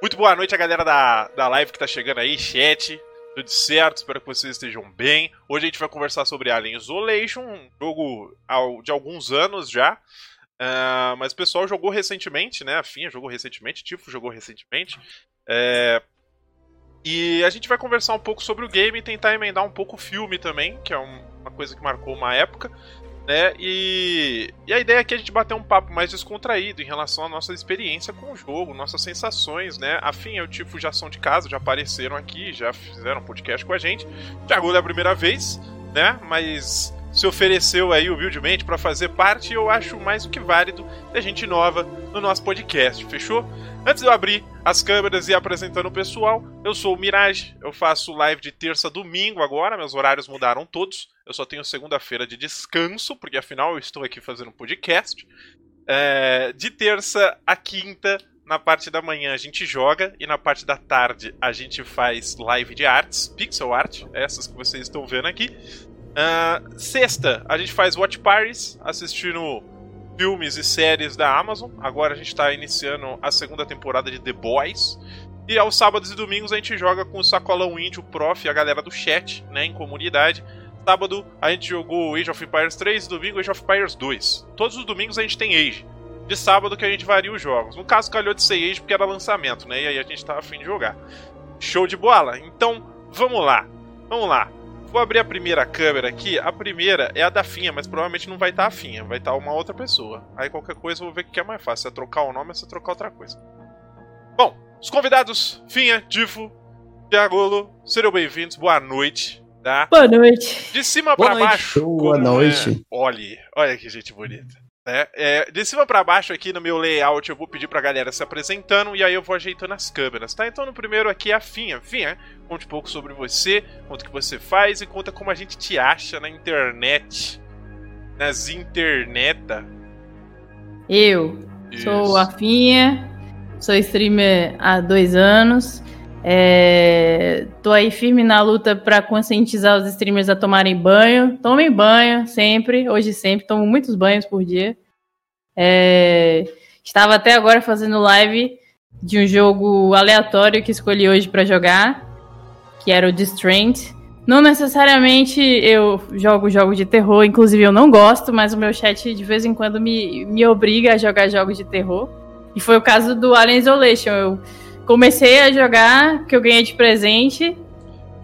Muito boa noite a galera da, da live que tá chegando aí, chat. Tudo certo, espero que vocês estejam bem. Hoje a gente vai conversar sobre Alien Isolation, um jogo de alguns anos já. Uh, mas o pessoal jogou recentemente, né? A Finha jogou recentemente, Tifo jogou recentemente. É... E a gente vai conversar um pouco sobre o game e tentar emendar um pouco o filme também, que é uma coisa que marcou uma época né? E, e a ideia aqui é a gente bater um papo mais descontraído em relação à nossa experiência com o jogo, nossas sensações, né? Afim, eu tipo já são de casa, já apareceram aqui, já fizeram podcast com a gente. Thiago é a primeira vez, né? Mas se ofereceu aí humildemente para fazer parte, eu acho mais do que válido ter gente nova no nosso podcast, fechou? Antes de eu abrir as câmeras e apresentando o pessoal, eu sou o Mirage, eu faço live de terça a domingo agora, meus horários mudaram todos, eu só tenho segunda-feira de descanso, porque afinal eu estou aqui fazendo um podcast. É, de terça a quinta, na parte da manhã a gente joga e na parte da tarde a gente faz live de artes, pixel art, essas que vocês estão vendo aqui. Uh, sexta, a gente faz Watch Parties, assistindo filmes e séries da Amazon. Agora a gente está iniciando a segunda temporada de The Boys. E aos sábados e domingos a gente joga com o Sacolão Índio, o Prof e a galera do chat, né, em comunidade. Sábado a gente jogou Age of Empires 3 e domingo Age of Empires 2. Todos os domingos a gente tem Age. De sábado que a gente varia os jogos. No caso, calhou de ser Age porque era lançamento, né? E aí a gente tava afim de jogar. Show de bola? Então, vamos lá. Vamos lá. Vou abrir a primeira câmera aqui. A primeira é a da Finha, mas provavelmente não vai estar tá a Finha, vai estar tá uma outra pessoa. Aí qualquer coisa eu vou ver o que é mais fácil. Se é trocar o nome ou se é trocar outra coisa. Bom, os convidados, Finha, Tifo, Tiagolo, sejam bem-vindos, boa noite. Tá? Boa noite. De cima para baixo. Boa noite. É... Olhe, olha que gente bonita. É, é, de cima para baixo aqui no meu layout eu vou pedir pra galera se apresentando e aí eu vou ajeitando as câmeras, tá? Então no primeiro aqui é a Finha. Finha, conte um pouco sobre você, conta o que você faz e conta como a gente te acha na internet. Nas interneta. Eu Isso. sou a Finha, sou streamer há dois anos. É, tô aí firme na luta para conscientizar os streamers a tomarem banho. Tomem banho sempre, hoje sempre, tomo muitos banhos por dia. É, estava até agora fazendo live de um jogo aleatório que escolhi hoje para jogar, que era o Strand. Não necessariamente eu jogo jogos de terror, inclusive eu não gosto, mas o meu chat de vez em quando me, me obriga a jogar jogos de terror. E foi o caso do Alien Isolation. Eu comecei a jogar, que eu ganhei de presente,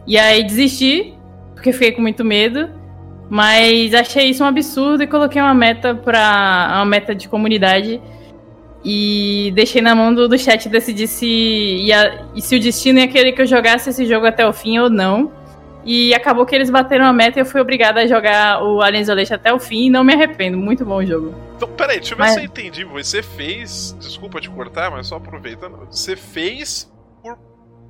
e aí desisti, porque fiquei com muito medo. Mas achei isso um absurdo e coloquei uma meta para uma meta de comunidade e deixei na mão do, do chat decidir se ia, se o destino ia querer que eu jogasse esse jogo até o fim ou não. E acabou que eles bateram a meta e eu fui obrigada a jogar o Alien Isolation até o fim e não me arrependo. Muito bom o jogo. Então, peraí, deixa eu ver mas... se eu entendi. Você fez. Desculpa te cortar, mas só aproveitando. Você fez por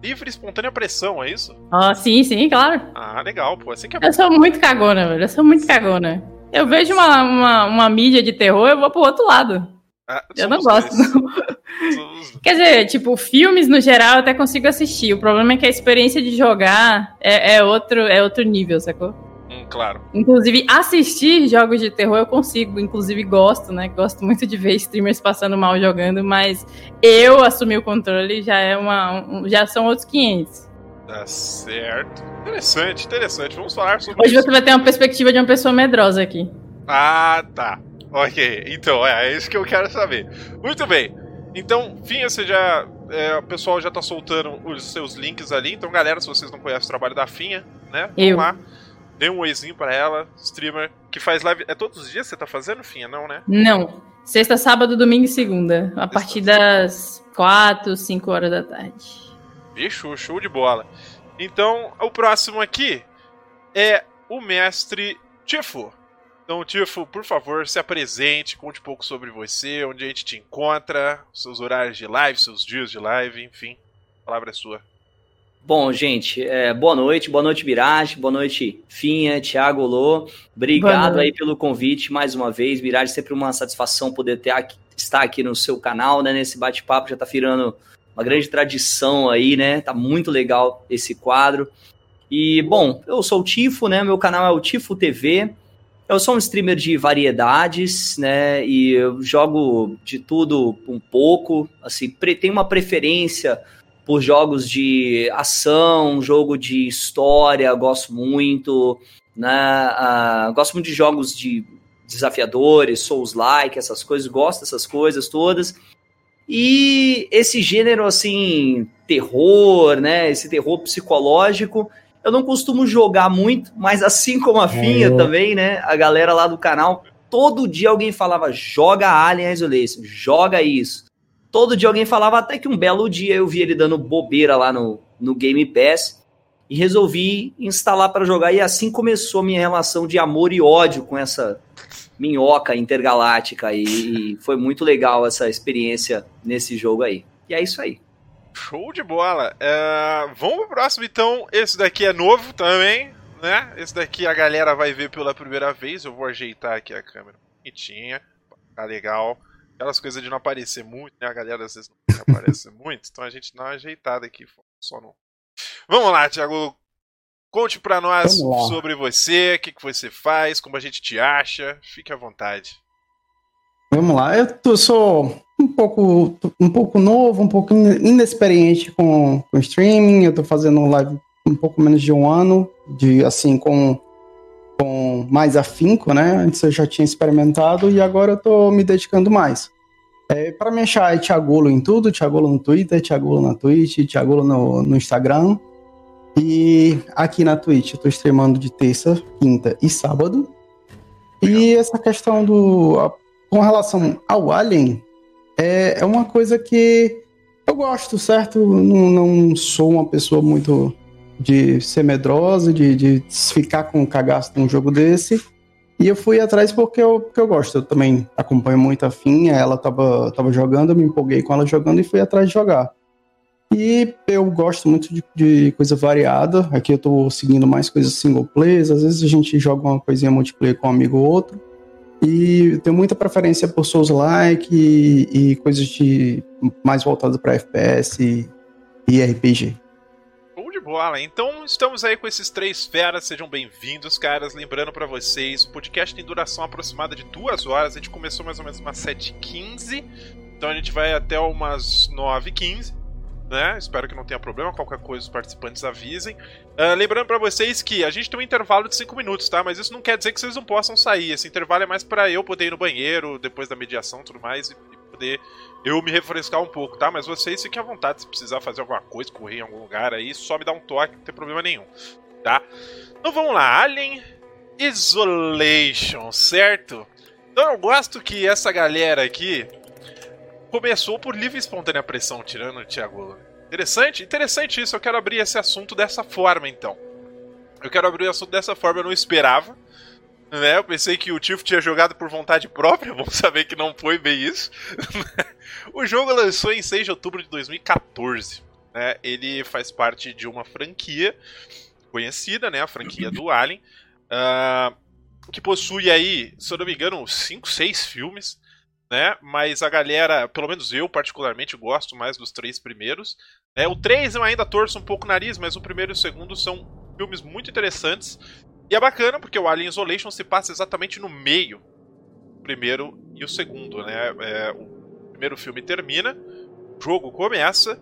livre e espontânea pressão, é isso? Ah, sim, sim, claro. Ah, legal, pô. Assim que é Eu sou muito cagona, velho. Eu sou muito cagona. Eu vejo uma, uma, uma mídia de terror, eu vou pro outro lado. Ah, eu não gosto, não. Quer dizer, tipo, filmes no geral eu até consigo assistir. O problema é que a experiência de jogar é, é outro, é outro nível, sacou? Hum, claro. Inclusive, assistir jogos de terror eu consigo, inclusive gosto, né? Gosto muito de ver streamers passando mal jogando, mas eu assumir o controle já é uma. Um, já são outros 500. Tá certo. Interessante, interessante. Vamos falar sobre Hoje isso. você vai ter uma perspectiva de uma pessoa medrosa aqui. Ah, tá. Ok, então é, é isso que eu quero saber. Muito bem. Então, Finha, você já. É, o pessoal já tá soltando os seus links ali. Então, galera, se vocês não conhecem o trabalho da Finha, né? Eu. Vamos lá. Dê um oizinho pra ela, streamer, que faz live. É todos os dias que você tá fazendo, Finha? Não, né? Não. Sexta, sábado, domingo e segunda. A Sexta, partir das 4, 5 horas da tarde. Bicho, show de bola. Então, o próximo aqui é o mestre Tifo. Então, Tifo, por favor, se apresente, conte um pouco sobre você, onde a gente te encontra, seus horários de live, seus dias de live, enfim. A palavra é sua. Bom, gente, é, boa noite, boa noite, Mirage, boa noite, Finha, Thiago Lô. Obrigado aí pelo convite mais uma vez. Mirage, sempre uma satisfação poder ter aqui, estar aqui no seu canal, né? Nesse bate-papo já tá virando uma grande tradição aí, né? Tá muito legal esse quadro. E, bom, eu sou o Tifo, né? Meu canal é o Tifo TV. Eu sou um streamer de variedades, né? E eu jogo de tudo um pouco. Assim, tenho uma preferência por jogos de ação, jogo de história, gosto muito, né? Uh, gosto muito de jogos de desafiadores, Souls-like, essas coisas, gosto dessas coisas todas. E esse gênero, assim, terror, né? Esse terror psicológico, eu não costumo jogar muito, mas assim como a Finha é. também, né? A galera lá do canal, todo dia alguém falava: joga Alien Isolation, joga isso. Todo dia alguém falava, até que um belo dia eu vi ele dando bobeira lá no, no Game Pass e resolvi instalar para jogar. E assim começou minha relação de amor e ódio com essa minhoca intergaláctica. E, e foi muito legal essa experiência nesse jogo aí. E é isso aí. Show de bola. Uh, vamos pro próximo, então. Esse daqui é novo também, né? Esse daqui a galera vai ver pela primeira vez. Eu vou ajeitar aqui a câmera bonitinha. Tá legal. Aquelas coisas de não aparecer muito, né? A galera às vezes não aparece muito. Então a gente dá uma ajeitada aqui. Só não. Vamos lá, Thiago. Conte para nós sobre você, o que, que você faz, como a gente te acha. Fique à vontade. Vamos lá. Eu tô, sou um pouco, um pouco novo, um pouco inexperiente com, com streaming. Eu tô fazendo live um pouco menos de um ano, de assim, com, com mais afinco, né? Antes eu já tinha experimentado e agora eu tô me dedicando mais. É, para me achar é Thiagolo em tudo, Thiagolo no Twitter, Thiagolo na Twitch, Thiagolo no, no Instagram. E aqui na Twitch eu tô streamando de terça, quinta e sábado. E essa questão do com relação ao Alien, é, é uma coisa que eu gosto, certo? Não, não sou uma pessoa muito de ser medrosa, de, de ficar com cagaço num jogo desse. E eu fui atrás porque eu, porque eu gosto. Eu também acompanho muito a Finha, ela tava, tava jogando, eu me empolguei com ela jogando e fui atrás de jogar. E eu gosto muito de, de coisa variada. Aqui eu tô seguindo mais coisas single players. Às vezes a gente joga uma coisinha multiplayer com um amigo ou outro. E tenho muita preferência por Souls-like e, e, coisas de mais voltadas para FPS e, e RPG. Bom de bola. Então estamos aí com esses três feras. Sejam bem-vindos, caras. Lembrando para vocês, o podcast tem duração aproximada de duas horas. A gente começou mais ou menos umas 7h15. Então a gente vai até umas 9h15 né? Espero que não tenha problema. Qualquer coisa os participantes avisem. Uh, lembrando para vocês que a gente tem um intervalo de 5 minutos, tá? Mas isso não quer dizer que vocês não possam sair. Esse intervalo é mais para eu poder ir no banheiro depois da mediação tudo mais e, e poder eu me refrescar um pouco, tá? Mas vocês fiquem à vontade se precisar fazer alguma coisa, correr em algum lugar aí, só me dá um toque, não tem problema nenhum, tá? Então vamos lá, Alien Isolation, certo? Então eu gosto que essa galera aqui começou por livre e espontânea pressão, tirando o Thiago. Interessante, interessante isso. Eu quero abrir esse assunto dessa forma, então. Eu quero abrir o assunto dessa forma, eu não esperava. Né? Eu pensei que o Tiff tinha jogado por vontade própria, vamos saber que não foi bem isso. o jogo lançou em 6 de outubro de 2014. Né? Ele faz parte de uma franquia conhecida, né? a franquia do Alien, uh, que possui aí, se eu não me engano, 5, 6 filmes né? Mas a galera, pelo menos eu particularmente, gosto mais dos três primeiros. É, o 3 eu ainda torço um pouco o nariz, mas o primeiro e o segundo são filmes muito interessantes. E é bacana porque o Alien Isolation se passa exatamente no meio do primeiro e o segundo, né? É, o primeiro filme termina, o jogo começa,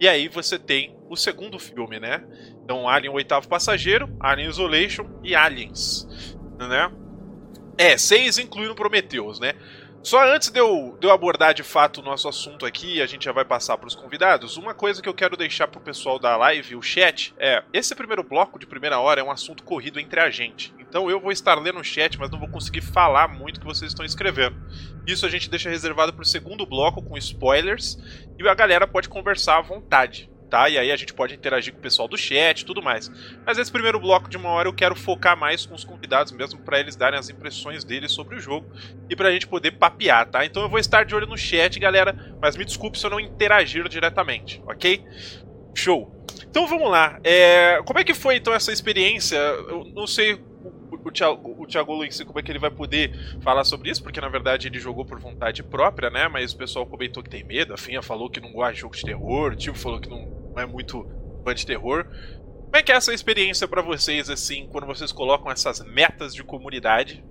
e aí você tem o segundo filme, né? Então, Alien o Oitavo Passageiro, Alien Isolation e Aliens, né? É, seis incluindo Prometheus, né? Só antes de eu, de eu abordar de fato o nosso assunto aqui, a gente já vai passar para os convidados, uma coisa que eu quero deixar para o pessoal da live, o chat, é: esse primeiro bloco de primeira hora é um assunto corrido entre a gente. Então eu vou estar lendo o chat, mas não vou conseguir falar muito o que vocês estão escrevendo. Isso a gente deixa reservado para o segundo bloco com spoilers e a galera pode conversar à vontade tá? E aí a gente pode interagir com o pessoal do chat e tudo mais. Mas esse primeiro bloco de uma hora eu quero focar mais com os convidados mesmo para eles darem as impressões deles sobre o jogo e pra gente poder papear, tá? Então eu vou estar de olho no chat, galera, mas me desculpe se eu não interagir diretamente, ok? Show. Então vamos lá. É... Como é que foi então essa experiência? Eu não sei o Thiago, Luiz, como é que ele vai poder falar sobre isso, porque na verdade ele jogou por vontade própria, né? Mas o pessoal comentou que tem medo, a Finha falou que não gosta de jogo de terror, o Tio falou que não é muito fã de terror. Como é que é essa experiência para vocês, assim, quando vocês colocam essas metas de comunidade,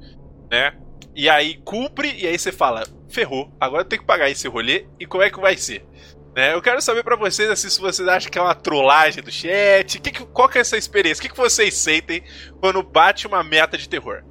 né? E aí cumpre, e aí você fala, ferrou, agora eu tenho que pagar esse rolê, e como é que vai ser? Né? Eu quero saber para vocês assim, se vocês acham que é uma trollagem do chat, que, que, qual que é essa experiência? O que, que vocês sentem quando bate uma meta de terror?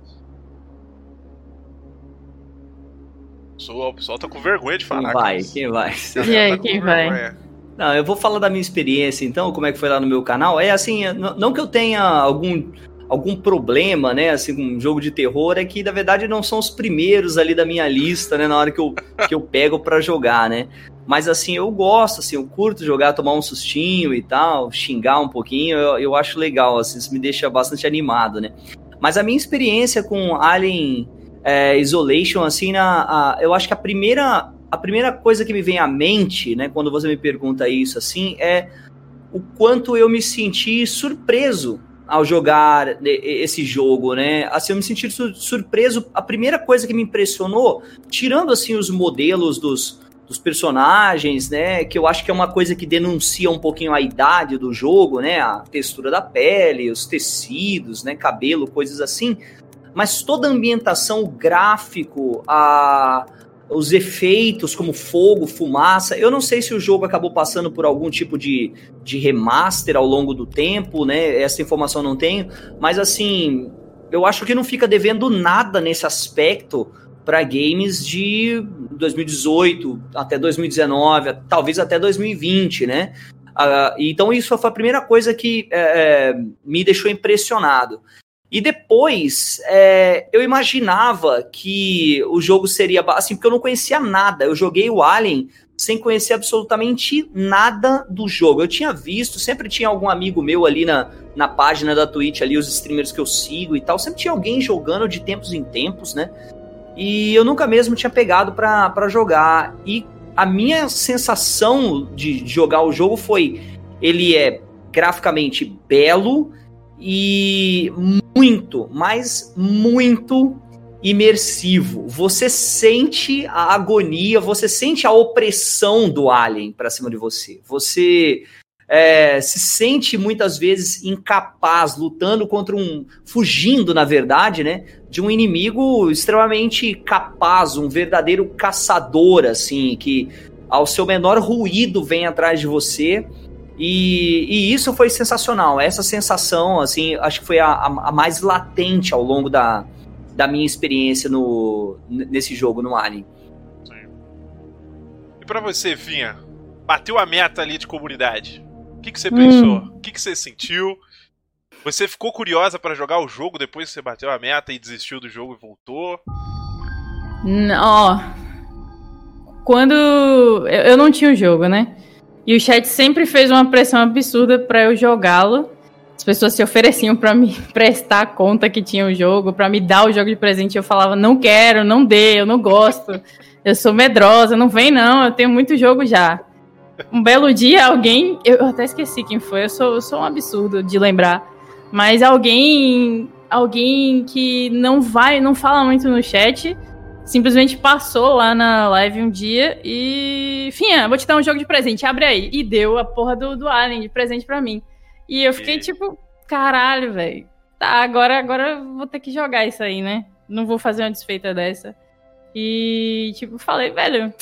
O pessoal tá com vergonha de falar. Quem vai? Quem vai? E aí, tá quem vai? Não, eu vou falar da minha experiência, então, como é que foi lá no meu canal. É assim, não que eu tenha algum algum problema, né, assim, com um jogo de terror, é que, na verdade, não são os primeiros ali da minha lista, né, na hora que eu, que eu pego para jogar, né. Mas, assim, eu gosto, assim, eu curto jogar, tomar um sustinho e tal, xingar um pouquinho, eu, eu acho legal, assim, isso me deixa bastante animado, né. Mas a minha experiência com Alien é, Isolation, assim, na, a, eu acho que a primeira, a primeira coisa que me vem à mente, né, quando você me pergunta isso, assim, é o quanto eu me senti surpreso ao jogar esse jogo, né? Assim, eu me senti surpreso. A primeira coisa que me impressionou, tirando assim os modelos dos, dos personagens, né? Que eu acho que é uma coisa que denuncia um pouquinho a idade do jogo, né? A textura da pele, os tecidos, né? Cabelo, coisas assim. Mas toda a ambientação, o gráfico, a os efeitos como fogo, fumaça. Eu não sei se o jogo acabou passando por algum tipo de, de remaster ao longo do tempo, né? Essa informação não tenho, mas assim, eu acho que não fica devendo nada nesse aspecto para games de 2018 até 2019, talvez até 2020, né? Uh, então isso foi a primeira coisa que é, me deixou impressionado. E depois, é, eu imaginava que o jogo seria assim, porque eu não conhecia nada. Eu joguei o Alien sem conhecer absolutamente nada do jogo. Eu tinha visto, sempre tinha algum amigo meu ali na, na página da Twitch, ali, os streamers que eu sigo e tal. Sempre tinha alguém jogando de tempos em tempos, né? E eu nunca mesmo tinha pegado para jogar. E a minha sensação de jogar o jogo foi: ele é graficamente belo e muito, mas muito imersivo. Você sente a agonia, você sente a opressão do alien para cima de você. Você é, se sente muitas vezes incapaz, lutando contra um. fugindo, na verdade, né? De um inimigo extremamente capaz, um verdadeiro caçador, assim, que ao seu menor ruído vem atrás de você e, e, isso foi sensacional. Essa sensação, assim, acho que foi a, a, mais latente ao longo da, da minha experiência no, nesse jogo, no Alien. Sim. E pra você, Vinha, bateu a meta ali de comunidade. O que, que você hum. pensou? O que, que você sentiu? Você ficou curiosa para jogar o jogo depois que você bateu a meta e desistiu do jogo e voltou? Ó. Quando. Eu, eu não tinha o jogo, né? E o chat sempre fez uma pressão absurda para eu jogá-lo. As pessoas se ofereciam para me prestar conta que tinha o jogo, para me dar o jogo de presente. Eu falava, não quero, não dê, eu não gosto. Eu sou medrosa, não vem não, eu tenho muito jogo já. Um belo dia, alguém. Eu até esqueci quem foi, eu sou, eu sou um absurdo de lembrar. Mas alguém. Alguém que não vai, não fala muito no chat, simplesmente passou lá na live um dia e. Finha, vou te dar um jogo de presente, abre aí. E deu a porra do, do Alien de presente para mim. E eu fiquei e... tipo, caralho, velho. Tá, agora, agora vou ter que jogar isso aí, né? Não vou fazer uma desfeita dessa. E, tipo, falei, velho.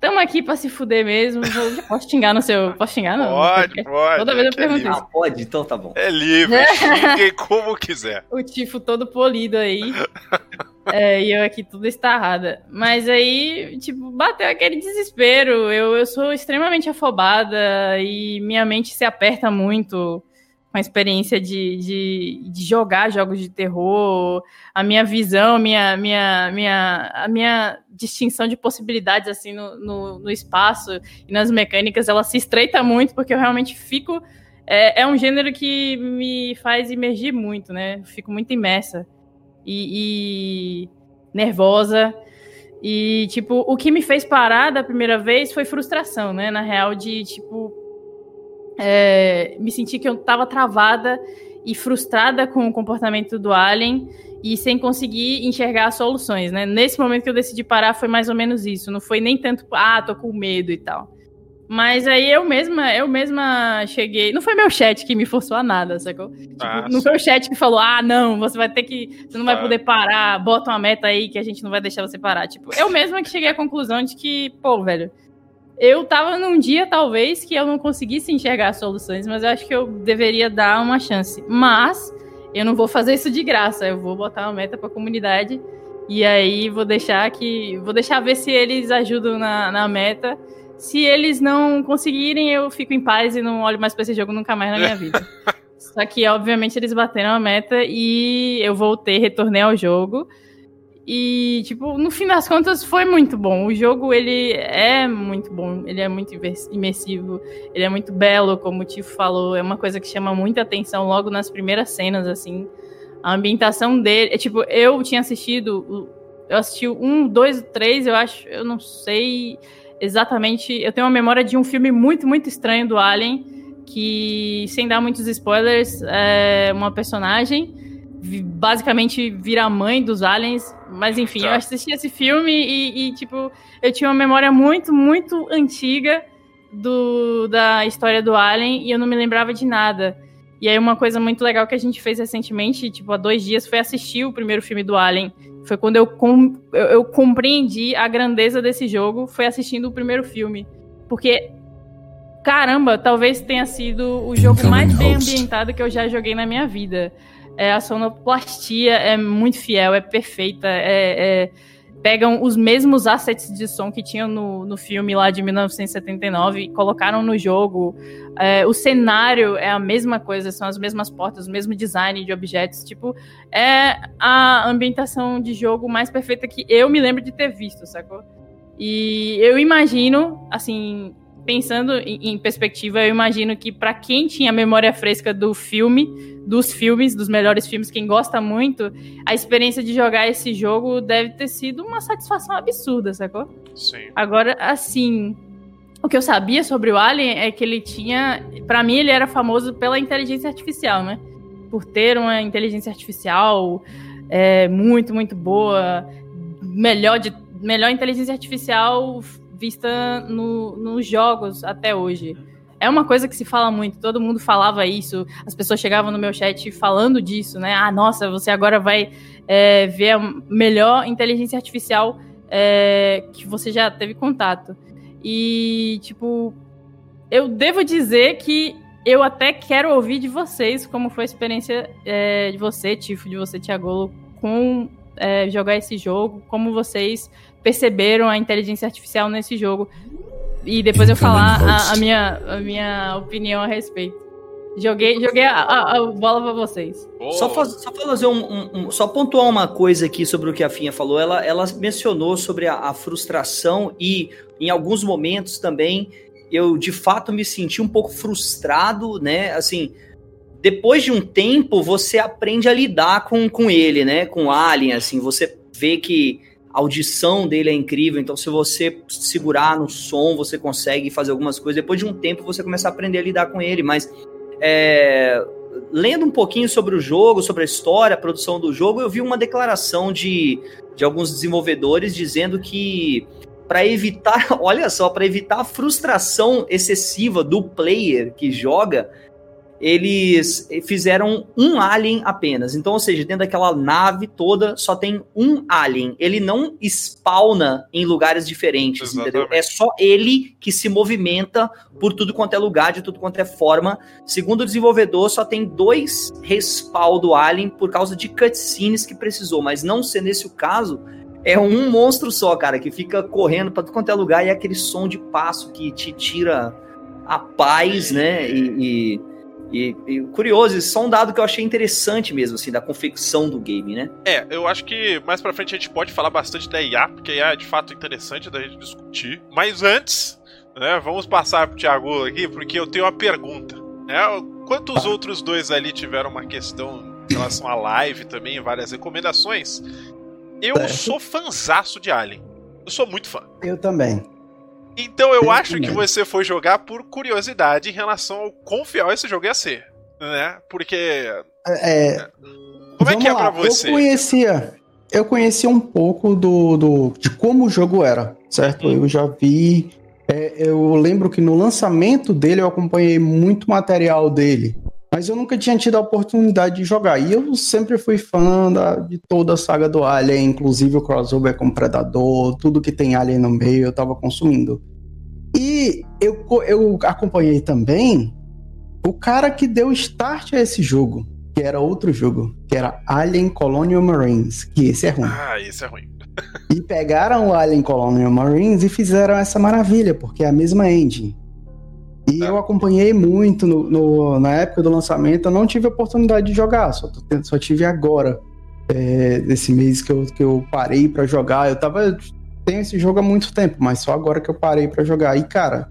Tamo aqui pra se fuder mesmo. Posso xingar no seu. Posso xingar, não? Pode, pode. Toda vez eu é pergunto é isso. Ah, pode? Então tá bom. É livre. Xingue como quiser. O tifo todo polido aí. É, e eu aqui tudo estarrada. Mas aí, tipo, bateu aquele desespero. Eu, eu sou extremamente afobada e minha mente se aperta muito com a experiência de, de, de, jogar jogos de terror. A minha visão, minha, minha, minha, a minha distinção de possibilidades assim no, no, no espaço e nas mecânicas, ela se estreita muito, porque eu realmente fico. É, é um gênero que me faz emergir muito, né? fico muito imersa e, e nervosa. E, tipo, o que me fez parar da primeira vez foi frustração, né? Na real, de, tipo, é, me sentir que eu tava travada e frustrada com o comportamento do Alien e sem conseguir enxergar soluções, né? Nesse momento que eu decidi parar foi mais ou menos isso. Não foi nem tanto, ah, tô com medo e tal. Mas aí eu mesma, eu mesma cheguei. Não foi meu chat que me forçou a nada, sacou? Tipo, ah, não foi o chat que falou, ah, não, você vai ter que. Você não vai poder parar, bota uma meta aí que a gente não vai deixar você parar. Tipo, eu mesma que cheguei à conclusão de que, pô, velho, eu tava num dia, talvez, que eu não conseguisse enxergar soluções, mas eu acho que eu deveria dar uma chance. Mas eu não vou fazer isso de graça, eu vou botar uma meta pra comunidade. E aí vou deixar que. Vou deixar ver se eles ajudam na, na meta. Se eles não conseguirem, eu fico em paz e não olho mais pra esse jogo nunca mais na minha vida. Só que, obviamente, eles bateram a meta e eu voltei, retornei ao jogo. E, tipo, no fim das contas foi muito bom. O jogo, ele é muito bom, ele é muito imersivo, ele é muito belo, como o Tifo falou. É uma coisa que chama muita atenção logo nas primeiras cenas, assim. A ambientação dele. É tipo, eu tinha assistido. Eu assisti um, dois, três, eu acho. Eu não sei exatamente. Eu tenho uma memória de um filme muito, muito estranho do Alien, que, sem dar muitos spoilers, é uma personagem basicamente vira a mãe dos aliens. Mas enfim, tá. eu assisti esse filme e, e, tipo, eu tinha uma memória muito, muito antiga do, da história do Alien e eu não me lembrava de nada. E aí uma coisa muito legal que a gente fez recentemente, tipo, há dois dias, foi assistir o primeiro filme do Alien. Foi quando eu, com, eu, eu compreendi a grandeza desse jogo, foi assistindo o primeiro filme. Porque, caramba, talvez tenha sido o jogo mais bem ambientado que eu já joguei na minha vida. É, a sonoplastia é muito fiel, é perfeita, é, é, pegam os mesmos assets de som que tinham no, no filme lá de 1979 e colocaram no jogo. É, o cenário é a mesma coisa, são as mesmas portas, o mesmo design de objetos. Tipo, é a ambientação de jogo mais perfeita que eu me lembro de ter visto, sacou? E eu imagino, assim, pensando em, perspectiva, eu imagino que para quem tinha memória fresca do filme, dos filmes, dos melhores filmes, quem gosta muito, a experiência de jogar esse jogo deve ter sido uma satisfação absurda, sacou? Sim. Agora, assim, o que eu sabia sobre o Alien é que ele tinha, para mim ele era famoso pela inteligência artificial, né? Por ter uma inteligência artificial é, muito, muito boa, melhor de melhor inteligência artificial vista no, nos jogos até hoje. É uma coisa que se fala muito, todo mundo falava isso, as pessoas chegavam no meu chat falando disso, né? Ah, nossa, você agora vai é, ver a melhor inteligência artificial é, que você já teve contato. E, tipo, eu devo dizer que eu até quero ouvir de vocês como foi a experiência é, de você, Tifo, de você, Tiagolo, com é, jogar esse jogo, como vocês perceberam a inteligência artificial nesse jogo. E depois eu falar a, a, minha, a minha opinião a respeito. Joguei, joguei a, a, a bola para vocês. Oh. Só, faz, só fazer um, um, um, Só pontuar uma coisa aqui sobre o que a Finha falou. Ela, ela mencionou sobre a, a frustração e, em alguns momentos também, eu de fato me senti um pouco frustrado, né? Assim, depois de um tempo, você aprende a lidar com, com ele, né? Com o Alien, assim, você vê que a audição dele é incrível, então se você segurar no som, você consegue fazer algumas coisas. Depois de um tempo, você começa a aprender a lidar com ele, mas é, lendo um pouquinho sobre o jogo, sobre a história, a produção do jogo, eu vi uma declaração de, de alguns desenvolvedores dizendo que para evitar, olha só, para evitar a frustração excessiva do player que joga, eles fizeram um alien apenas. Então, ou seja, dentro daquela nave toda só tem um alien. Ele não spawna em lugares diferentes, Exatamente. entendeu? É só ele que se movimenta por tudo quanto é lugar, de tudo quanto é forma. Segundo o desenvolvedor, só tem dois respawn do alien por causa de cutscenes que precisou, mas não sendo esse o caso, é um monstro só, cara, que fica correndo para tudo quanto é lugar e é aquele som de passo que te tira a paz, né? E, e e, e, curioso, isso é um dado que eu achei interessante mesmo, assim, da confecção do game, né? É, eu acho que mais pra frente a gente pode falar bastante da IA, porque a IA é de fato interessante da gente discutir. Mas antes, né, vamos passar pro Thiago aqui, porque eu tenho uma pergunta. Né? Quantos outros dois ali tiveram uma questão em relação à live também, várias recomendações? Eu é. sou fanzaço de Alien. Eu sou muito fã. Eu também. Então eu acho que você foi jogar por curiosidade em relação ao quão fiel esse jogo ia ser, né? Porque. É, é como é que é lá. pra você? Eu conhecia. Eu conhecia um pouco do, do de como o jogo era, certo? Hum. Eu já vi É, eu lembro que no lançamento dele eu acompanhei muito material dele, mas eu nunca tinha tido a oportunidade de jogar. E eu sempre fui fã da, de toda a saga do Alien, inclusive o crossover com Predador, tudo que tem Alien no meio eu tava consumindo. E eu, eu acompanhei também o cara que deu start a esse jogo, que era outro jogo, que era Alien Colonial Marines, que esse é ruim. Ah, esse é ruim. e pegaram o Alien Colonial Marines e fizeram essa maravilha, porque é a mesma engine. E eu acompanhei muito no, no, na época do lançamento, eu não tive oportunidade de jogar, só, só tive agora, é, desse mês que eu, que eu parei para jogar. Eu tava. Tenho esse jogo há muito tempo, mas só agora que eu parei para jogar. E, cara,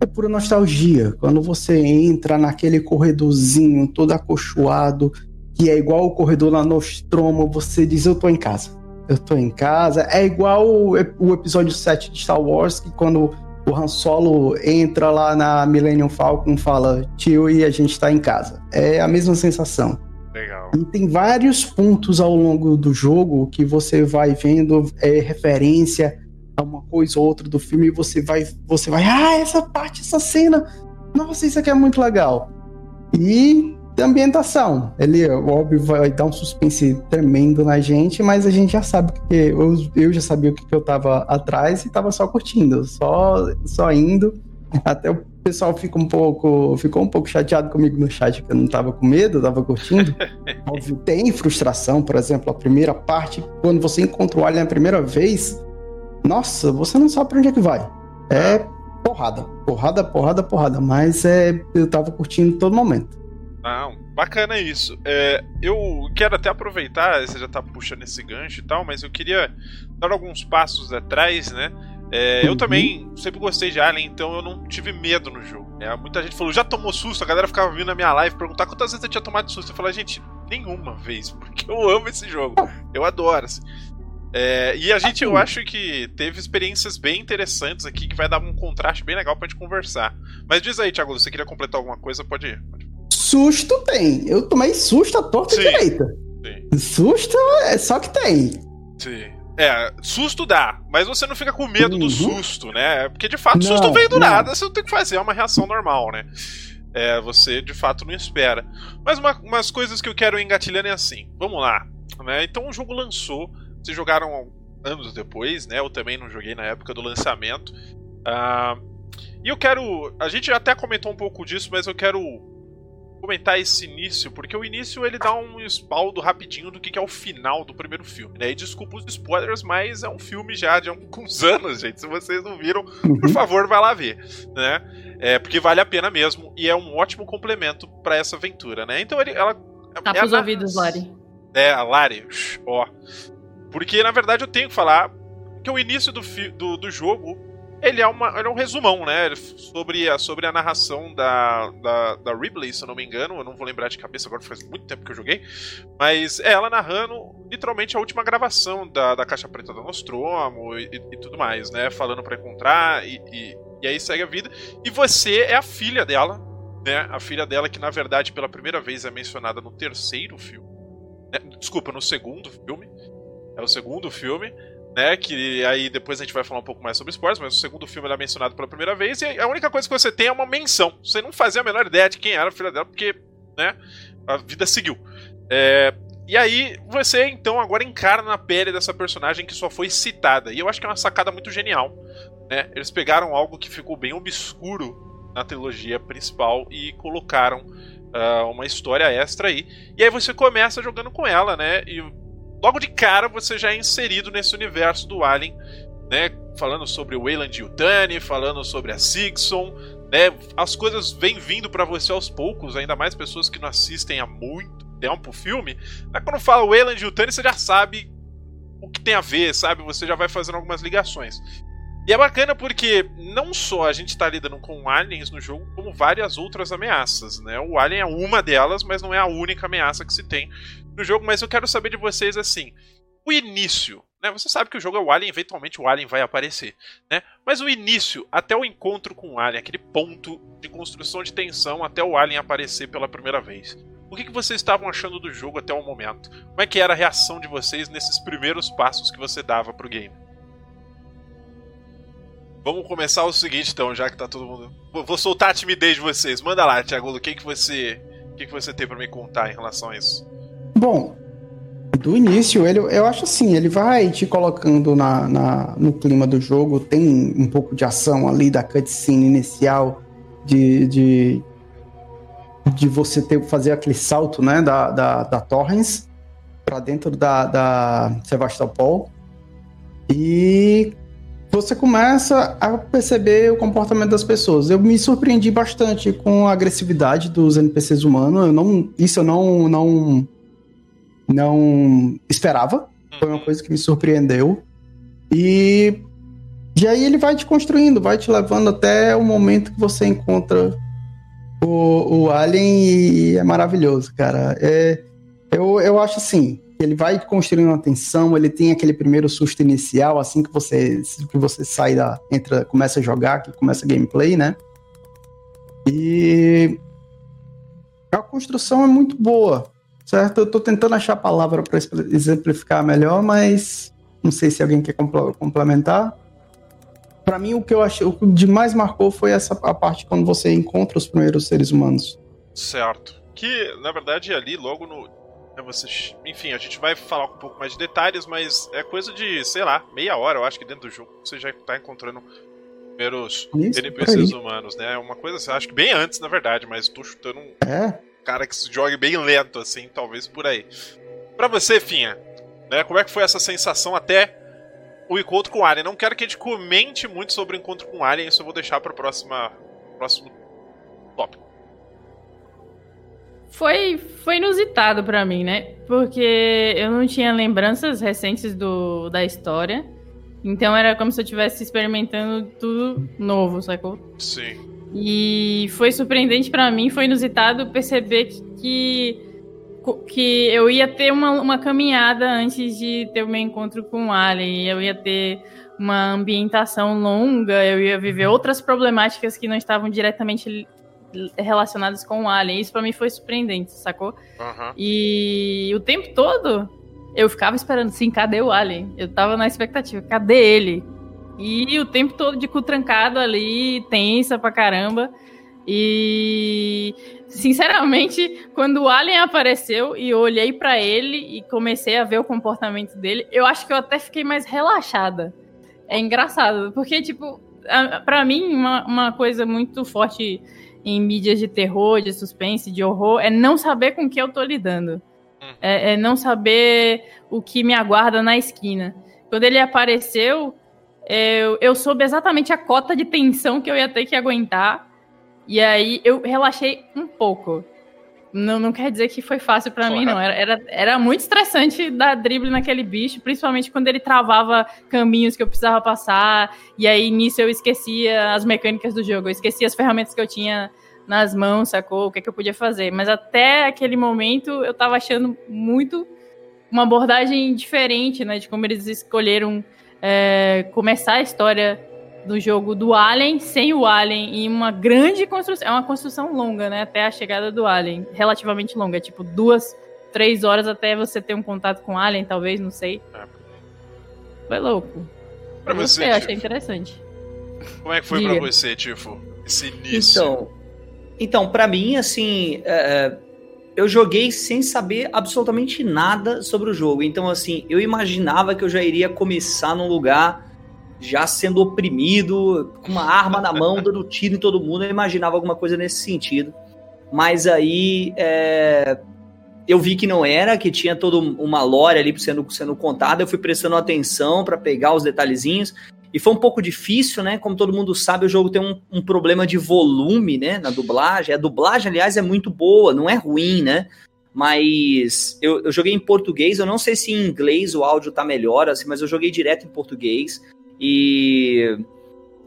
é pura nostalgia. Quando você entra naquele corredorzinho todo acolchoado, que é igual o corredor na Nostromo, você diz: Eu tô em casa. Eu tô em casa. É igual o, o episódio 7 de Star Wars, que quando o Han Solo entra lá na Millennium Falcon fala: Tio, e a gente tá em casa. É a mesma sensação. Legal. E tem vários pontos ao longo do jogo que você vai vendo é, referência uma coisa ou outra do filme e você vai, você vai, ah, essa parte, essa cena, nossa, isso aqui é muito legal. E a ambientação, ele, óbvio, vai dar um suspense tremendo na gente, mas a gente já sabe que eu, eu já sabia o que, que eu tava atrás e tava só curtindo, só, só indo. Até o pessoal fica um pouco, ficou um pouco chateado comigo no chat que eu não tava com medo, eu tava curtindo. Óbvio, tem frustração, por exemplo, a primeira parte, quando você encontra o Alien a primeira vez, nossa, você não sabe pra onde é que vai. É porrada, porrada, porrada, porrada. Mas é, eu tava curtindo todo momento. Não, bacana isso. É, eu quero até aproveitar, você já tá puxando esse gancho e tal, mas eu queria dar alguns passos atrás, né? É, eu uhum. também sempre gostei de Alien, então eu não tive medo no jogo. É, muita gente falou, já tomou susto? A galera ficava vindo na minha live perguntar quantas vezes eu tinha tomado susto. Eu falei, gente, nenhuma vez, porque eu amo esse jogo. Eu adoro, assim. É, e a gente, eu acho que teve experiências bem interessantes aqui que vai dar um contraste bem legal pra gente conversar. Mas diz aí, Thiago, você queria completar alguma coisa? Pode ir. Susto tem. Eu tomei susto à torta Sim. direita. Sim. Susto é só que tem. Sim. É, susto dá, mas você não fica com medo uhum. do susto, né? Porque de fato o susto veio do não. nada, você não tem que fazer, é uma reação normal, né? É, você de fato não espera. Mas uma, umas coisas que eu quero engatilhando é assim: vamos lá. Né? Então o jogo lançou vocês jogaram anos depois, né? Eu também não joguei na época do lançamento. Uh, e eu quero. A gente até comentou um pouco disso, mas eu quero comentar esse início, porque o início ele dá um espaldo rapidinho do que, é o final do primeiro filme, né? E desculpa os spoilers, mas é um filme já de alguns anos, gente. Se vocês não viram, por uhum. favor, vai lá ver, né? É, porque vale a pena mesmo e é um ótimo complemento para essa aventura, né? Então ele, ela. Tá é pros ouvidos, Lari. É, a Lari, ó. Porque, na verdade, eu tenho que falar que o início do, do, do jogo ele é, uma, ele é um resumão, né? Sobre a, sobre a narração da, da, da, Ripley, se eu não me engano. Eu não vou lembrar de cabeça agora, faz muito tempo que eu joguei. Mas é ela narrando literalmente a última gravação da, da Caixa Preta do Nostromo e, e, tudo mais, né? Falando para encontrar e, e, e, aí segue a vida. E você é a filha dela, né? A filha dela que, na verdade, pela primeira vez é mencionada no terceiro filme. Né? Desculpa, no segundo filme. É o segundo filme, né? Que aí depois a gente vai falar um pouco mais sobre esportes, mas o segundo filme é mencionado pela primeira vez e a única coisa que você tem é uma menção. Você não fazia a menor ideia de quem era a filha dela, porque, né? A vida seguiu. É, e aí você então agora encarna na pele dessa personagem que só foi citada. E eu acho que é uma sacada muito genial. Né? Eles pegaram algo que ficou bem obscuro na trilogia principal e colocaram uh, uma história extra aí. E aí você começa jogando com ela, né? E logo de cara você já é inserido nesse universo do Alien, né? Falando sobre o Wayland Yutani, falando sobre a Sigson, né? As coisas vêm vindo para você aos poucos, ainda mais pessoas que não assistem há muito tempo o filme. Mas quando fala Wayland Yutani, você já sabe o que tem a ver, sabe? Você já vai fazendo algumas ligações. E é bacana porque não só a gente está lidando com aliens no jogo, como várias outras ameaças, né? O alien é uma delas, mas não é a única ameaça que se tem no jogo. Mas eu quero saber de vocês assim, o início, né? Você sabe que o jogo é o alien, eventualmente o alien vai aparecer, né? Mas o início, até o encontro com o alien, aquele ponto de construção de tensão até o alien aparecer pela primeira vez. O que, que vocês estavam achando do jogo até o momento? Como é que era a reação de vocês nesses primeiros passos que você dava pro game? vamos começar o seguinte, então, já que tá todo mundo. Vou soltar a timidez de vocês. Manda lá, Thiago, o que, que você. O que, que você tem para me contar em relação a isso? Bom, do início, ele, eu acho assim, ele vai te colocando na, na, no clima do jogo, tem um pouco de ação ali da cutscene inicial, de, de, de você ter, fazer aquele salto né, da, da, da Torrens para dentro da, da Sevastopol. E você começa a perceber o comportamento das pessoas. Eu me surpreendi bastante com a agressividade dos NPCs humanos. Eu não, isso eu não, não, não esperava. Foi uma coisa que me surpreendeu. E, e aí ele vai te construindo, vai te levando até o momento que você encontra o, o Alien e é maravilhoso, cara. É, eu, eu acho assim, ele vai construindo uma tensão, ele tem aquele primeiro susto inicial, assim que você, que você sai da. entra, começa a jogar, que começa a gameplay, né? E a construção é muito boa, certo? Eu tô tentando achar a palavra para exemplificar melhor, mas não sei se alguém quer complementar. Para mim, o que eu achei, o que de mais marcou foi essa a parte quando você encontra os primeiros seres humanos. Certo. Que, na verdade, ali, logo no, né, vocês, enfim, a gente vai falar um pouco mais de detalhes, mas é coisa de, sei lá, meia hora, eu acho que dentro do jogo você já está encontrando primeiros Isso, NPCs humanos, né? Uma coisa assim, acho que bem antes, na verdade, mas tô chutando um é. Cara que se jogue bem lento, assim, talvez por aí. Para você, Finha, né? Como é que foi essa sensação até o encontro com o Alien? Não quero que a gente comente muito sobre o encontro com o Alien, isso eu vou deixar para próxima próximo tópico foi, foi inusitado para mim, né? Porque eu não tinha lembranças recentes do, da história. Então era como se eu estivesse experimentando tudo novo, sacou? Sim. E foi surpreendente para mim, foi inusitado perceber que, que eu ia ter uma, uma caminhada antes de ter o meu encontro com o Alien. Eu ia ter uma ambientação longa, eu ia viver outras problemáticas que não estavam diretamente relacionadas com o Alien. Isso para mim foi surpreendente, sacou? Uhum. E o tempo todo eu ficava esperando, sim, cadê o Alien? Eu tava na expectativa, cadê ele? E o tempo todo de cu trancado ali, tensa pra caramba. E sinceramente, quando o Alien apareceu e eu olhei para ele e comecei a ver o comportamento dele, eu acho que eu até fiquei mais relaxada. É engraçado, porque, tipo, para mim, uma, uma coisa muito forte em mídias de terror, de suspense, de horror, é não saber com que eu tô lidando. Hum. É, é, não saber o que me aguarda na esquina. Quando ele apareceu, eu, eu soube exatamente a cota de tensão que eu ia ter que aguentar. E aí eu relaxei um pouco. Não, não quer dizer que foi fácil para mim, não. Era, era, era muito estressante dar drible naquele bicho, principalmente quando ele travava caminhos que eu precisava passar. E aí nisso eu esquecia as mecânicas do jogo, eu esquecia as ferramentas que eu tinha nas mãos, sacou? O que, é que eu podia fazer. Mas até aquele momento eu tava achando muito uma abordagem diferente, né? De como eles escolheram é, começar a história do jogo do Alien sem o Alien em uma grande construção. É uma construção longa, né? Até a chegada do Alien. Relativamente longa. Tipo, duas, três horas até você ter um contato com o Alien, talvez, não sei. É. Foi louco. Pra eu você, eu achei interessante. Como é que foi Diga. pra você, Tifo? Esse início? Então, então para mim, assim. É, é, eu joguei sem saber absolutamente nada sobre o jogo. Então, assim, eu imaginava que eu já iria começar num lugar já sendo oprimido, com uma arma na mão, dando tiro em todo mundo. Eu imaginava alguma coisa nesse sentido. Mas aí é, eu vi que não era, que tinha toda uma lore ali sendo, sendo contada. Eu fui prestando atenção para pegar os detalhezinhos. E foi um pouco difícil, né? Como todo mundo sabe, o jogo tem um, um, problema de volume, né? Na dublagem. A dublagem, aliás, é muito boa, não é ruim, né? Mas eu, eu joguei em português, eu não sei se em inglês o áudio tá melhor, assim, mas eu joguei direto em português e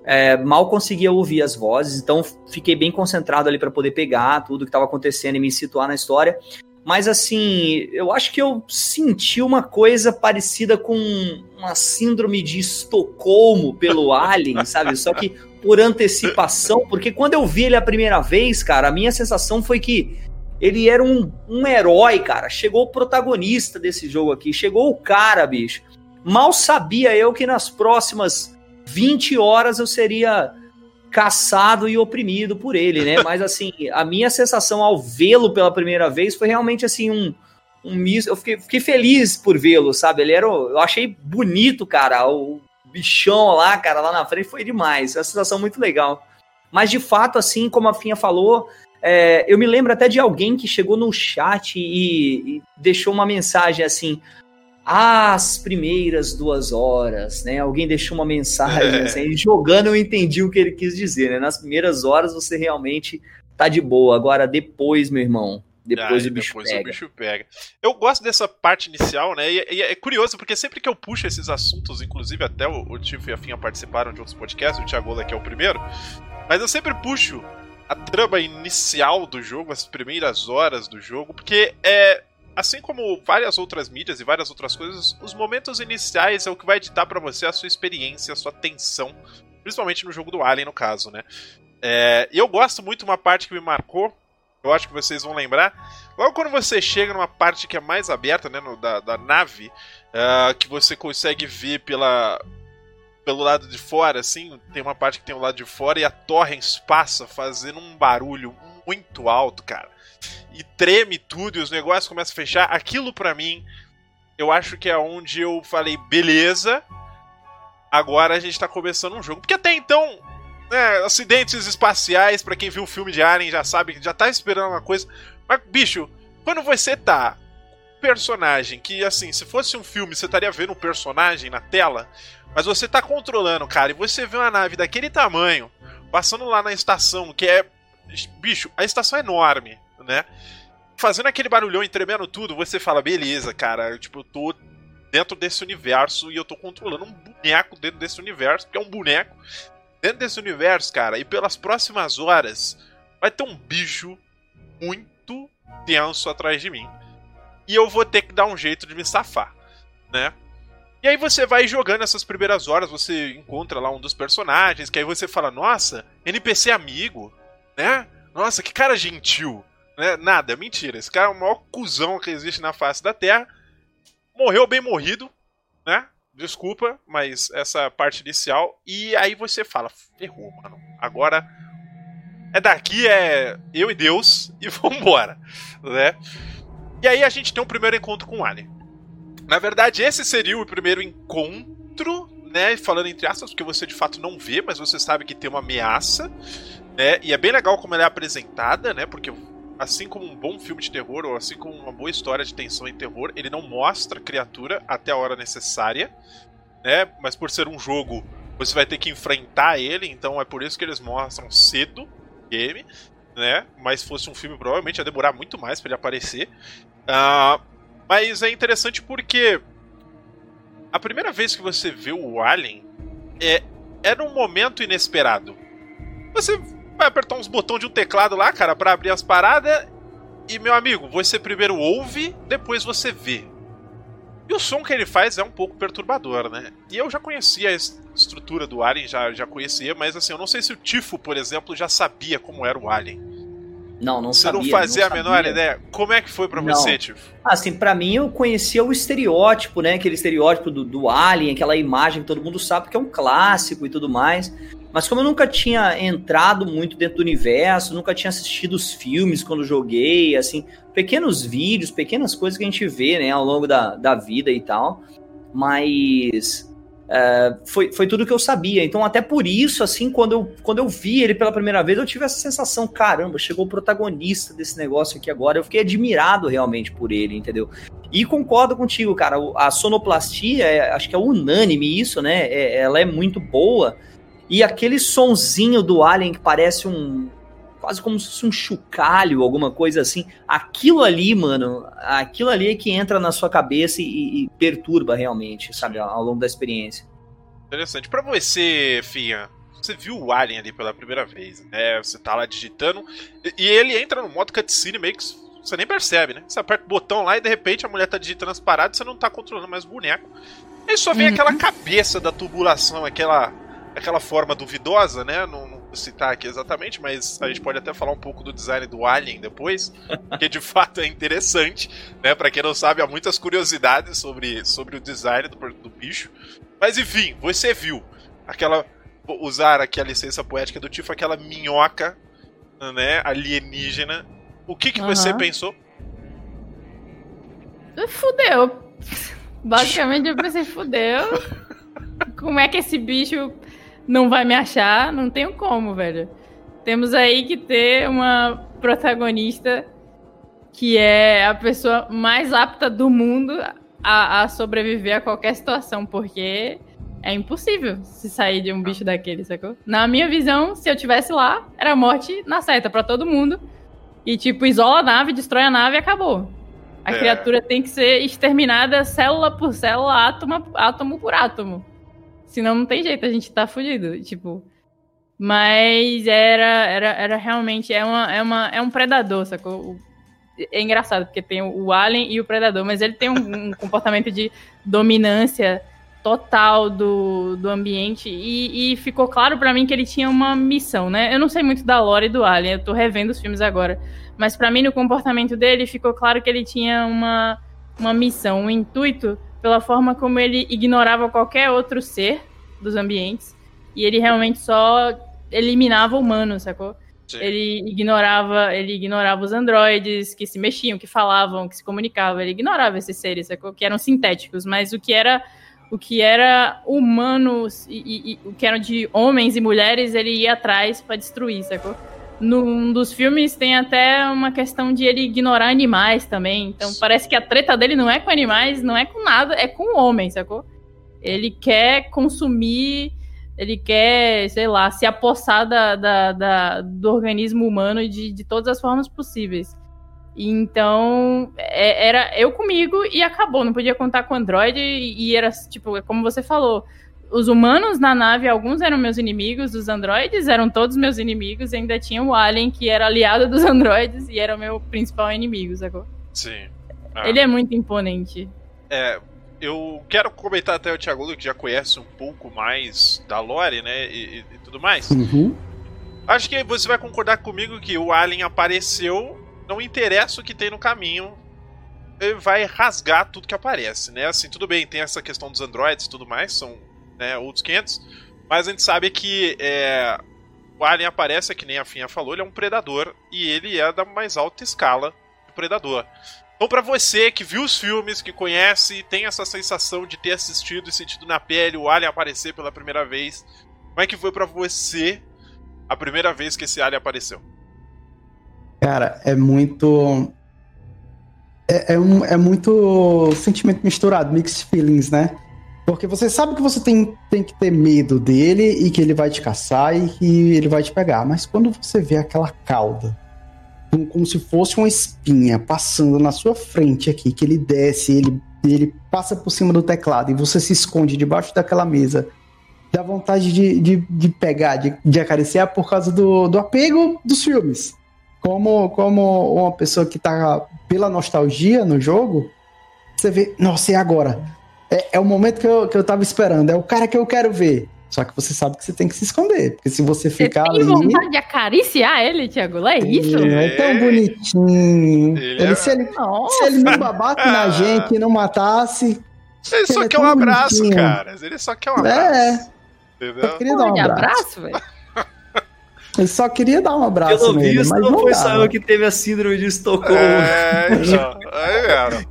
é, mal conseguia ouvir as vozes, então fiquei bem concentrado ali para poder pegar tudo que estava acontecendo e me situar na história. Mas assim, eu acho que eu senti uma coisa parecida com uma síndrome de Estocolmo pelo Alien, sabe? Só que por antecipação, porque quando eu vi ele a primeira vez, cara, a minha sensação foi que ele era um, um herói, cara. Chegou o protagonista desse jogo aqui, chegou o cara, bicho. Mal sabia eu que nas próximas 20 horas eu seria caçado e oprimido por ele, né? Mas assim, a minha sensação ao vê-lo pela primeira vez foi realmente assim um um misto. Eu fiquei, fiquei feliz por vê-lo, sabe? Ele era, eu achei bonito, cara. O bichão lá, cara, lá na frente foi demais. É uma sensação muito legal. Mas de fato, assim como a Finha falou, é, eu me lembro até de alguém que chegou no chat e, e deixou uma mensagem assim: as primeiras duas horas, né? Alguém deixou uma mensagem é. assim, jogando eu entendi o que ele quis dizer, né? Nas primeiras horas você realmente tá de boa. Agora depois, meu irmão, depois, ah, o, bicho depois pega. o bicho pega. Eu gosto dessa parte inicial, né? E, e, é curioso, porque sempre que eu puxo esses assuntos, inclusive até o, o Tiff e a Finha participaram de outros podcasts, o Thiago aqui é o primeiro, mas eu sempre puxo a trama inicial do jogo, as primeiras horas do jogo, porque é. Assim como várias outras mídias e várias outras coisas, os momentos iniciais é o que vai editar para você a sua experiência, a sua tensão, principalmente no jogo do Alien, no caso, né? É, e eu gosto muito uma parte que me marcou, eu acho que vocês vão lembrar. Logo quando você chega numa parte que é mais aberta, né, no, da, da nave, uh, que você consegue ver pela, pelo lado de fora, assim, tem uma parte que tem o lado de fora e a Torrens passa fazendo um barulho muito alto, cara. E treme tudo e os negócios começam a fechar. Aquilo para mim, eu acho que é onde eu falei, beleza, agora a gente tá começando um jogo. Porque até então, né, acidentes espaciais, para quem viu o filme de Alien já sabe, já tá esperando uma coisa. Mas, bicho, quando você tá personagem que, assim, se fosse um filme, você estaria vendo um personagem na tela, mas você tá controlando, cara, e você vê uma nave daquele tamanho, passando lá na estação, que é. Bicho, a estação é enorme, né? Fazendo aquele barulhão e tremendo tudo, você fala, beleza, cara, eu, tipo, eu tô dentro desse universo e eu tô controlando um boneco dentro desse universo, que é um boneco dentro desse universo, cara, e pelas próximas horas, vai ter um bicho muito tenso atrás de mim. E eu vou ter que dar um jeito de me safar, né? E aí você vai jogando essas primeiras horas, você encontra lá um dos personagens, que aí você fala, nossa, NPC amigo, né? Nossa, que cara gentil. Né? Nada, mentira. Esse cara é o maior cuzão que existe na face da Terra. Morreu bem morrido, né? Desculpa, mas essa parte inicial. E aí você fala, ferrou, mano. Agora é daqui, é eu e Deus, e vambora, né? E aí a gente tem um primeiro encontro com o Alien. Na verdade, esse seria o primeiro encontro, né? Falando entre aspas, porque você de fato não vê, mas você sabe que tem uma ameaça, né? E é bem legal como ela é apresentada, né? Porque assim como um bom filme de terror, ou assim como uma boa história de tensão e terror, ele não mostra a criatura até a hora necessária, né? Mas por ser um jogo, você vai ter que enfrentar ele, então é por isso que eles mostram cedo game, né? Mas se fosse um filme, provavelmente ia demorar muito mais para ele aparecer. Uh, mas é interessante porque a primeira vez que você vê o Alien é, é num momento inesperado. Você vai apertar uns botões de um teclado lá, cara, para abrir as paradas. E, meu amigo, você primeiro ouve, depois você vê. E o som que ele faz é um pouco perturbador, né? E eu já conhecia a estrutura do Alien, já, já conhecia, mas assim, eu não sei se o Tifo, por exemplo, já sabia como era o Alien. Não, não você sabia. Você não fazia não a menor ideia? Como é que foi para você, Tifo? Assim, para mim eu conhecia o estereótipo, né? Aquele estereótipo do, do Alien, aquela imagem que todo mundo sabe que é um clássico e tudo mais. Mas como eu nunca tinha entrado muito dentro do universo, nunca tinha assistido os filmes quando joguei, assim, pequenos vídeos, pequenas coisas que a gente vê, né, ao longo da, da vida e tal. Mas é, foi, foi tudo que eu sabia. Então, até por isso, assim, quando eu, quando eu vi ele pela primeira vez, eu tive essa sensação: caramba, chegou o protagonista desse negócio aqui agora. Eu fiquei admirado realmente por ele, entendeu? E concordo contigo, cara. A sonoplastia, é, acho que é unânime isso, né? É, ela é muito boa. E aquele sonzinho do Alien que parece um. Quase como se fosse um chocalho, alguma coisa assim. Aquilo ali, mano, aquilo ali é que entra na sua cabeça e, e perturba realmente, sabe, ao, ao longo da experiência. Interessante. Para você, Fia, você viu o Alien ali pela primeira vez, né? Você tá lá digitando e ele entra no modo cutscene meio que você nem percebe, né? Você aperta o botão lá e de repente a mulher tá digitando as paradas e você não tá controlando mais o boneco. E só vem uhum. aquela cabeça da tubulação, aquela aquela forma duvidosa, né? Não, citar aqui exatamente, mas a gente pode até falar um pouco do design do Alien depois, que de fato é interessante, né? Para quem não sabe, há muitas curiosidades sobre, sobre o design do, do bicho. Mas enfim, você viu aquela. Usar aqui a licença poética do Tifo, aquela minhoca, né? Alienígena. O que, que uhum. você pensou? Fudeu. Basicamente eu pensei, fudeu. Como é que esse bicho não vai me achar? Não tenho como, velho. Temos aí que ter uma protagonista que é a pessoa mais apta do mundo a, a sobreviver a qualquer situação, porque é impossível se sair de um bicho daquele, sacou? Na minha visão, se eu tivesse lá, era morte na certa para todo mundo. E tipo, isola a nave, destrói a nave e acabou. A é. criatura tem que ser exterminada célula por célula, átomo, átomo por átomo. Senão não tem jeito, a gente tá fudido. Tipo. Mas era, era, era realmente. É, uma, é, uma, é um predador, sacou? É engraçado, porque tem o Alien e o Predador, mas ele tem um, um comportamento de dominância total do, do ambiente e, e ficou claro para mim que ele tinha uma missão, né? Eu não sei muito da lore do Alien, eu tô revendo os filmes agora, mas para mim no comportamento dele ficou claro que ele tinha uma, uma missão, um intuito pela forma como ele ignorava qualquer outro ser dos ambientes e ele realmente só eliminava humanos, sacou? Sim. Ele ignorava, ele ignorava os androides que se mexiam, que falavam, que se comunicavam, ele ignorava esses seres, sacou? Que eram sintéticos, mas o que era o que era humanos e, e, e, o que eram de homens e mulheres, ele ia atrás para destruir, sacou? Num dos filmes tem até uma questão de ele ignorar animais também. Então parece que a treta dele não é com animais, não é com nada, é com homens, sacou? Ele quer consumir, ele quer, sei lá, se apossar da, da, da do organismo humano de, de todas as formas possíveis. Então, é, era eu comigo e acabou. Não podia contar com o Android e era, tipo, como você falou, os humanos na nave, alguns eram meus inimigos, os androides eram todos meus inimigos, e ainda tinha o Alien, que era aliado dos androides e era o meu principal inimigo, sacou? Sim. Ah. Ele é muito imponente. É, eu quero comentar até o Thiago Lu, que já conhece um pouco mais da lore, né, e, e tudo mais. Uhum. Acho que você vai concordar comigo que o Alien apareceu, não interessa o que tem no caminho, ele vai rasgar tudo que aparece, né? Assim, tudo bem, tem essa questão dos androids e tudo mais, são né, outros 500. Mas a gente sabe que é, o Alien aparece, que nem a Finha falou, ele é um predador e ele é da mais alta escala do predador. Então, para você que viu os filmes, que conhece e tem essa sensação de ter assistido e sentido na pele o Alien aparecer pela primeira vez, como é que foi para você a primeira vez que esse Alien apareceu? Cara, é muito. É, é, um, é muito sentimento misturado, mixed feelings, né? Porque você sabe que você tem, tem que ter medo dele e que ele vai te caçar e que ele vai te pegar. Mas quando você vê aquela cauda, como, como se fosse uma espinha passando na sua frente aqui, que ele desce, ele, ele passa por cima do teclado e você se esconde debaixo daquela mesa, dá vontade de, de, de pegar, de, de acariciar por causa do, do apego dos filmes. Como, como uma pessoa que tá pela nostalgia no jogo, você vê, nossa, e agora? É, é o momento que eu, que eu tava esperando, é o cara que eu quero ver. Só que você sabe que você tem que se esconder, porque se você ficar você tem ali... vontade de acariciar ele, Thiago? É isso? É, é tão bonitinho. Ele, ele, é... se, ele se ele não babasse na gente e não matasse... Ele só ele é quer é um abraço, bonitinho. cara. Ele só quer um é. abraço. É. Entendeu? Só queria dar um abraço, abraço velho. Ele só queria dar um abraço Pelo nele, visto, mas não foi só eu que teve a síndrome de Estocolmo. É, então. Aí era.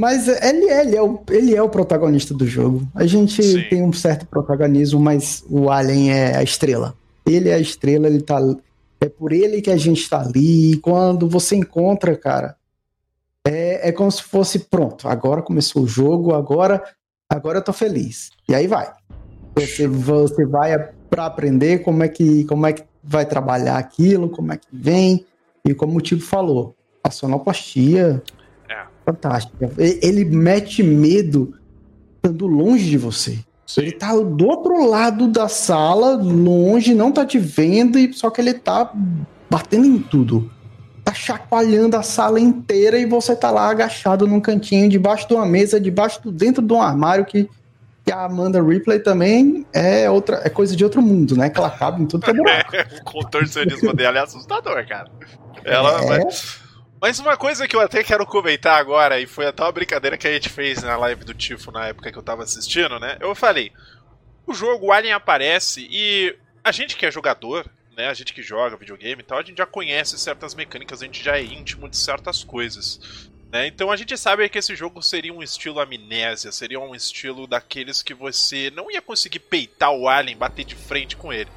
Mas ele, ele, é o, ele é o protagonista do jogo. A gente Sim. tem um certo protagonismo, mas o Alien é a estrela. Ele é a estrela, ele tá. É por ele que a gente tá ali. E quando você encontra, cara, é, é como se fosse pronto. Agora começou o jogo, agora, agora eu tô feliz. E aí vai. Você, você vai para aprender como é que como é que vai trabalhar aquilo, como é que vem. E como o Tipo falou, a sonoplastia fantástica. Ele mete medo estando longe de você. Sim. Ele tá do outro lado da sala, longe, não tá te vendo, e só que ele tá batendo em tudo. Tá chacoalhando a sala inteira e você tá lá agachado num cantinho, debaixo de uma mesa, debaixo do, dentro de um armário que, que a Amanda Ripley também é outra é coisa de outro mundo, né? Que ela cabe em tudo que é buraco. o contorcionismo dela é assustador, cara. Ela é... vai mas uma coisa que eu até quero comentar agora, e foi até uma brincadeira que a gente fez na live do Tifo na época que eu tava assistindo, né? Eu falei. o jogo, o Alien aparece e a gente que é jogador, né, a gente que joga videogame e tal, a gente já conhece certas mecânicas, a gente já é íntimo de certas coisas. Né? Então a gente sabe que esse jogo seria um estilo amnésia, seria um estilo daqueles que você não ia conseguir peitar o alien, bater de frente com ele.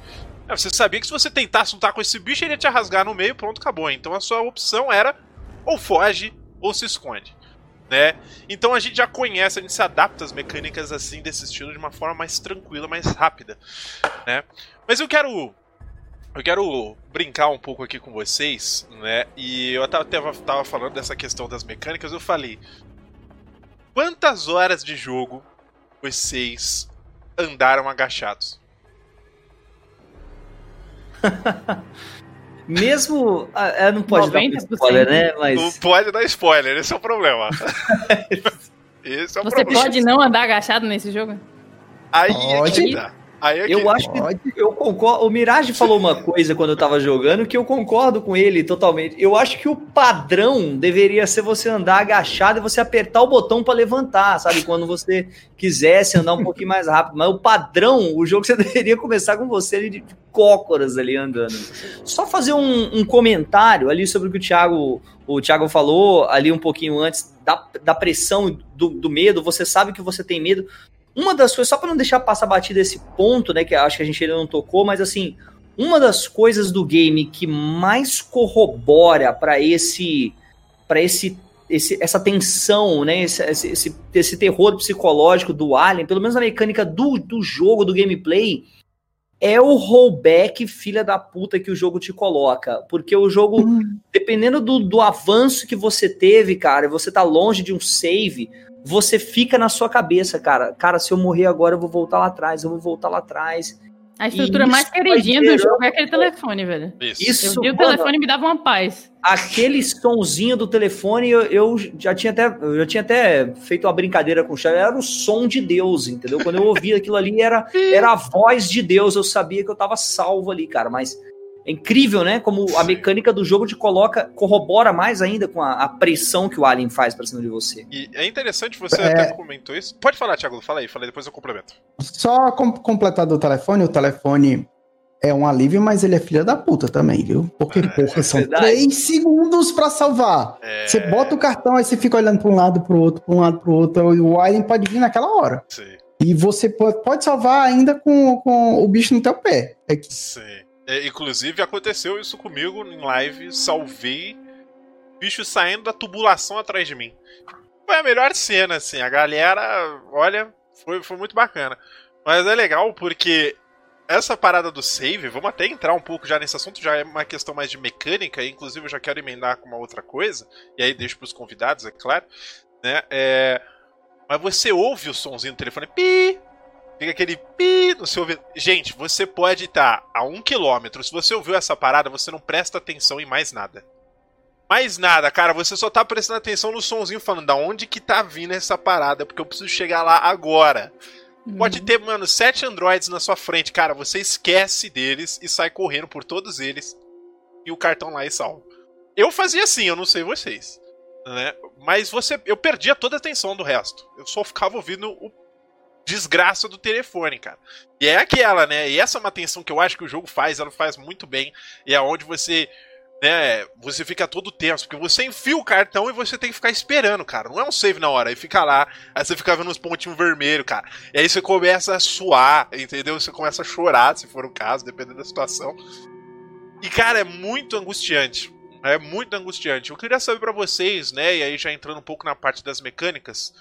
É, você sabia que se você tentasse lutar com esse bicho, ele ia te rasgar no meio, pronto, acabou. Então a sua opção era ou foge ou se esconde. Né? Então a gente já conhece, a gente se adapta às mecânicas assim desse estilo de uma forma mais tranquila, mais rápida, né? Mas eu quero eu quero brincar um pouco aqui com vocês, né? E eu até tava falando dessa questão das mecânicas, eu falei. Quantas horas de jogo vocês andaram agachados? Mesmo. É, não pode dar spoiler, né? Mas... Não pode dar spoiler, esse é o problema. esse é o Você problema. pode não andar agachado nesse jogo? Aí pode. É que tá. É eu acho pode. que eu concordo. O Mirage falou uma coisa quando eu tava jogando que eu concordo com ele totalmente. Eu acho que o padrão deveria ser você andar agachado e você apertar o botão para levantar, sabe? Quando você quisesse andar um pouquinho mais rápido. Mas o padrão, o jogo você deveria começar com você de cócoras ali andando. Só fazer um, um comentário ali sobre o que o Thiago, o Thiago falou ali um pouquinho antes da, da pressão, do, do medo. Você sabe que você tem medo. Uma das coisas, só para não deixar passar batida esse ponto, né, que acho que a gente ainda não tocou, mas assim, uma das coisas do game que mais corrobora para esse para esse, esse essa tensão, né, esse, esse, esse terror psicológico do Alien, pelo menos a mecânica do, do jogo, do gameplay, é o rollback filha da puta que o jogo te coloca. Porque o jogo, uhum. dependendo do, do avanço que você teve, cara, você tá longe de um save, você fica na sua cabeça, cara. Cara, se eu morrer agora, eu vou voltar lá atrás, eu vou voltar lá atrás. A estrutura mais queridinha do jogo é aquele telefone, velho. Isso. Eu vi o telefone me dava uma paz. Aquele sonzinho do telefone, eu, eu, já tinha até, eu já tinha até feito uma brincadeira com o Chave, era o som de Deus, entendeu? Quando eu ouvia aquilo ali, era, era a voz de Deus, eu sabia que eu tava salvo ali, cara, mas é incrível, né? Como a mecânica do jogo te coloca, corrobora mais ainda com a, a pressão que o Alien faz pra cima de você. E é interessante, você é... até comentou isso. Pode falar, Thiago, fala aí, fala aí, depois eu complemento. Só com, completar do telefone, o telefone é um alívio, mas ele é filha da puta também, viu? Porque, é, porra, são é três segundos pra salvar. É... Você bota o cartão, aí você fica olhando pra um lado, pro outro, pra um lado, pro outro, e o Alien pode vir naquela hora. Sim. E você pode, pode salvar ainda com, com o bicho no teu pé. É que... Sim. É, inclusive aconteceu isso comigo em live, salvei bicho saindo da tubulação atrás de mim. Foi a melhor cena, assim. A galera, olha, foi, foi muito bacana. Mas é legal porque essa parada do save, vamos até entrar um pouco já nesse assunto, já é uma questão mais de mecânica, inclusive eu já quero emendar com uma outra coisa, e aí deixo pros convidados, é claro. Né? É... Mas você ouve o somzinho do telefone, pi, Fica aquele pi no seu ouvido. Gente, você pode estar a um quilômetro. Se você ouviu essa parada, você não presta atenção em mais nada. Mais nada, cara. Você só tá prestando atenção no sonzinho falando da onde que tá vindo essa parada, porque eu preciso chegar lá agora. Uhum. Pode ter, mano, sete androids na sua frente, cara. Você esquece deles e sai correndo por todos eles e o cartão lá e salva. Eu fazia assim, eu não sei vocês. Né? Mas você, eu perdia toda a atenção do resto. Eu só ficava ouvindo o desgraça do telefone, cara. E é aquela, né? E essa é uma tensão que eu acho que o jogo faz, ela faz muito bem. E é onde você, né, você fica todo tenso, porque você enfia o cartão e você tem que ficar esperando, cara. Não é um save na hora, aí fica lá, aí você fica vendo uns pontinhos vermelhos, cara. E aí você começa a suar, entendeu? Você começa a chorar, se for o caso, dependendo da situação. E, cara, é muito angustiante. É muito angustiante. Eu queria saber para vocês, né, e aí já entrando um pouco na parte das mecânicas,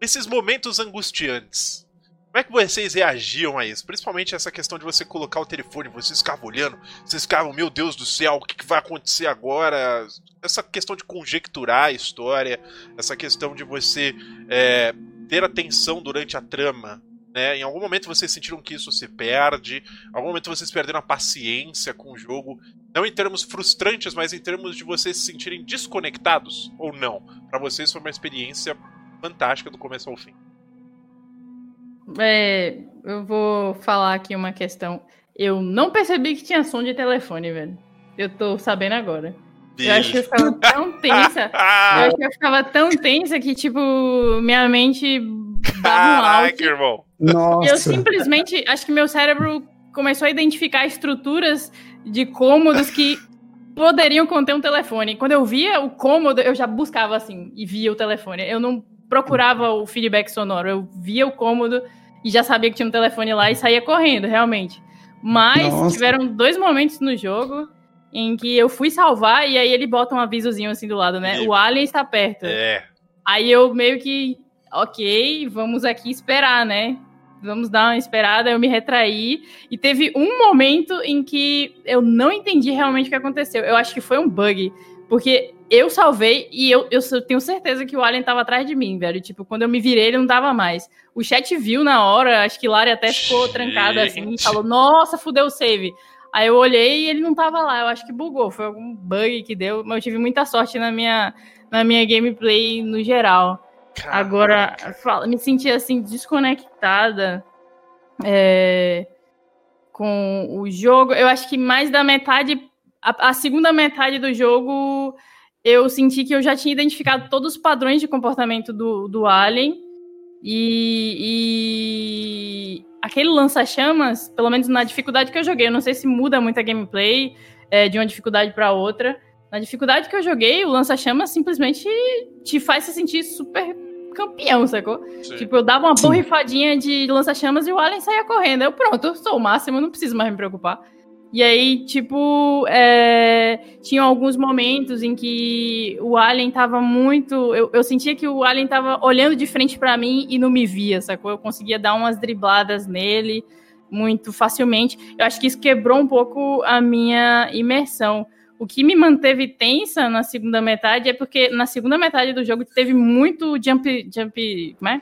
esses momentos angustiantes. Como é que vocês reagiam a isso? Principalmente essa questão de você colocar o telefone, vocês ficavam olhando, vocês ficavam, meu Deus do céu, o que, vai acontecer agora? Essa questão de conjecturar a história, essa questão de você é, ter atenção durante a trama. Né? Em algum momento vocês sentiram que isso se perde, em algum momento vocês perderam a paciência com o jogo, não em termos frustrantes, mas em termos de vocês se sentirem desconectados ou não. Para vocês foi uma experiência fantástica do começo ao fim. É, eu vou falar aqui uma questão. Eu não percebi que tinha som de telefone, velho. Eu tô sabendo agora. Eu acho que eu ficava tão tensa. eu acho que eu ficava tão tensa que, tipo, minha mente dava um Caraca, irmão. Nossa. Eu simplesmente, acho que meu cérebro começou a identificar estruturas de cômodos que poderiam conter um telefone. Quando eu via o cômodo, eu já buscava assim e via o telefone. Eu não procurava o feedback sonoro, eu via o cômodo e já sabia que tinha um telefone lá e saía correndo, realmente. Mas Nossa. tiveram dois momentos no jogo em que eu fui salvar e aí ele bota um avisozinho assim do lado, né? E- O alien está perto. É. Aí eu meio que, ok, vamos aqui esperar, né? Vamos dar uma esperada, eu me retraí. E teve um momento em que eu não entendi realmente o que aconteceu. Eu acho que foi um bug. Porque eu salvei e eu, eu tenho certeza que o Alien tava atrás de mim, velho. Tipo, quando eu me virei, ele não tava mais. O chat viu na hora, acho que Lari até ficou Gente. trancada assim e falou: Nossa, fudeu o save. Aí eu olhei e ele não tava lá. Eu acho que bugou. Foi algum bug que deu. Mas eu tive muita sorte na minha, na minha gameplay no geral. Caraca. Agora, fala- me senti assim, desconectada é, com o jogo. Eu acho que mais da metade, a, a segunda metade do jogo, eu senti que eu já tinha identificado todos os padrões de comportamento do, do Alien. E, e aquele lança-chamas, pelo menos na dificuldade que eu joguei, eu não sei se muda muito a gameplay é, de uma dificuldade para outra. Na dificuldade que eu joguei, o lança-chamas simplesmente te faz se sentir super campeão, sacou? Sim. Tipo, eu dava uma borrifadinha de lança-chamas e o Alien saía correndo. Eu, pronto, eu sou o máximo, não preciso mais me preocupar. E aí, tipo, é, tinham alguns momentos em que o Alien tava muito. Eu, eu sentia que o Alien tava olhando de frente pra mim e não me via, sacou? Eu conseguia dar umas dribladas nele muito facilmente. Eu acho que isso quebrou um pouco a minha imersão. O que me manteve tensa na segunda metade é porque na segunda metade do jogo teve muito jump. jump como é?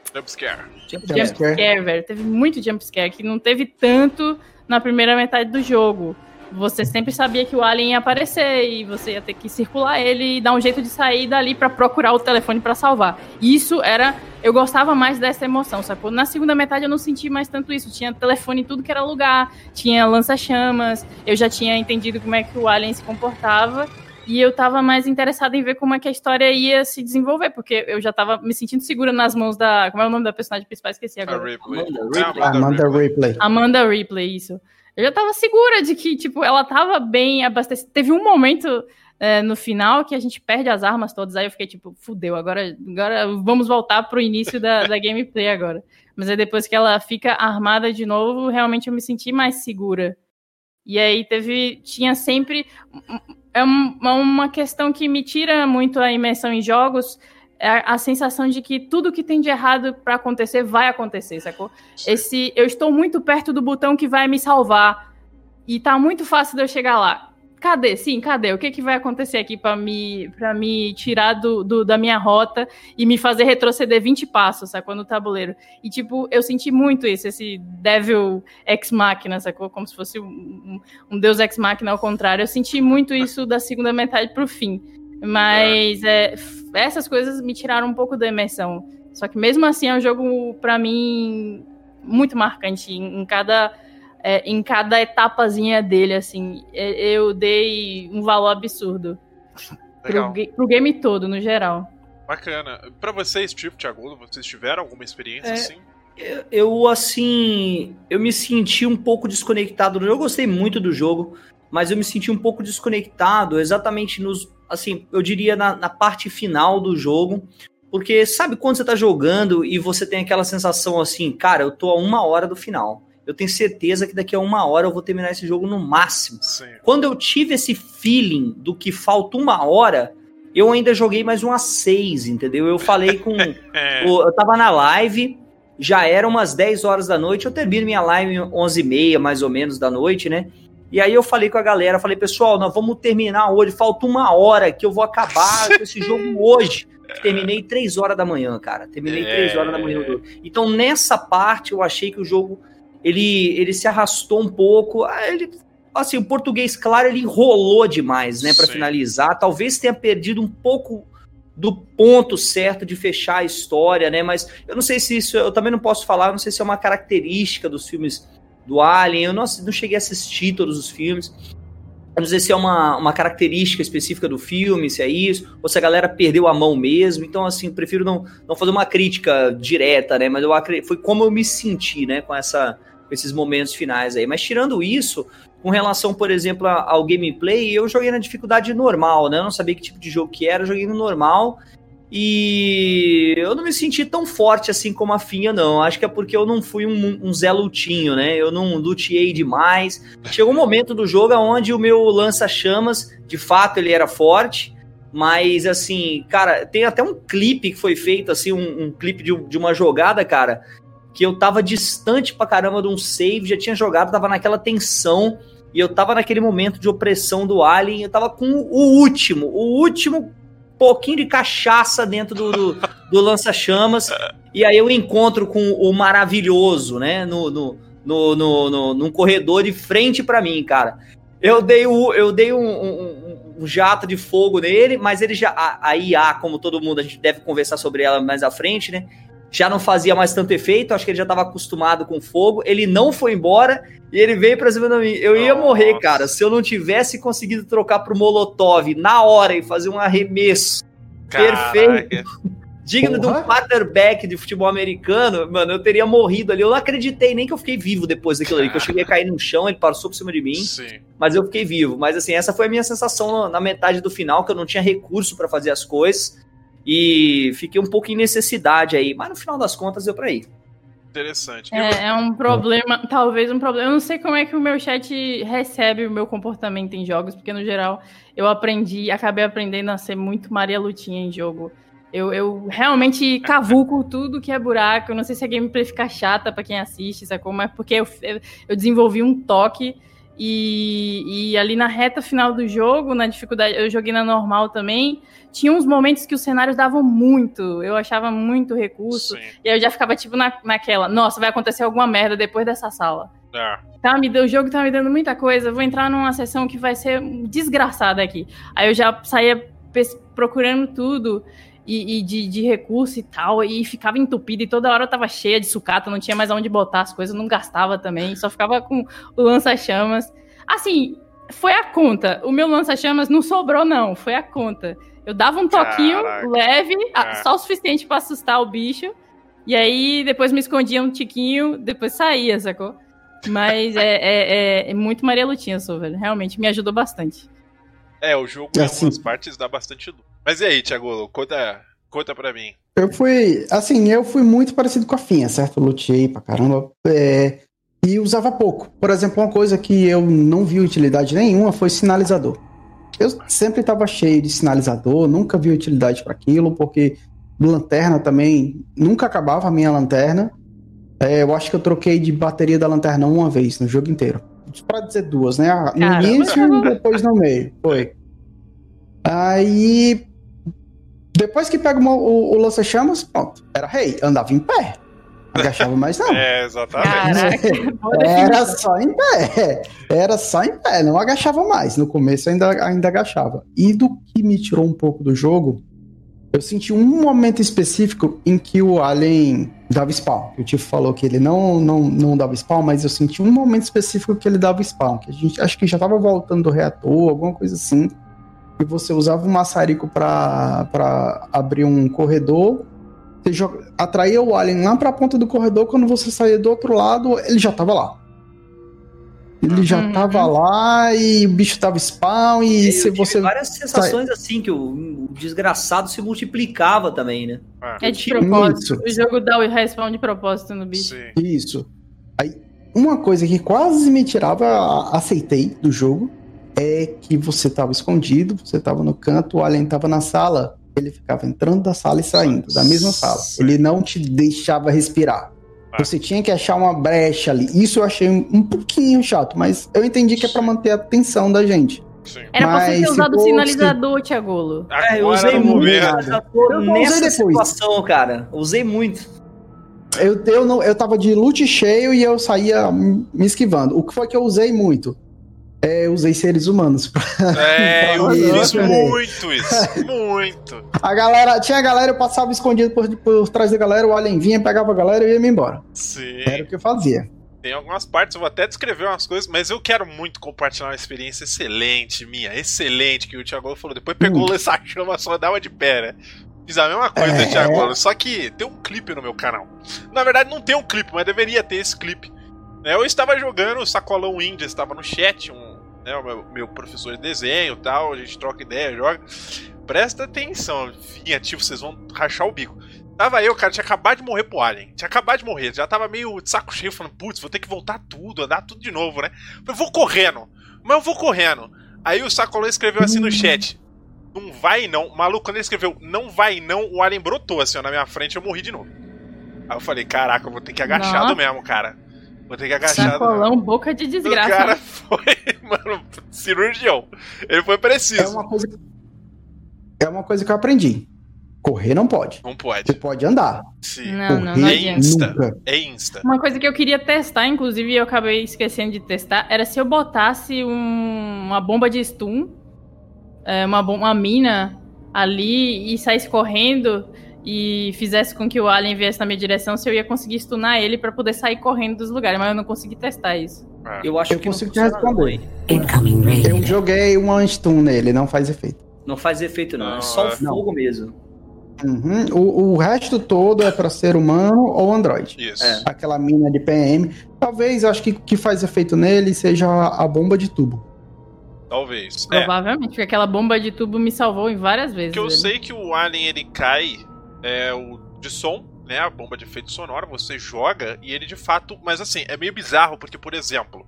Jump Jump scare. scare, velho. Teve muito jump scare, que não teve tanto na primeira metade do jogo. Você sempre sabia que o alien ia aparecer e você ia ter que circular ele e dar um jeito de sair dali pra procurar o telefone pra salvar. Isso era. Eu gostava mais dessa emoção, sacou? Na segunda metade eu não senti mais tanto isso. Tinha telefone em tudo que era lugar, tinha lança-chamas, eu já tinha entendido como é que o alien se comportava. E eu tava mais interessada em ver como é que a história ia se desenvolver, porque eu já tava me sentindo segura nas mãos da. Como é o nome da personagem principal? Esqueci A agora. Ripley. Amanda Ripley. Amanda Ripley. Amanda Ripley, isso. Eu já tava segura de que, tipo, ela tava bem abastecida. Teve um momento é, no final que a gente perde as armas todas, aí eu fiquei tipo, fudeu, agora, agora vamos voltar pro início da, da gameplay agora. Mas aí depois que ela fica armada de novo, realmente eu me senti mais segura. E aí teve, tinha sempre, é um- uma questão que me tira muito a imersão em jogos, a, a sensação de que tudo que tem de errado pra acontecer vai acontecer, sacou? Esse, eu estou muito perto do botão que vai me salvar e tá muito fácil de eu chegar lá. Cadê? Sim, cadê? O que, que vai acontecer aqui pra me, pra me tirar do, do- da minha rota e me fazer retroceder 20 passos, sacou? No tabuleiro. E, tipo, eu senti muito isso, esse Devil Ex Machina, sacou? Como se fosse um, um- Deus Ex Machina ao contrário. Eu senti muito isso da segunda metade pro fim. Mas é, essas coisas me tiraram um pouco da imersão. Só que mesmo assim é um jogo, pra mim, muito marcante. Em, cada, é, em cada etapazinha dele, assim, é, eu dei um valor absurdo. Pro, pro game todo, no geral. Bacana. Pra vocês, Trip, Thiago, vocês tiveram alguma experiência É. assim? Eu, eu, assim, eu me senti um pouco desconectado. Eu gostei muito do jogo, mas eu me senti um pouco desconectado exatamente nos, assim, eu diria na, na parte final do jogo. Porque sabe quando você tá jogando e você tem aquela sensação assim, cara, eu tô a uma hora do final. Eu tenho certeza que daqui a uma hora eu vou terminar esse jogo no máximo. Sim. Quando eu tive esse feeling do que falta uma hora, eu ainda joguei mais umas seis, entendeu? Eu falei com. É. o- eu tava na live, já era umas 10 horas da noite, eu termino minha live 11 e meia, mais ou menos, da noite, né? E aí eu falei com a galera, falei, pessoal, nós vamos terminar hoje, falta uma hora que eu vou acabar com esse jogo hoje. Terminei 3 horas da manhã, cara. Terminei É. 3 horas da manhã. Então, nessa parte, eu achei que o jogo ele, ele se arrastou um pouco. Ah, Ele, assim, o português, claro, ele enrolou demais, né, para finalizar. Talvez tenha perdido um pouco do ponto certo de fechar a história, né? Mas eu não sei se isso, eu também não posso falar, não sei se é uma característica dos filmes do Alien. Eu não, não cheguei a assistir todos os filmes. Eu não sei se é uma, uma característica específica do filme, se é isso, ou se a galera perdeu a mão mesmo. Então, assim, prefiro não, não fazer uma crítica direta, né? Mas eu foi como eu me senti, né, com, essa, com esses momentos finais aí. Mas tirando isso, com relação, por exemplo, ao gameplay, eu joguei na dificuldade normal, né? Eu não sabia que tipo de jogo que era, eu joguei no normal. E eu não me senti tão forte assim como a Finha, não. Acho que é porque eu não fui um, um Zé Lutinho, né? Eu não luteei demais. Chegou um momento do jogo onde o meu lança-chamas, de fato, ele era forte. Mas, assim, cara, tem até um clipe que foi feito, assim, um, um clipe de, de uma jogada, cara, que eu tava distante pra caramba de um save, já tinha jogado, tava naquela tensão, e eu tava naquele momento de opressão do Alien, eu tava com o último, o último pouquinho de cachaça dentro do, do, do lança-chamas. E aí eu encontro com o maravilhoso, né? No, no, no, no, no num corredor de frente para mim, cara. Eu dei, o, eu dei um, um, um, jato de fogo nele, mas ele já. A, a IA, como todo mundo, a gente deve conversar sobre ela mais à frente, né? Já não fazia mais tanto efeito, acho que ele já estava acostumado com fogo. Ele não foi embora e ele veio pra cima de mim. Eu ia Nossa. morrer, cara, se eu não tivesse conseguido trocar pro Molotov na hora e fazer um arremesso Caraca. perfeito. Digno Porra. de um quarterback de futebol americano, mano, eu teria morrido ali. Eu não acreditei nem que eu fiquei vivo depois daquilo ali, que eu cheguei a cair no chão, ele passou por cima de mim, Sim. mas eu fiquei vivo. Mas assim, essa foi a minha sensação na metade do final, que eu não tinha recurso para fazer as coisas. E fiquei um pouco em necessidade aí, mas no final das contas deu pra ir. Interessante. É, é um problema, talvez um problema. Eu não sei como é que o meu chat recebe o meu comportamento em jogos, porque no geral eu aprendi, acabei aprendendo a ser muito Maria Lutinha em jogo. Eu, eu realmente cavuco tudo que é buraco. Eu não sei se a gameplay fica chata para quem assiste, sacou? Mas porque eu, eu desenvolvi um toque e, e, ali na reta final do jogo, na dificuldade, eu joguei na normal também. Tinha uns momentos que os cenários davam muito, eu achava muito recurso. Sim. E aí eu já ficava tipo na, naquela: nossa, vai acontecer alguma merda depois dessa sala. É. Tá, me deu, o jogo tá me dando muita coisa. Vou entrar numa sessão que vai ser desgraçada aqui. Aí eu já saía procurando tudo e, e de, de, recurso e tal, e ficava entupido, e toda hora tava cheia de sucata, não tinha mais aonde botar as coisas, não gastava também, só ficava com o lança-chamas. Assim, foi a conta. O meu lança-chamas não sobrou, não, foi a conta. Eu dava um toquinho Caraca. leve, é. só o suficiente para assustar o bicho, e aí depois me escondia um tiquinho, depois saía, sacou? Mas é, é, é, é, muito Maria Lutinha, sou, velho. Realmente me ajudou bastante. É, o jogo em assim, algumas partes dá bastante luz. Mas e aí, Thiago, conta, conta pra mim. Eu fui, assim, eu fui muito parecido com a Finha, certo? Lutei pra caramba. É, e usava pouco. Por exemplo, uma coisa que eu não vi utilidade nenhuma foi sinalizador. Eu sempre estava cheio de sinalizador, nunca vi utilidade para aquilo, porque lanterna também nunca acabava a minha lanterna. É, eu acho que eu troquei de bateria da lanterna uma vez no jogo inteiro. Para dizer duas, né? No Caramba. início e depois no meio. Foi. Aí depois que pega o, o lança-chamas, pronto. Era rei, andava em pé. Agachava mais não. É, exatamente. Caraca, era só em pé. Era só em pé, não agachava mais. No começo ainda, ainda agachava. E do que me tirou um pouco do jogo, eu senti um momento específico em que o Alien dava spawn. O Tiff falou que ele não, não, não dava spawn, mas eu senti um momento específico que ele dava spawn. Que a gente acho que já tava voltando do reator, alguma coisa assim e você usava um maçarico para abrir um corredor. Você joga, atraía o alien lá para a ponta do corredor, quando você saía do outro lado, ele já estava lá. Ele já uhum. tava lá e o bicho tava spawn e eu se você. várias sensações assim, que o, o, desgraçado se multiplicava também, né? É, é de propósito. Isso. O jogo dá o respawn de propósito no bicho. Sim. Isso. Aí, uma coisa que quase me tirava, aceitei do jogo, é que você estava escondido, você estava no canto, o alien estava na sala, ele ficava entrando da sala e saindo da mesma sala. Ele não te deixava respirar. Ah. Você tinha que achar uma brecha ali. Isso eu achei um pouquinho chato, mas eu entendi que é para manter a atenção da gente. Sim. Era pra você ter usado o sinalizador, Tiagolo. É, eu usei muito eu nessa usei situação, cara. Usei muito. Eu, eu, não, eu tava de loot cheio e eu saía me esquivando. O que foi que eu usei muito? É, usei seres humanos. Pra, é, eu fiz muito isso. Muito. A galera, tinha a galera, eu passava escondido por, por trás da galera, o alien vinha, pegava a galera e ia me embora. Sim. Era o que eu fazia. tem algumas partes, eu vou até descrever umas coisas, mas eu quero muito compartilhar uma experiência excelente minha, excelente, que o Thiago falou. Depois pegou hum. essa chama só dava de pé, né? Fiz a mesma coisa, é... Thiago, só que tem um clipe no meu canal. Na verdade, não tem um clipe, mas deveria ter esse clipe. Né, eu estava jogando o Sacolão Índia, estava no chat, um, né, o meu, meu professor de desenho e tal, a gente troca ideia, joga. Presta atenção, ativo, vocês vão rachar o bico. Tava eu, cara, tinha acabado de morrer pro Alien. Tinha acabado de morrer. Já tava meio de saco cheio, falando, putz, vou ter que voltar tudo, andar tudo de novo, né? Eu vou correndo. Mas eu vou correndo. Aí o Sacolão escreveu assim no chat. Não vai não. Maluco, quando ele escreveu não vai não, o Alien brotou assim ó, na minha frente eu morri de novo. Aí eu falei, caraca, eu vou ter que agachado Nossa. mesmo, cara. Vou ter que agachar. Sacolão, boca de desgraça. O cara foi, mano, cirurgião. Ele foi preciso. É uma coisa, é uma coisa que eu aprendi. Correr não pode. Não pode. Você pode andar. Sim. Não, não, não é insta. Nunca. É insta. Uma coisa que eu queria testar, inclusive eu acabei esquecendo de testar, era se eu botasse um, uma bomba de stun, é, uma, uma mina ali e saísse correndo e fizesse com que o alien viesse na minha direção, se eu ia conseguir stunar ele para poder sair correndo dos lugares, mas eu não consegui testar isso. É. Eu acho eu que consigo te responder. Eu joguei um stun nele, não faz efeito. Não faz efeito não, não é só o fogo mesmo. Uhum. O, o, resto todo é para ser humano ou Android. Isso. É. Aquela mina de PM. Talvez, acho que o que faz efeito nele seja a bomba de tubo. Talvez. É. Provavelmente, é. porque aquela bomba de tubo me salvou em várias vezes. Que eu sei que o Alien ele cai é, o de som, né? A bomba de efeito sonoro, você joga e ele de fato. Mas assim, é meio bizarro, porque, por exemplo.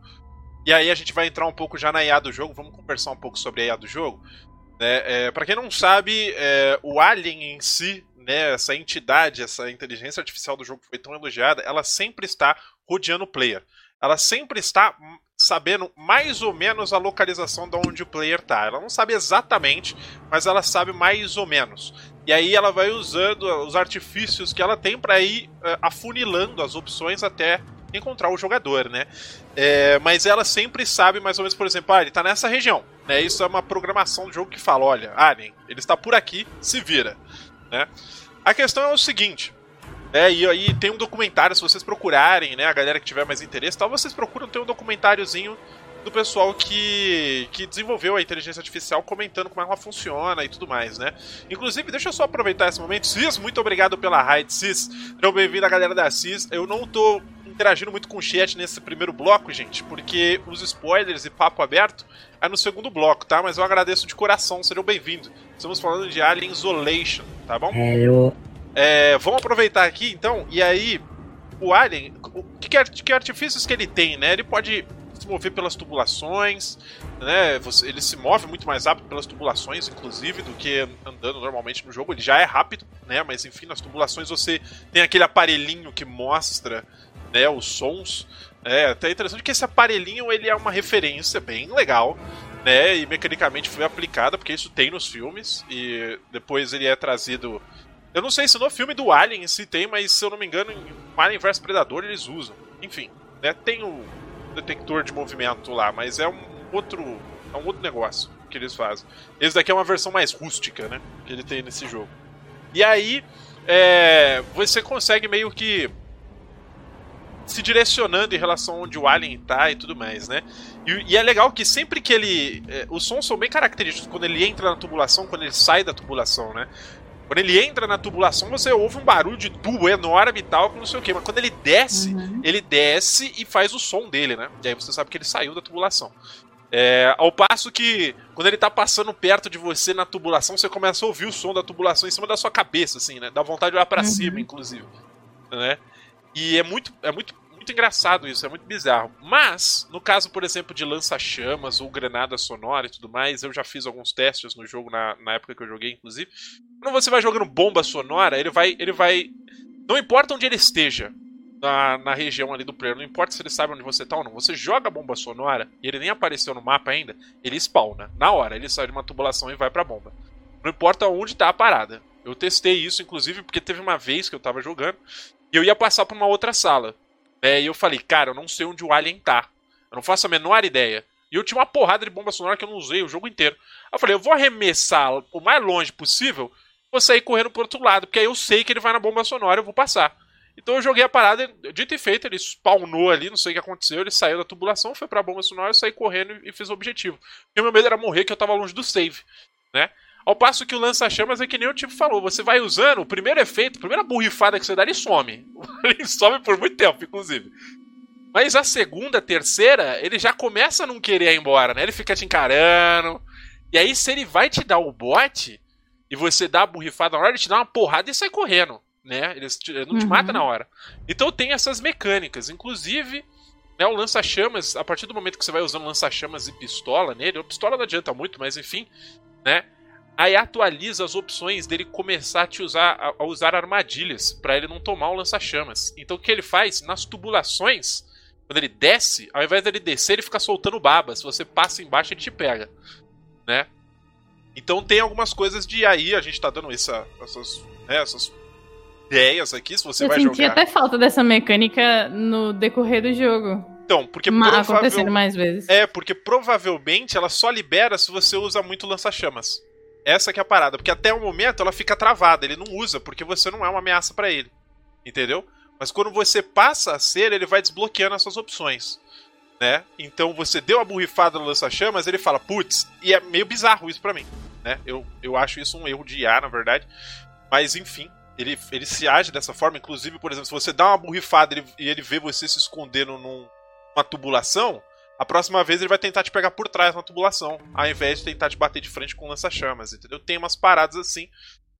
E aí a gente vai entrar um pouco já na IA do jogo, vamos conversar um pouco sobre a IA do jogo. Né? É, para quem não sabe, é, o Alien em si, né, essa entidade, essa inteligência artificial do jogo que foi tão elogiada, ela sempre está rodeando o player. Ela sempre está sabendo mais ou menos a localização de onde o player está. Ela não sabe exatamente, mas ela sabe mais ou menos. E aí ela vai usando os artifícios que ela tem para ir uh, afunilando as opções até encontrar o jogador, né? É, mas ela sempre sabe mais ou menos, por exemplo, ah, ele tá nessa região, né? Isso é uma programação do jogo que fala, olha, Alien, ele está por aqui, se vira, né? A questão é o seguinte, é, e aí tem um documentário, se vocês procurarem, né, a galera que tiver mais interesse, tal, vocês procuram ter um documentáriozinho do pessoal que, que desenvolveu a inteligência artificial comentando como ela funciona e tudo mais, né? Inclusive, deixa eu só aproveitar esse momento. Cis, muito obrigado pela raid, Cis. Sejam bem-vindos, galera da Cis. Eu não tô interagindo muito com o chat nesse primeiro bloco, gente, porque os spoilers e papo aberto é no segundo bloco, tá? Mas eu agradeço de coração, sejam bem-vindos. Estamos falando de Alien Isolation, tá bom? É, eu... É, vamos aproveitar aqui, então, e aí, o Alien, o que, que artifícios que ele tem, né? Ele pode se mover pelas tubulações, né? Você, ele se move muito mais rápido pelas tubulações, inclusive, do que andando normalmente no jogo. Ele já é rápido, né? Mas enfim, nas tubulações você tem aquele aparelhinho que mostra né, os sons. É até interessante que esse aparelhinho ele é uma referência bem legal, né, e mecanicamente foi aplicada, porque isso tem nos filmes, e depois ele é trazido. Eu não sei se no filme do Alien si tem, mas se eu não me engano, em Alien vs Predador eles usam. Enfim, né, tem o detector de movimento lá, mas é um outro, é um outro negócio que eles fazem. Esse daqui é uma versão mais rústica, né, que ele tem nesse jogo. E aí, é, você consegue meio que se direcionando em relação onde o alien tá e tudo mais, né? E, e é legal que sempre que ele. É, os sons são bem característicos quando ele entra na tubulação, quando ele sai da tubulação, né? Quando ele entra na tubulação, você ouve um barulho de tubo enorme e tal, não sei o que. Mas quando ele desce, uhum. ele desce e faz o som dele, né? E aí você sabe que ele saiu da tubulação. É, ao passo que, quando ele tá passando perto de você na tubulação, você começa a ouvir o som da tubulação em cima da sua cabeça, assim, né? Dá vontade de olhar pra uhum. cima, inclusive. Né? E é muito, é muito, muito engraçado isso, é muito bizarro. Mas, no caso, por exemplo, de lança-chamas ou granada sonora e tudo mais, eu já fiz alguns testes no jogo na, na época que eu joguei, inclusive. Quando você vai jogando bomba sonora, ele vai. ele vai. Não importa onde ele esteja, na, na, região ali do player. Não importa se ele sabe onde você tá ou não. Você joga a bomba sonora e ele nem apareceu no mapa ainda, ele spawna. Na hora, ele sai de uma tubulação e vai pra bomba. Não importa onde tá a parada. Eu testei isso, inclusive, porque teve uma vez que eu tava jogando e eu ia passar pra uma outra sala. Né? E eu falei, cara, eu não sei onde o Alien tá. Eu não faço a menor ideia. E eu tinha uma porrada de bomba sonora que eu não usei o jogo inteiro. Eu falei, eu vou arremessar o mais longe possível, vou sair correndo pro outro lado, porque aí eu sei que ele vai na bomba sonora eu vou passar. Então eu joguei a parada, dito e feito, ele spawnou ali, não sei o que aconteceu, ele saiu da tubulação, foi pra bomba sonora, eu saí correndo e fiz o objetivo. Porque meu medo era morrer, que eu tava longe do save, né? Ao passo que o lança-chamas é que nem o tipo falou, você vai usando, o primeiro efeito, a primeira burrifada que você dá, ele some. ele some por muito tempo, inclusive. Mas a segunda, terceira, ele já começa a não querer ir embora, né? Ele fica te encarando. E aí, se ele vai te dar o bote, e você dá a burrifada na hora, ele te dá uma porrada e sai correndo né? Ele não te uhum. mata na hora. Então tem essas mecânicas. Inclusive, né, o lança-chamas, a partir do momento que você vai usando lança-chamas e pistola nele, a pistola não adianta muito, mas enfim, né? Aí atualiza as opções dele começar a te usar a, usar armadilhas para ele não tomar o lança-chamas. Então o que ele faz nas tubulações, quando ele desce, ao invés dele descer, ele fica soltando baba. Se você passa embaixo, ele te pega, né? Então tem algumas coisas de aí, a gente tá dando essa, essas, né, essas ideias aqui, se você eu vai jogar. Eu senti até falta dessa mecânica no decorrer do jogo. Então, porque Ma acontecendo mais vezes. É, porque provavelmente ela só libera se você usa muito lança-chamas. Essa que é a parada, porque até o momento ela fica travada, ele não usa, porque você não é uma ameaça para ele. Entendeu? Mas quando você passa a ser, ele vai desbloqueando essas opções. Né? Então você deu a burrifada no lança-chamas, ele fala, putz, e é meio bizarro isso para mim. Né? Eu, eu acho isso um erro de IA, na verdade. Mas enfim, ele, ele se age dessa forma. Inclusive, por exemplo, se você dá uma burrifada e ele vê você se escondendo num, numa tubulação, a próxima vez ele vai tentar te pegar por trás na tubulação, ao invés de tentar te bater de frente com lança-chamas, entendeu? Tem umas paradas assim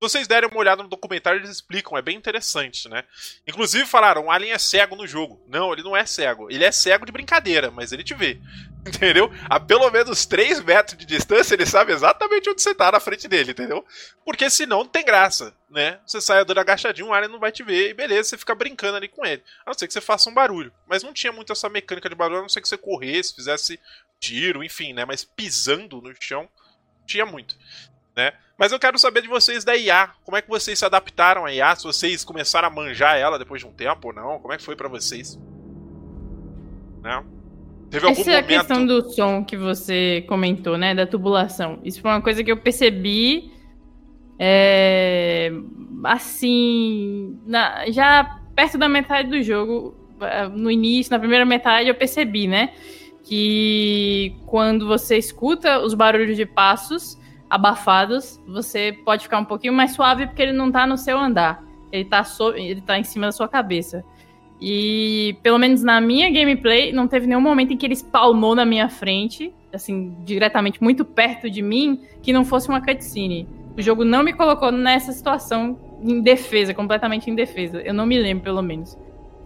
vocês derem uma olhada no documentário, eles explicam, é bem interessante, né? Inclusive falaram, o Alien é cego no jogo. Não, ele não é cego. Ele é cego de brincadeira, mas ele te vê. Entendeu? A pelo menos 3 metros de distância, ele sabe exatamente onde você tá na frente dele, entendeu? Porque senão não tem graça, né? Você sai dando agachadinho, o Alien não vai te ver, e beleza, você fica brincando ali com ele. A não ser que você faça um barulho. Mas não tinha muito essa mecânica de barulho, a não ser que você corresse, fizesse tiro, enfim, né? Mas pisando no chão, tinha muito né? Mas eu quero saber de vocês da IA. Como é que vocês se adaptaram à IA? Se vocês começaram a manjar ela depois de um tempo ou não? Como é que foi para vocês? Né? Teve algum Essa momento... é a questão do som que você comentou, né? Da tubulação. Isso foi uma coisa que eu percebi. É, assim, na, já perto da metade do jogo, eh, no início, na primeira metade, eu percebi, né? Que quando você escuta os barulhos de passos, abafados, você pode ficar um pouquinho mais suave porque ele não tá no seu andar. Ele tá, so ele tá em cima da sua cabeça. E pelo menos na minha gameplay, não teve nenhum momento em que ele spawnou na minha frente, assim, diretamente muito perto de mim, que não fosse uma cutscene. O jogo não me colocou nessa situação em defesa, completamente em defesa. Eu não me lembro, pelo menos.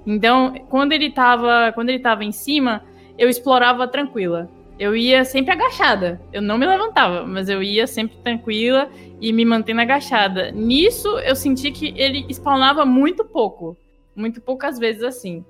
Então, quando ele tava, quando ele tava em cima, eu explorava tranquila eu ia sempre agachada. Eu não me levantava, mas eu ia sempre tranquila e me mantendo agachada. Nisso, eu senti que ele spawnava muito pouco. Muito poucas vezes assim.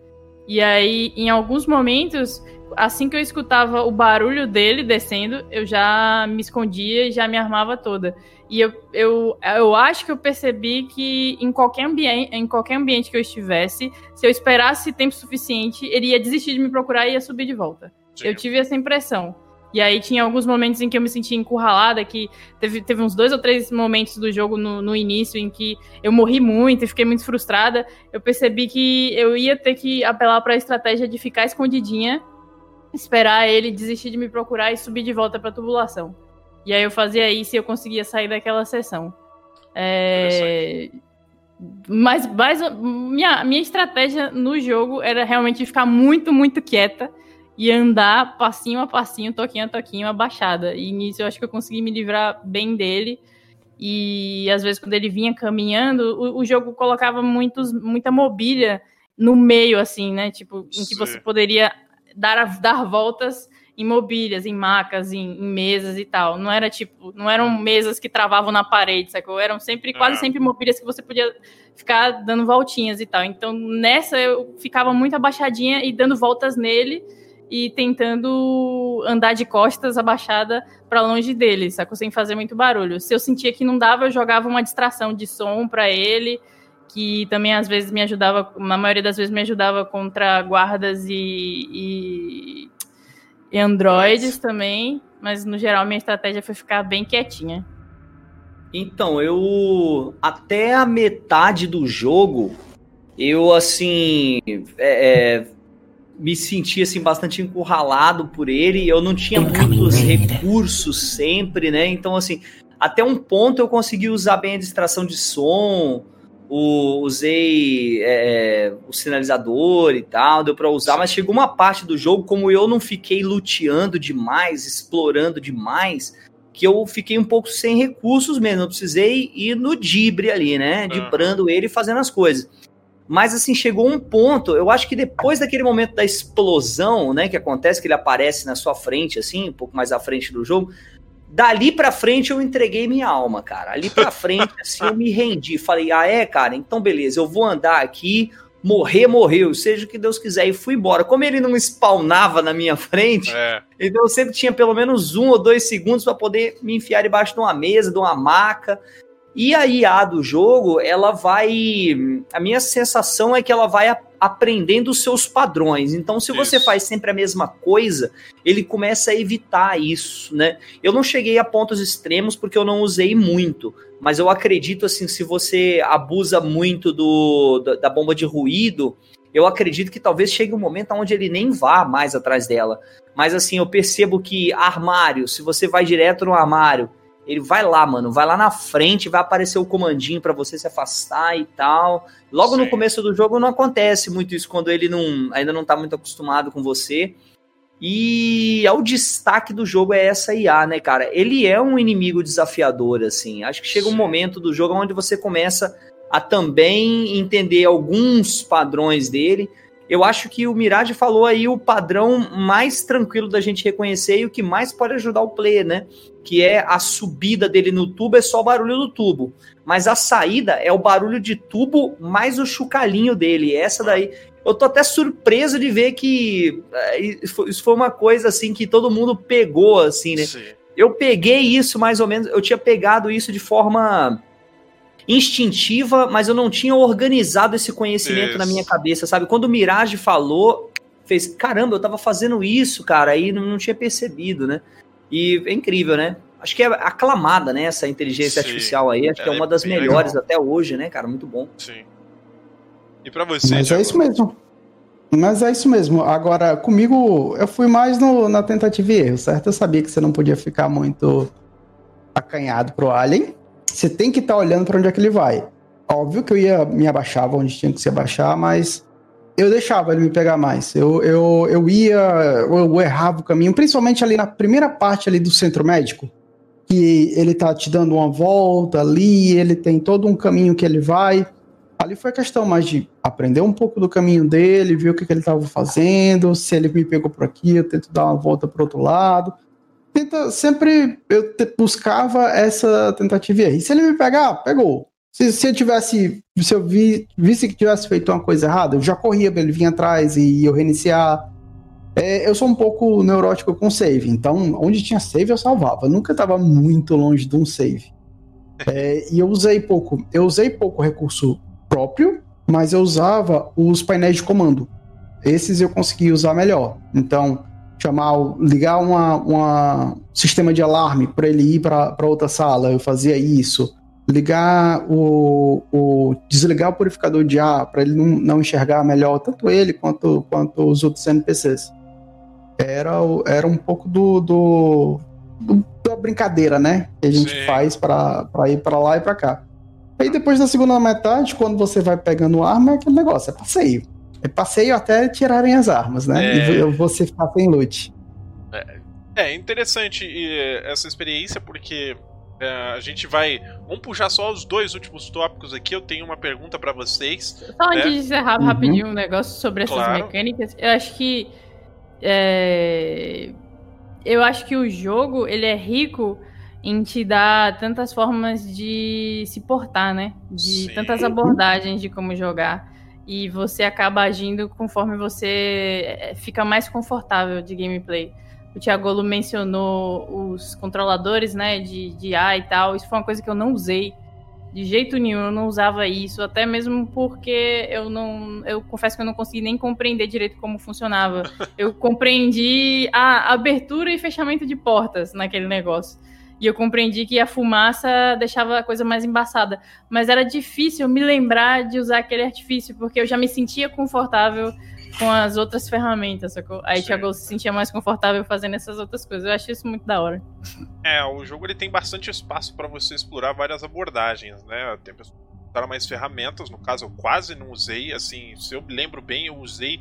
E aí, em alguns momentos, assim que eu escutava o barulho dele descendo, eu já me escondia e já me armava toda. E eu, eu, eu acho que eu percebi que em qualquer, ambiente, em qualquer ambiente que eu estivesse, se eu esperasse tempo suficiente, ele ia desistir de me procurar e ia subir de volta. Sim. Eu tive essa impressão. E aí tinha alguns momentos em que eu me sentia encurralada, que teve, teve uns dois ou três momentos do jogo no, no início em que eu morri muito e fiquei muito frustrada. Eu percebi que eu ia ter que apelar para a estratégia de ficar escondidinha, esperar ele desistir de me procurar e subir de volta para a tubulação. E aí eu fazia isso e eu conseguia sair daquela sessão. É... Mas, mas minha, minha estratégia no jogo era realmente ficar muito, muito quieta e andar passinho a passinho, toquinho a toquinho, abaixada. E nisso eu acho que eu consegui me livrar bem dele. E às vezes, quando ele vinha caminhando, o, o jogo colocava muitos, muita mobília no meio, assim, né? Tipo, em que Sim. você poderia dar, dar voltas em mobílias, em macas, em, em, mesas e tal. Não era tipo, não eram mesas que travavam na parede, sacou? Eram sempre, quase é. sempre mobílias que você podia ficar dando voltinhas e tal. Então, nessa eu ficava muito abaixadinha e dando voltas nele e tentando andar de costas abaixada para longe dele, sacou? Sem fazer muito barulho. Se eu sentia que não dava, eu jogava uma distração de som para ele, que também às vezes me ajudava, na maioria das vezes me ajudava contra guardas e, e, e androides também, mas no geral minha estratégia foi ficar bem quietinha. Então, eu até a metade do jogo eu, assim, é, é, me senti, assim, bastante encurralado por ele. Eu não tinha muitos recursos sempre, né? Então, assim, até um ponto eu consegui usar bem a distração de som, o, usei é, o sinalizador e tal, deu para usar, mas chegou uma parte do jogo, como eu não fiquei luteando demais, explorando demais, que eu fiquei um pouco sem recursos mesmo. Eu precisei ir no dibre ali, né? Dibrando ele e fazendo as coisas. Mas assim, chegou um ponto, eu acho que depois daquele momento da explosão, né, que acontece, que ele aparece na sua frente, assim, um pouco mais à frente do jogo, Dali pra frente eu entreguei minha alma, cara. Ali pra frente, assim, eu me rendi. Falei, ah, é, cara, então beleza, eu vou andar aqui, morrer, morreu, seja o que Deus quiser, e fui embora. Como ele não spawnava na minha frente, é. então eu sempre tinha pelo menos um ou dois segundos para poder me enfiar debaixo de uma mesa, de uma maca. E a IA do jogo, ela vai. A minha sensação é que ela vai aprendendo os seus padrões. Então, se você isso. faz sempre a mesma coisa, ele começa a evitar isso, né? Eu não cheguei a pontos extremos porque eu não usei muito, mas eu acredito assim, se você abusa muito do, da bomba de ruído, eu acredito que talvez chegue um momento onde ele nem vá mais atrás dela. Mas assim, eu percebo que armário, se você vai direto no armário ele vai lá, mano, vai lá na frente, vai aparecer o comandinho para você se afastar e tal. Logo Sim. no começo do jogo não acontece muito isso quando ele não, ainda não tá muito acostumado com você. E é o destaque do jogo é essa IA, né, cara? Ele é um inimigo desafiador, assim. Acho que chega um momento do jogo onde você começa a também entender alguns padrões dele. Eu acho que o Mirage falou aí o padrão mais tranquilo da gente reconhecer e o que mais pode ajudar o player, né? Que é a subida dele no tubo, é só o barulho do tubo. Mas a saída é o barulho de tubo mais o chucalinho dele. Essa daí. Eu tô até surpreso de ver que é, isso foi uma coisa assim que todo mundo pegou, assim, né? Sim. Eu peguei isso mais ou menos, eu tinha pegado isso de forma instintiva, mas eu não tinha organizado esse conhecimento isso. na minha cabeça, sabe? Quando o Mirage falou, fez, caramba, eu tava fazendo isso, cara, aí não, não tinha percebido, né? E é incrível, né? Acho que é aclamada, né, essa inteligência Sim. artificial aí, acho é, que é uma das melhores legal. até hoje, né, cara? Muito bom. Sim. E para você, Mas é isso mesmo. Mas é isso mesmo. Agora, comigo, eu fui mais no, na tentativa e erro, certo? Eu sabia que você não podia ficar muito acanhado pro Alien. Você tem que estar tá olhando para onde é que ele vai. Óbvio que eu ia me abaixava onde tinha que se abaixar, mas eu deixava ele me pegar mais. Eu, eu, eu ia, eu errava o caminho, principalmente ali na primeira parte ali do centro médico, que ele tá te dando uma volta ali, ele tem todo um caminho que ele vai. Ali foi a questão mais de aprender um pouco do caminho dele, ver o que, que ele estava fazendo, se ele me pegou por aqui, eu tento dar uma volta para outro lado tenta sempre eu te, buscava essa tentativa e se ele me pegar, pegou. Se, se eu tivesse, se eu vi, visse que tivesse feito uma coisa errada, eu já corria para ele vir atrás e eu reiniciar. É, eu sou um pouco neurótico com save, então onde tinha save eu salvava. Eu nunca estava muito longe de um save. É, e eu usei pouco, eu usei pouco recurso próprio, mas eu usava os painéis de comando. Esses eu consegui usar melhor. Então, chamar, ligar uma, uma sistema de alarme para ele ir para outra sala, eu fazia isso. Ligar o, o desligar o purificador de ar para ele não, não enxergar melhor tanto ele quanto, quanto os outros NPCs. Era, era um pouco do, do, do da brincadeira, né? Que a gente Sim. faz para ir para lá e para cá. Aí depois da segunda metade, quando você vai pegando arma, é aquele negócio, é passeio. É passeio até tirarem as armas, né? É... E você ficar sem loot. É, é interessante essa experiência porque a gente vai. Vamos puxar só os dois últimos tópicos aqui. Eu tenho uma pergunta para vocês. Só né? antes de encerrar uhum. rapidinho um negócio sobre essas claro. mecânicas, eu acho que. É, eu acho que o jogo ele é rico em te dar tantas formas de se portar, né? De Sim. tantas abordagens de como jogar e você acaba agindo conforme você eh, fica mais confortável de gameplay. O Thiago mencionou os controladores, né, de, de A e tal. Isso foi uma coisa que eu não usei de jeito nenhum. Eu não usava isso, até mesmo porque eu não, eu confesso que eu não consegui nem compreender direito como funcionava. Eu compreendi a abertura e fechamento de portas naquele negócio. E eu compreendi que a fumaça deixava a coisa mais embaçada. Mas era difícil me lembrar de usar aquele artifício, porque eu já me sentia confortável com as outras ferramentas, sacou? Aí o Thiago se sentia mais confortável fazendo essas outras coisas. Eu acho isso muito da hora. É, o jogo ele tem bastante espaço para você explorar várias abordagens, né? Tem pessoas que usaram mais ferramentas, no caso eu quase não usei, assim, se eu me lembro bem, eu usei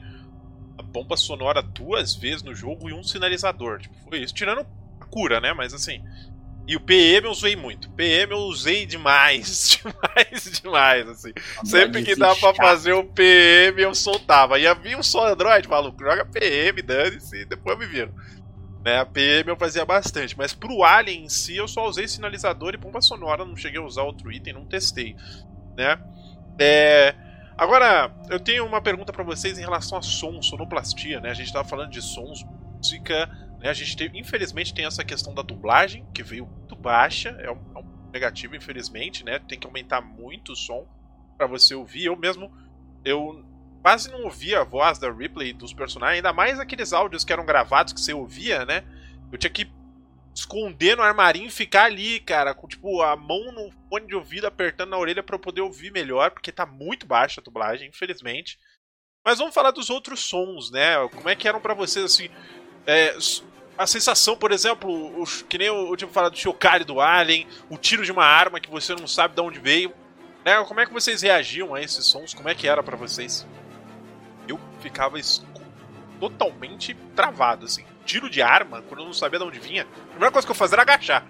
a bomba sonora duas vezes no jogo e um sinalizador. Tipo, foi isso. Tirando a cura, né? Mas assim, e o PM eu usei muito. PM eu usei demais, demais, demais, assim. Sempre que dá pra fazer o PM eu soltava. E havia um só Android, maluco, joga PM, dane-se, depois me viro. Né, a PM eu fazia bastante, mas pro Alien em si eu só usei sinalizador e bomba sonora, não cheguei a usar outro item, não testei, né? É... Agora, eu tenho uma pergunta para vocês em relação a som, sonoplastia, né? A gente tava falando de sons, música, né? A gente tem, infelizmente tem essa questão da dublagem, que veio baixa, é um, é um negativo, infelizmente, né? Tem que aumentar muito o som para você ouvir. Eu mesmo, eu quase não ouvia a voz da Ripley dos personagens, ainda mais aqueles áudios que eram gravados que você ouvia, né? Eu tinha que esconder no armarinho e ficar ali, cara, com tipo a mão no fone de ouvido apertando na orelha para eu poder ouvir melhor, porque tá muito baixa a dublagem, infelizmente. Mas vamos falar dos outros sons, né? Como é que eram para vocês assim? É, a sensação, por exemplo, que nem eu, eu tinha falado do chocalho do Alien, o tiro de uma arma que você não sabe de onde veio. Né? Como é que vocês reagiam a esses sons? Como é que era para vocês? Eu ficava totalmente travado, assim. Tiro de arma, quando eu não sabia de onde vinha, a primeira coisa que eu fazia era agachar.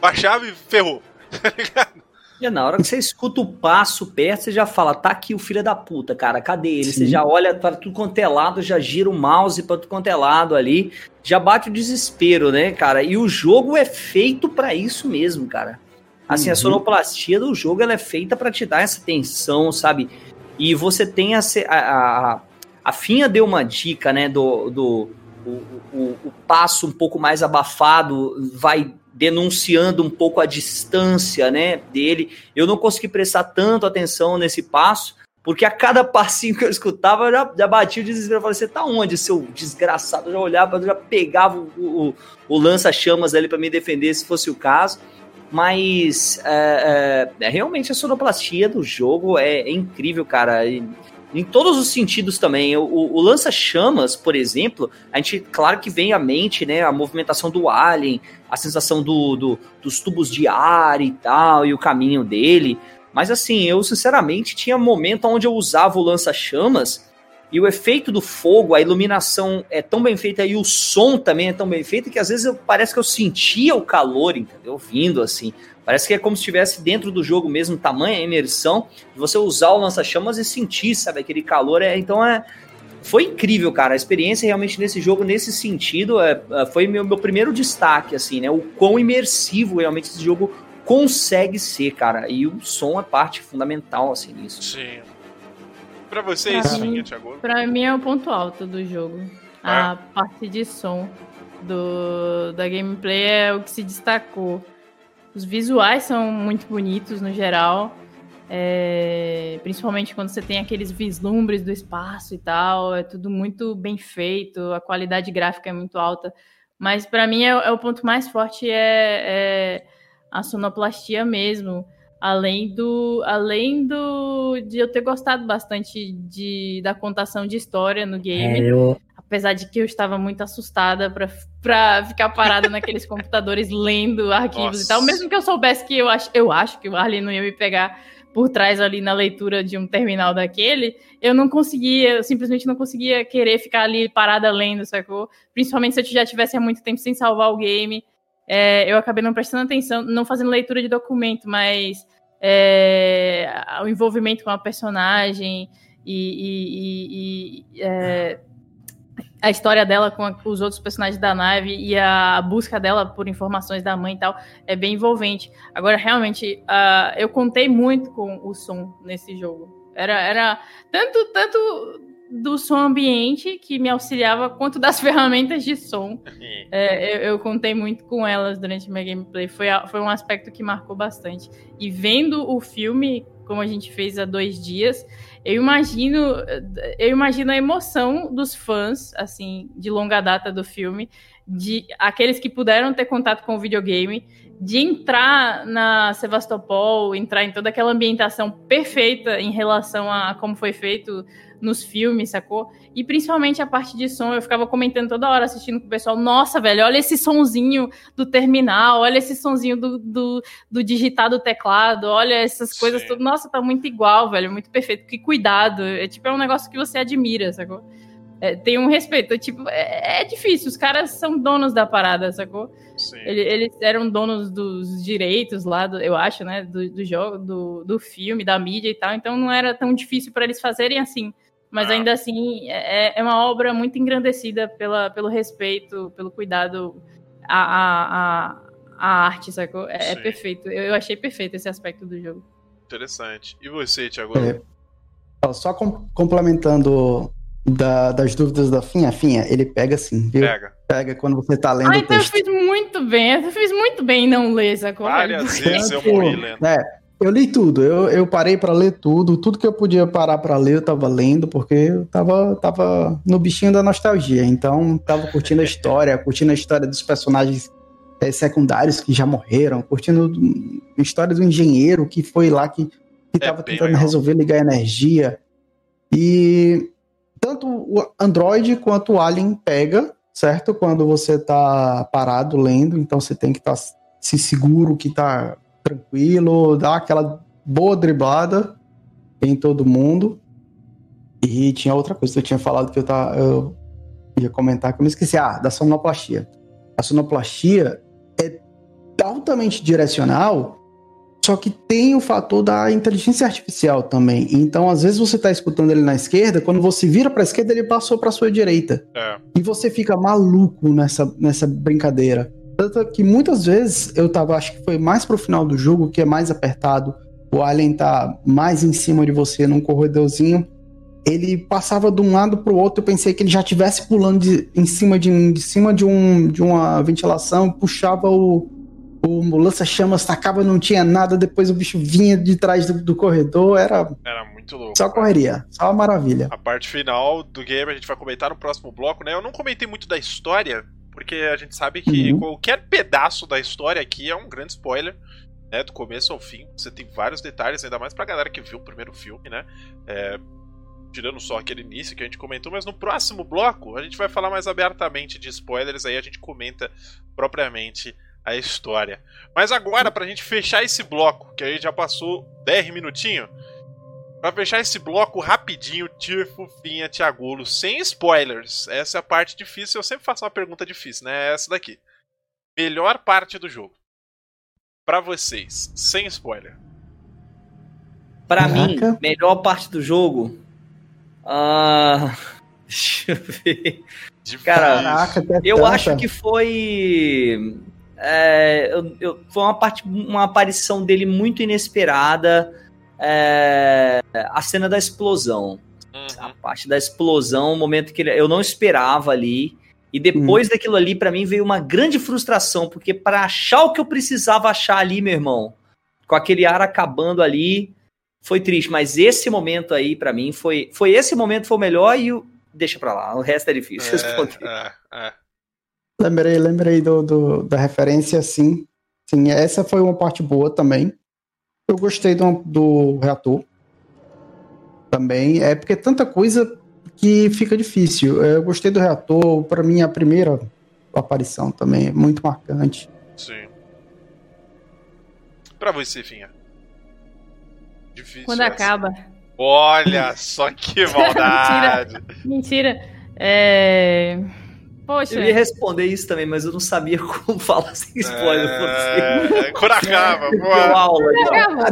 Baixava e ferrou. Tá ligado? Na hora que você escuta o passo perto, você já fala, tá aqui o filho da puta, cara, cadê ele? Sim. Você já olha para tudo quanto é lado, já gira o mouse para tudo quanto é lado ali, já bate o desespero, né, cara? E o jogo é feito para isso mesmo, cara. Assim, uhum. a sonoplastia do jogo ela é feita para te dar essa tensão, sabe? E você tem a, a, a, a Finha deu uma dica, né, do, do o, o, o passo um pouco mais abafado vai denunciando um pouco a distância, né, dele. Eu não consegui prestar tanto atenção nesse passo, porque a cada passinho que eu escutava, eu já, já batia o desespero. Eu falei, você tá onde, seu desgraçado? Eu já olhava, eu já pegava o, o, o lança-chamas ali para me defender, se fosse o caso. Mas é, é, realmente a sonoplastia do jogo é, é incrível, cara. E, em todos os sentidos também. O, o lança-chamas, por exemplo, a gente, claro que vem à mente, né, a movimentação do alien, a sensação do, do, dos tubos de ar e tal, e o caminho dele. Mas assim, eu sinceramente tinha momento onde eu usava o lança-chamas e o efeito do fogo, a iluminação é tão bem feita e o som também é tão bem feito que às vezes eu, parece que eu sentia o calor, entendeu? Vindo assim. Parece que é como se estivesse dentro do jogo mesmo, tamanha imersão, você usar o lança-chamas e sentir, sabe, aquele calor. É, então é. Foi incrível, cara. A experiência realmente nesse jogo, nesse sentido, é, é, foi meu, meu primeiro destaque, assim, né? O quão imersivo realmente esse jogo consegue ser, cara. E o som é parte fundamental, assim, nisso. Sim. Pra vocês, pra mim, Thiago? Pra mim é o ponto alto do jogo. A é. parte de som do, da gameplay é o que se destacou. Os visuais são muito bonitos no geral. É, principalmente quando você tem aqueles vislumbres do espaço e tal, é tudo muito bem feito, a qualidade gráfica é muito alta. Mas para mim é, é, o ponto mais forte é, é, a sonoplastia mesmo. Além do, além do de eu ter gostado bastante de, da contação de história no game. É, eu, apesar de que eu estava muito assustada para ficar parada naqueles computadores lendo arquivos Nossa. e tal, mesmo que eu soubesse que eu acho, eu acho que o Arlen não ia me pegar por trás ali na leitura de um terminal daquele, eu não conseguia, eu simplesmente não conseguia querer ficar ali parada lendo, sacou? Principalmente se eu já tivesse há muito tempo sem salvar o game. É, eu acabei não prestando atenção, não fazendo leitura de documento, mas é, o envolvimento com a personagem e, e, e é, a história dela com a, os outros personagens da nave e a busca dela por informações da mãe e tal é bem envolvente. Agora, realmente, uh, eu contei muito com o som nesse jogo. Era, era tanto, tanto do som ambiente que me auxiliava quanto das ferramentas de som. É, eu, eu, contei muito com elas durante minha gameplay. Foi, foi um aspecto que marcou bastante. E vendo o filme, como a gente fez há dois dias, eu imagino, eu imagino a emoção dos fãs, assim, de longa data do filme, de aqueles que puderam ter contato com o videogame, de entrar na Sevastopol, entrar em toda aquela ambientação perfeita em relação a como foi feito nos filmes, sacou? E principalmente a parte de som, eu ficava comentando toda hora, assistindo com o pessoal, nossa, velho, olha esse sonzinho do terminal, olha esse sonzinho do, do, do digitar do teclado, olha essas coisas tudo, nossa, tá muito igual, velho, muito perfeito, que cuidado, é tipo, é um negócio que você admira, sacou? É, tem um respeito, tipo, é, é, difícil, os caras são donos da parada, sacou? Eles, eles, eram donos dos direitos lá, do, eu acho, né, do, do jogo, do, do filme, da mídia e tal, então não era tão difícil para eles fazerem assim. Mas ah. ainda assim, é, é uma obra muito engrandecida pela, pelo respeito, pelo cuidado à, à, à arte, sacou? É, é perfeito. Eu, eu, achei perfeito esse aspecto do jogo. Interessante. E você, Thiago? É. Só com, complementando da, das dúvidas da Finha, Finha, ele pega assim, viu? Pega. Pega quando você tá lendo ah, então eu fiz muito bem. Eu fiz muito bem em não ler, sacou? Várias vezes eu morri lendo. É, eu li tudo, eu, eu parei para ler tudo, tudo que eu podia parar para ler eu tava lendo, porque eu tava, tava no bichinho da nostalgia, então tava curtindo a história, curtindo a história dos personagens é, secundários que já morreram, curtindo a história do engenheiro que foi lá que, que é tava tentando legal. resolver ligar energia. E tanto o Android quanto o Alien pega, certo? Quando você tá parado lendo, então você tem que estar tá se seguro que tá tranquilo, dá aquela boa driblada em todo mundo. E tinha outra coisa que eu tinha falado que eu, tava, eu ia comentar que eu me esqueci. Ah, da sonoplastia. A sonoplastia é altamente direcional, só que tem o fator da inteligência artificial também. Então, às vezes você está escutando ele na esquerda, quando você vira para a esquerda, ele passou para sua direita. É. E você fica maluco nessa, nessa brincadeira. Tanto que muitas vezes eu tava, acho que foi mais pro final do jogo, que é mais apertado, o alien tá mais em cima de você num corredorzinho. Ele passava de um lado pro outro, eu pensei que ele já tivesse pulando de, em cima de mim, de cima de, um, de uma ventilação, puxava o, o lança-chamas, tacava, não tinha nada, depois o bicho vinha de trás do, do corredor, era... Era muito louco. Só correria, só uma maravilha. A parte final do game a gente vai comentar no próximo bloco, né? Eu não comentei muito da história, porque a gente sabe que uhum. qualquer pedaço da história aqui é um grande spoiler. Né, do começo ao fim, você tem vários detalhes, ainda mais pra galera que viu o primeiro filme, né? É, tirando só aquele início que a gente comentou, mas no próximo bloco a gente vai falar mais abertamente de spoilers, aí a gente comenta propriamente a história. Mas agora, pra gente fechar esse bloco, que aí já passou 10 minutinhos, Pra fechar esse bloco rapidinho, Tir Fufinha, Tiagulo, sem spoilers. Essa é a parte difícil. Eu sempre faço uma pergunta difícil, né? Essa daqui. Melhor parte do jogo. Para vocês, sem spoiler. Para mim, melhor parte do jogo. Ah. Deixa eu ver. Difícil. Cara, Caraca, eu acho que foi. É, eu, eu, foi uma parte, uma aparição dele muito inesperada é, a cena da explosão. Uhum. A parte da explosão, o momento que ele, eu não esperava ali. E depois uhum. daquilo ali, para mim, veio uma grande frustração, porque para achar o que eu precisava achar ali, meu irmão, com aquele ar acabando ali, foi triste. Mas esse momento aí, para mim, foi, foi esse momento foi o melhor e o. Deixa pra lá, o resto é difícil é, responder. É, é. Lembrei, lembrei do, do, da referência, sim. Sim, essa foi uma parte boa também. Eu gostei do, do reator. Também. É porque é tanta coisa que fica difícil. Eu gostei do reator. Para mim, a primeira aparição também é muito marcante. Sim. Pra você, Finha. Difícil. Quando essa. acaba. Olha só que maldade. Mentira. Mentira. É. Poxa. Eu ia responder isso também, mas eu não sabia como falar sem spoiler. É, Kurakawa, boa. Aula,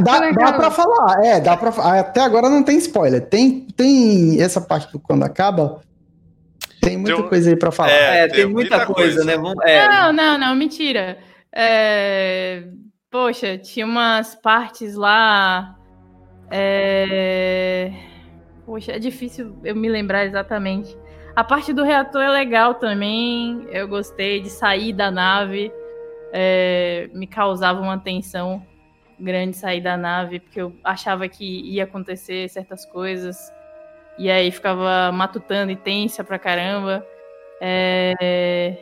dá, dá pra falar, é, dá pra Até agora não tem spoiler. Tem, tem essa parte do quando acaba. Tem muita tem, coisa aí pra falar. É, é tem, tem, muita, muita coisa, coisa, né? Vamos, é. Não, não, não, mentira. É, poxa, tinha umas partes lá. É, Poxa, é difícil eu me lembrar exatamente. A parte do reator é legal também. Eu gostei de sair da nave. É, me causava uma tensão grande sair da nave, porque eu achava que ia acontecer certas coisas. E aí ficava matutando e tensa pra caramba. É...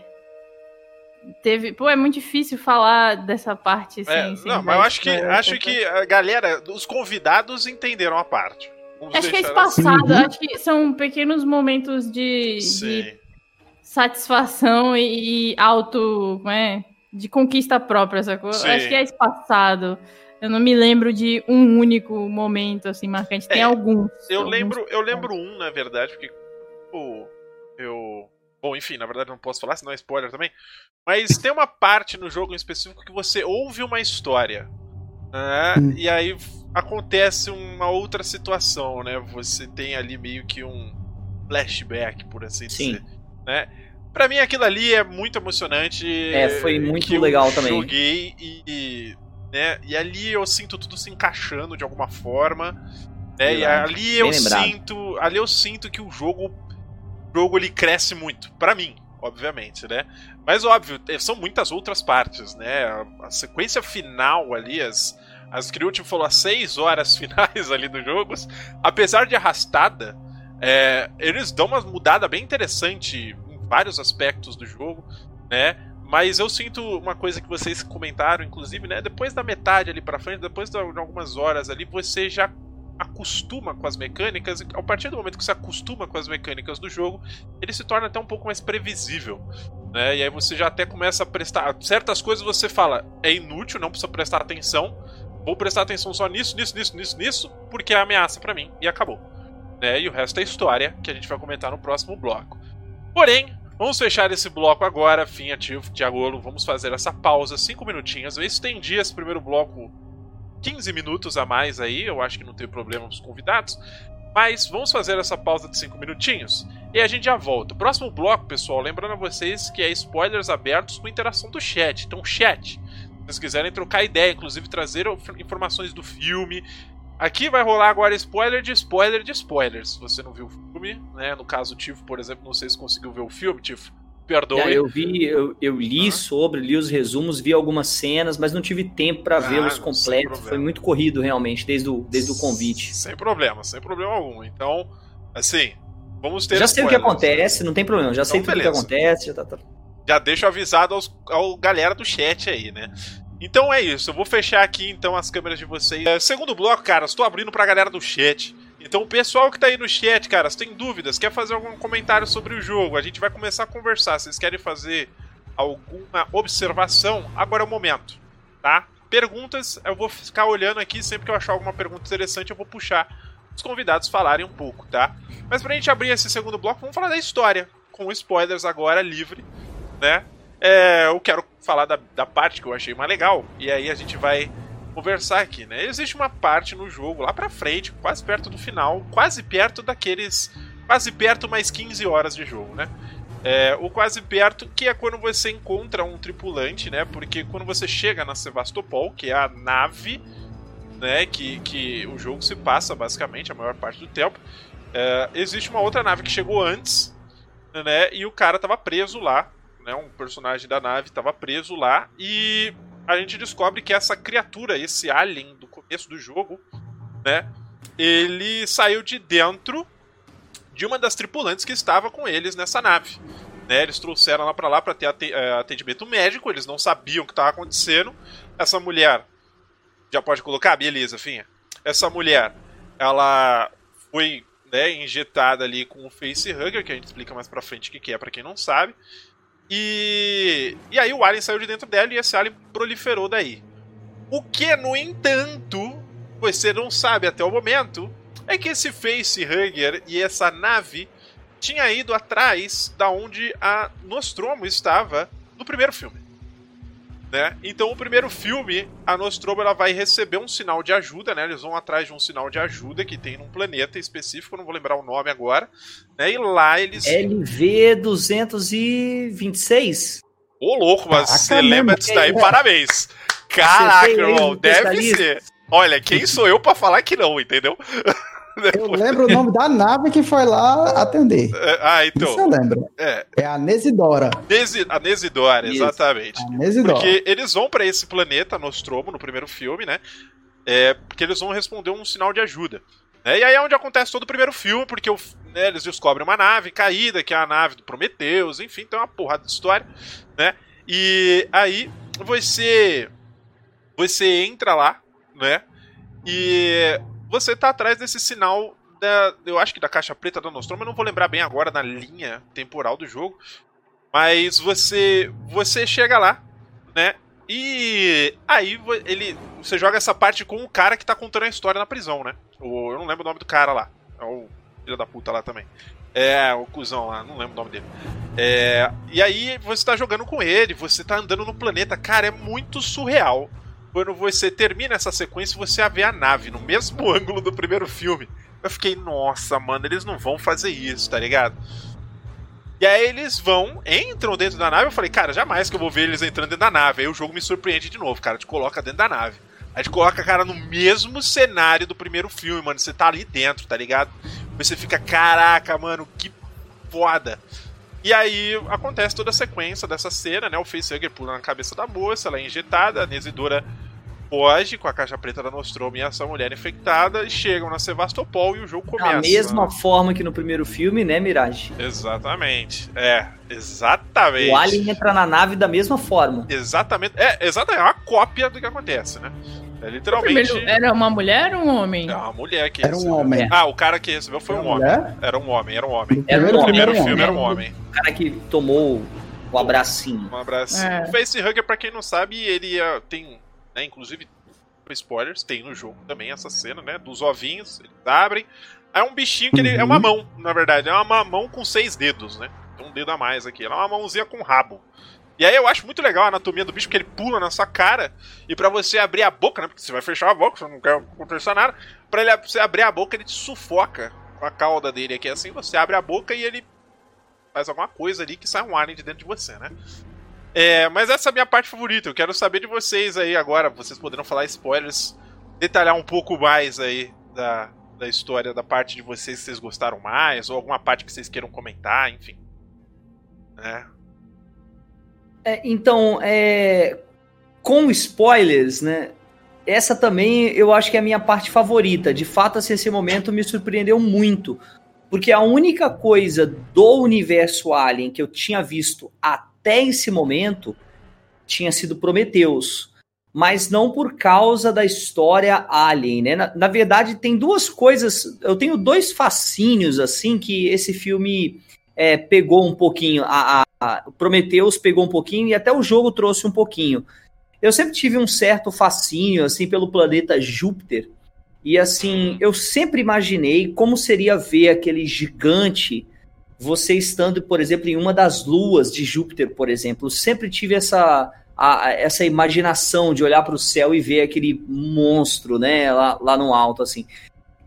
Teve. Pô, é muito difícil falar dessa parte assim. É, não, mas eu acho que, acho que a galera, os convidados entenderam a parte. Vamos acho que é espaçado, assim. acho que são pequenos momentos de, de satisfação e, e auto. É, de conquista própria, sacou? Sim. Acho que é espaçado. Eu não me lembro de um único momento assim marcante. Tem é, alguns. Eu alguns lembro, eu lembro um, na verdade, porque pô, eu Bom, enfim, na verdade não posso falar, senão é spoiler também. Mas tem uma parte no jogo em específico que você ouve uma história. Né? Hum. E aí acontece uma outra situação, né? Você tem ali meio que um flashback, por assim Sim. dizer. Né? Pra mim aquilo ali é muito emocionante. É, foi muito legal eu também. Joguei e, né? E ali eu sinto tudo se encaixando de alguma forma. Né? E ali eu lembrado. sinto. Ali eu sinto que o jogo jogo ele cresce muito, para mim, obviamente, né? Mas óbvio, é, são muitas outras partes, né? A, sequência final ali, as, as que o tipo falou, as seis horas finais ali dos jogos, apesar de arrastada, é, eles dão uma mudada bem interessante em vários aspectos do jogo, né? Mas eu sinto uma coisa que vocês comentaram, inclusive, né? Depois da metade ali para frente, depois de algumas horas ali, você já acostuma com as mecânicas, e a partir do momento que você acostuma com as mecânicas do jogo, ele se torna até um pouco mais previsível. Né? E aí você já até começa a prestar. Certas coisas você fala, é inútil, não precisa prestar atenção. Vou prestar atenção só nisso, nisso, nisso, nisso, nisso, porque é ameaça para mim. E acabou. Né? E o resto é história que a gente vai comentar no próximo bloco. Porém, Vamos fechar esse bloco agora, fim ativo, Tiagolo. Vamos fazer essa pausa, cinco minutinhos. Eu estendi esse primeiro bloco 15 minutos a mais aí, eu acho que não tem problema os convidados. Mas vamos fazer essa pausa de 5 minutinhos e a gente já volta. Próximo bloco, pessoal, lembrando a vocês que é spoilers abertos com interação do chat. Então, chat, se vocês quiserem trocar ideia, inclusive trazer informações do filme. Aqui vai rolar agora spoiler de spoiler de spoilers. Se você não viu o filme, né? No caso, o Tifo, por exemplo, não sei se conseguiu ver o filme, Tifo perdoe. eu vi, eu, eu li uhum. sobre, li os resumos, vi algumas cenas, mas não tive tempo para ah, vê-los completos. Foi muito corrido realmente desde o, desde o convite. Sem problema, sem problema algum. Então, assim, vamos ter. Já sei o que acontece, não tem problema. Já então, sei tudo o que acontece. Já, tá, tá. já deixo avisado aos, ao galera do chat aí, né? Então é isso, eu vou fechar aqui então as câmeras de vocês. É, segundo bloco, cara, estou abrindo pra galera do chat. Então, o pessoal que tá aí no chat, cara, se tem dúvidas, quer fazer algum comentário sobre o jogo, a gente vai começar a conversar. Vocês querem fazer alguma observação? Agora é o momento, tá? Perguntas, eu vou ficar olhando aqui, sempre que eu achar alguma pergunta interessante, eu vou puxar os convidados falarem um pouco, tá? Mas pra gente abrir esse segundo bloco, vamos falar da história, com spoilers agora, livre, né? É, eu quero falar da, da parte que eu achei mais legal, e aí a gente vai conversar aqui, né? Existe uma parte no jogo lá pra frente, quase perto do final, quase perto daqueles. Quase perto mais 15 horas de jogo, né? É, o quase perto, que é quando você encontra um tripulante, né? Porque quando você chega na Sevastopol, que é a nave, né? Que, que o jogo se passa basicamente a maior parte do tempo. É, existe uma outra nave que chegou antes, né? E o cara tava preso lá, né? Um personagem da nave tava preso lá e a gente descobre que essa criatura, esse alien do começo do jogo, né? Ele saiu de dentro de uma das tripulantes que estava com eles nessa nave. Né, eles trouxeram ela para lá para ter eh, atendimento médico, eles não sabiam o que estava acontecendo. Essa mulher, já pode colocar, beleza, finha. Essa mulher, ela foi né, injetada ali com o facehugger, que a gente explica mais pra frente o que é para quem não sabe. E, e aí o alien saiu de dentro dela e esse alien proliferou daí. O que, no entanto, você não sabe até o momento, é que esse facehugger e essa nave tinha ido atrás da onde a Nostromo estava no primeiro filme. Né? Então, o primeiro filme, a Nostromo ela vai receber um sinal de ajuda, né? Eles vão atrás de um sinal de ajuda que tem num planeta específico, não vou lembrar o nome agora, né? E lá eles LV226. Ô louco, mas você lembra disso daí? Parabéns. Caraca, irmão, deve ser. Olha, quem sou eu para falar que não, entendeu? Eu lembro o nome da nave que foi lá atender. É, ah, então. Isso eu lembro. É. É a Nesidora. Nesi, a Nesidora, Isso. exatamente. A Nesidora. Porque eles vão pra esse planeta, Nostromo, no primeiro filme, né? É, porque eles vão responder um sinal de ajuda. né? E aí é onde acontece todo o primeiro filme, porque o- né, eles descobrem uma nave caída, que é a nave do Prometheus, enfim, tem uma porrada de história, né? E aí você você entra lá, né? E você tá atrás desse sinal da, eu acho que da caixa preta da Nostromo, eu não vou lembrar bem agora na linha temporal do jogo, mas você você chega lá, né? E aí ele você joga essa parte com o cara que tá contando a história na prisão, né? O, eu não lembro o nome do cara lá. É o filho da puta lá também. É, o cuzão lá, não lembro o nome dele. É, e aí você tá jogando com ele, você tá andando no planeta. Cara, é muito surreal. Quando você termina essa sequência, você vê a nave no mesmo ângulo do primeiro filme. Eu fiquei, nossa, mano, eles não vão fazer isso, tá ligado? E aí eles vão, entram dentro da nave. Eu falei, cara, jamais que eu vou ver eles entrando dentro da nave. Aí o jogo me surpreende de novo, cara. Te coloca dentro da nave. Aí te coloca, cara, no mesmo cenário do primeiro filme, mano. Você tá ali dentro, tá ligado? Você fica, caraca, mano, que foda. E aí acontece toda a sequência dessa cena, né? O facehugger pula na cabeça da moça, ela é injetada, a Nesidora foge com a caixa preta da Nostromo e essa mulher infectada, e chegam na Sevastopol e o jogo começa. Da mesma forma que no primeiro filme, né, Mirage? Exatamente. É, exatamente. O Alien entra na nave da mesma forma. Exatamente. É, exatamente. É uma cópia do que acontece, né? É O literalmente. primeiro era uma mulher ou um homem? É uma mulher que Era um recebeu. homem. Ah, o cara que recebeu foi Era um homem. mulher? Era um homem, era um homem. No Era um filme primeiro era um filme homem. era um homem. O cara que tomou o abracinho. Um abraço. É. O Facehugger, pra quem não sabe, ele ah, tem, né, inclusive, spoilers, tem no jogo também essa cena, né, dos ovinhos, eles abrem. É um bichinho que ele é uma Uhum. mão, na verdade, é uma mão com seis dedos, né? Tem um dedo a mais aqui. Ela é uma mãozinha com rabo. E aí eu acho muito legal a anatomia do bicho, porque ele pula na sua cara e pra você abrir a boca, né? Porque você vai fechar a boca, você não quer acontecer nada. Pra ele, você abrir a boca, ele te sufoca com a cauda dele aqui assim. Você abre a boca e ele faz alguma coisa ali que sai um alien de dentro de você, né? É, mas essa é a minha parte favorita. Eu quero saber de vocês aí agora. Vocês poderão falar spoilers, detalhar um pouco mais aí da, da história, da parte de vocês que vocês gostaram mais, ou alguma parte que vocês queiram comentar, enfim. É. É, então, é, com spoilers, né? Essa também eu acho que é a minha parte favorita. De fato, assim, esse momento me surpreendeu muito. Porque a única coisa do universo Alien que eu tinha visto até esse momento tinha sido Prometheus. Mas não por causa da história Alien, né? Na, na verdade, tem duas coisas. Eu tenho dois fascínios, assim, que esse filme é, pegou um pouquinho. A, a, a pegou um pouquinho e até o jogo trouxe um pouquinho. Eu sempre tive um certo fascínio, assim, pelo planeta Júpiter. E, assim, eu sempre imaginei como seria ver aquele gigante você estando, por exemplo, em uma das luas de Júpiter, por exemplo. Sempre tive essa, a- essa imaginação de olhar para o céu e ver aquele monstro, né, lá, lá no alto, assim.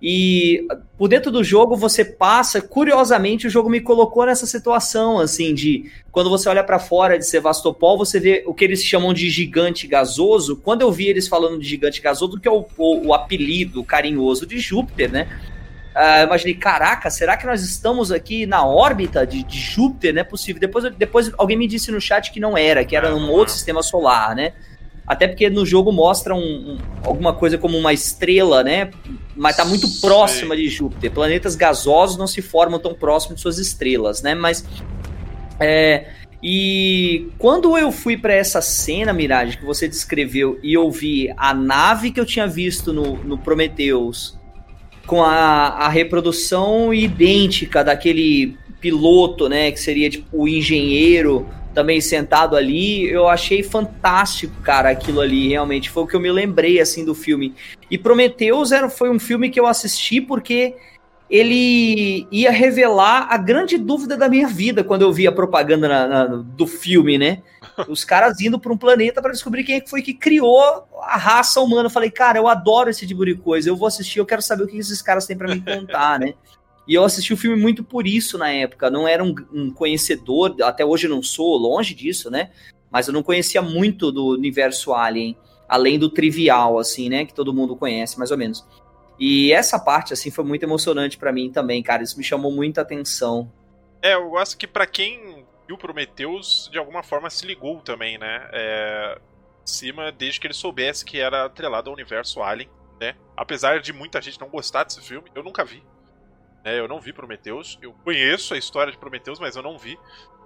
E por dentro do jogo você passa, curiosamente, o jogo me colocou nessa situação, assim, de quando você olha para fora de Sevastopol, você vê o que eles chamam de gigante gasoso. Quando eu vi eles falando de gigante gasoso, que é o, o, o apelido carinhoso de Júpiter, né? Ah, eu imaginei, caraca, será que nós estamos aqui na órbita de, de Júpiter? Não é possível. Depois, depois alguém me disse no chat que não era, que era um não. outro sistema solar, né? Até porque no jogo mostra um, um- alguma coisa como uma estrela, né? Mas tá muito próxima de Júpiter. Planetas gasosos não se formam tão próximo de suas estrelas, né? Mas. É, e quando eu fui para essa cena, Mirage, que você descreveu, e eu vi a nave que eu tinha visto no, no Prometheus com a, a reprodução idêntica daquele piloto, né? Que seria tipo o engenheiro também sentado ali, eu achei fantástico, cara, aquilo ali, realmente. Foi o que eu me lembrei, assim, do filme. E Prometheus era, foi um filme que eu assisti porque ele ia revelar a grande dúvida da minha vida quando eu vi a propaganda na- na- do filme, né? Os caras indo para um planeta para descobrir quem é foi que criou a raça humana. Eu falei, cara, eu adoro esse tipo de coisa. Eu vou assistir, eu quero saber o que esses caras têm para me contar, né? E eu assisti o filme muito por isso na época. Não era um, um conhecedor, até hoje eu não sou, longe disso, né? Mas eu não conhecia muito do universo Alien, além do trivial, assim, né? Que todo mundo conhece, mais ou menos. E essa parte, assim, foi muito emocionante para mim também, cara. Isso me chamou muita atenção. É, eu gosto que para quem viu Prometheus, de alguma forma se ligou também, né? É, cima, desde que ele soubesse que era atrelado ao universo Alien, né? Apesar de muita gente não gostar desse filme, eu nunca vi. Né? Eu não vi Prometheus. Eu conheço a história de Prometheus, mas eu não vi.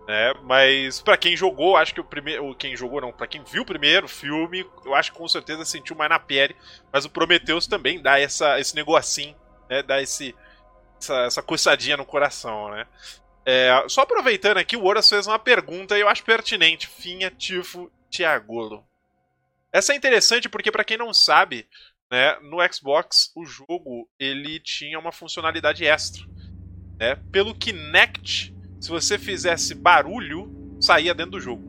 Né? Mas para quem jogou, acho que o primeiro. Quem jogou não, para quem viu o primeiro filme, eu acho que com certeza sentiu mais na pele. Mas o Prometheus também dá essa, esse negocinho, né? Dá esse, essa, essa coçadinha no coração, né? É, só aproveitando aqui, o Oras fez uma pergunta e eu acho pertinente. Finha, Tifo, Tiagolo. Essa é interessante porque, para quem não sabe, né, no Xbox o jogo ele tinha uma funcionalidade extra. Né? Pelo Kinect, se você fizesse barulho, saía dentro do jogo.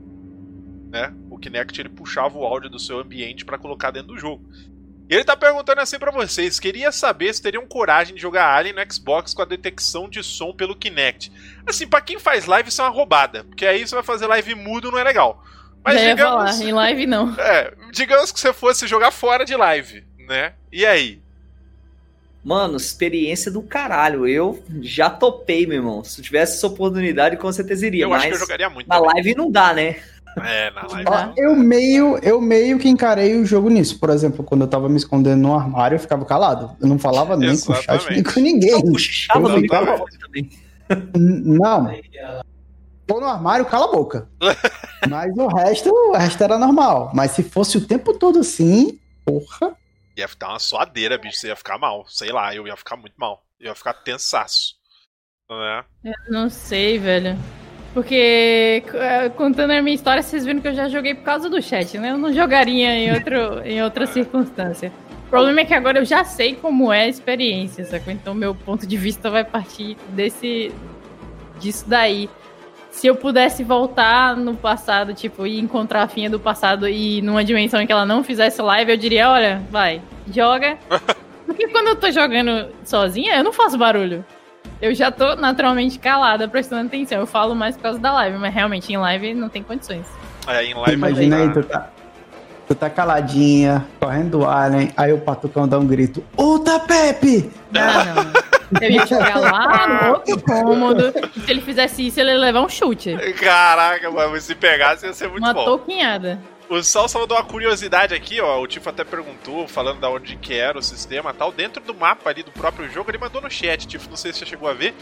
Né? O Kinect ele puxava o áudio do seu ambiente para colocar dentro do jogo. E ele tá perguntando assim para vocês: queria saber se teriam coragem de jogar Alien no Xbox com a detecção de som pelo Kinect. Assim, para quem faz live, isso é uma roubada, porque aí você vai fazer live mudo, não é legal. Mas Já digamos, falar, em live não. É, digamos que você fosse jogar fora de live, né? E aí? Mano, experiência do caralho. Eu já topei, meu irmão. Se eu tivesse essa oportunidade, com certeza iria. Eu acho que eu jogaria muito. Na também. live não dá, né? É, na live. Não. Eu meio, eu meio que encarei o jogo nisso. Por exemplo, quando eu tava me escondendo no armário, eu ficava calado. Eu não falava nem Exatamente. com o chat, nem com ninguém. Eu puxava no ficava... também. Não. Tô no armário, cala a boca. Mas o resto, o resto era normal. Mas se fosse o tempo todo assim, porra. Ia ficar uma suadeira, bicho. Você ia ficar mal. Sei lá, eu ia ficar muito mal. Eu ia ficar tensaço. Né? Eu não sei, velho. Porque é, contando a minha história, vocês viram que eu já joguei por causa do chat, né? Eu não jogaria em, outro, em outra circunstância. O problema é que agora eu já sei como é a experiência, sacou? Então meu ponto de vista vai partir desse disso daí. Se eu pudesse voltar no passado, tipo, e encontrar a Finha do passado e numa dimensão em que ela não fizesse live, eu diria, olha, vai, joga. Porque quando eu tô jogando sozinha, eu não faço barulho. Eu já tô naturalmente calada, prestando atenção. Eu falo mais por causa da live, mas realmente em live não tem condições. É, em live Imagina aí, tu tá, tu tá caladinha, correndo do alien, aí o patucão dá um grito: Uta Pepe! Não, não. Eu ia chegar lá no outro cômodo, e se ele fizesse isso, ele ia levar um chute. Caraca, mano, se pegasse ia ser muito Uma bom. Uma toquinhada. O Sal só mandou uma curiosidade aqui, ó. O Tifo até perguntou, falando da onde que era o sistema tal. Dentro do mapa ali do próprio jogo, ele mandou no chat, Tifo, não sei se você chegou a ver.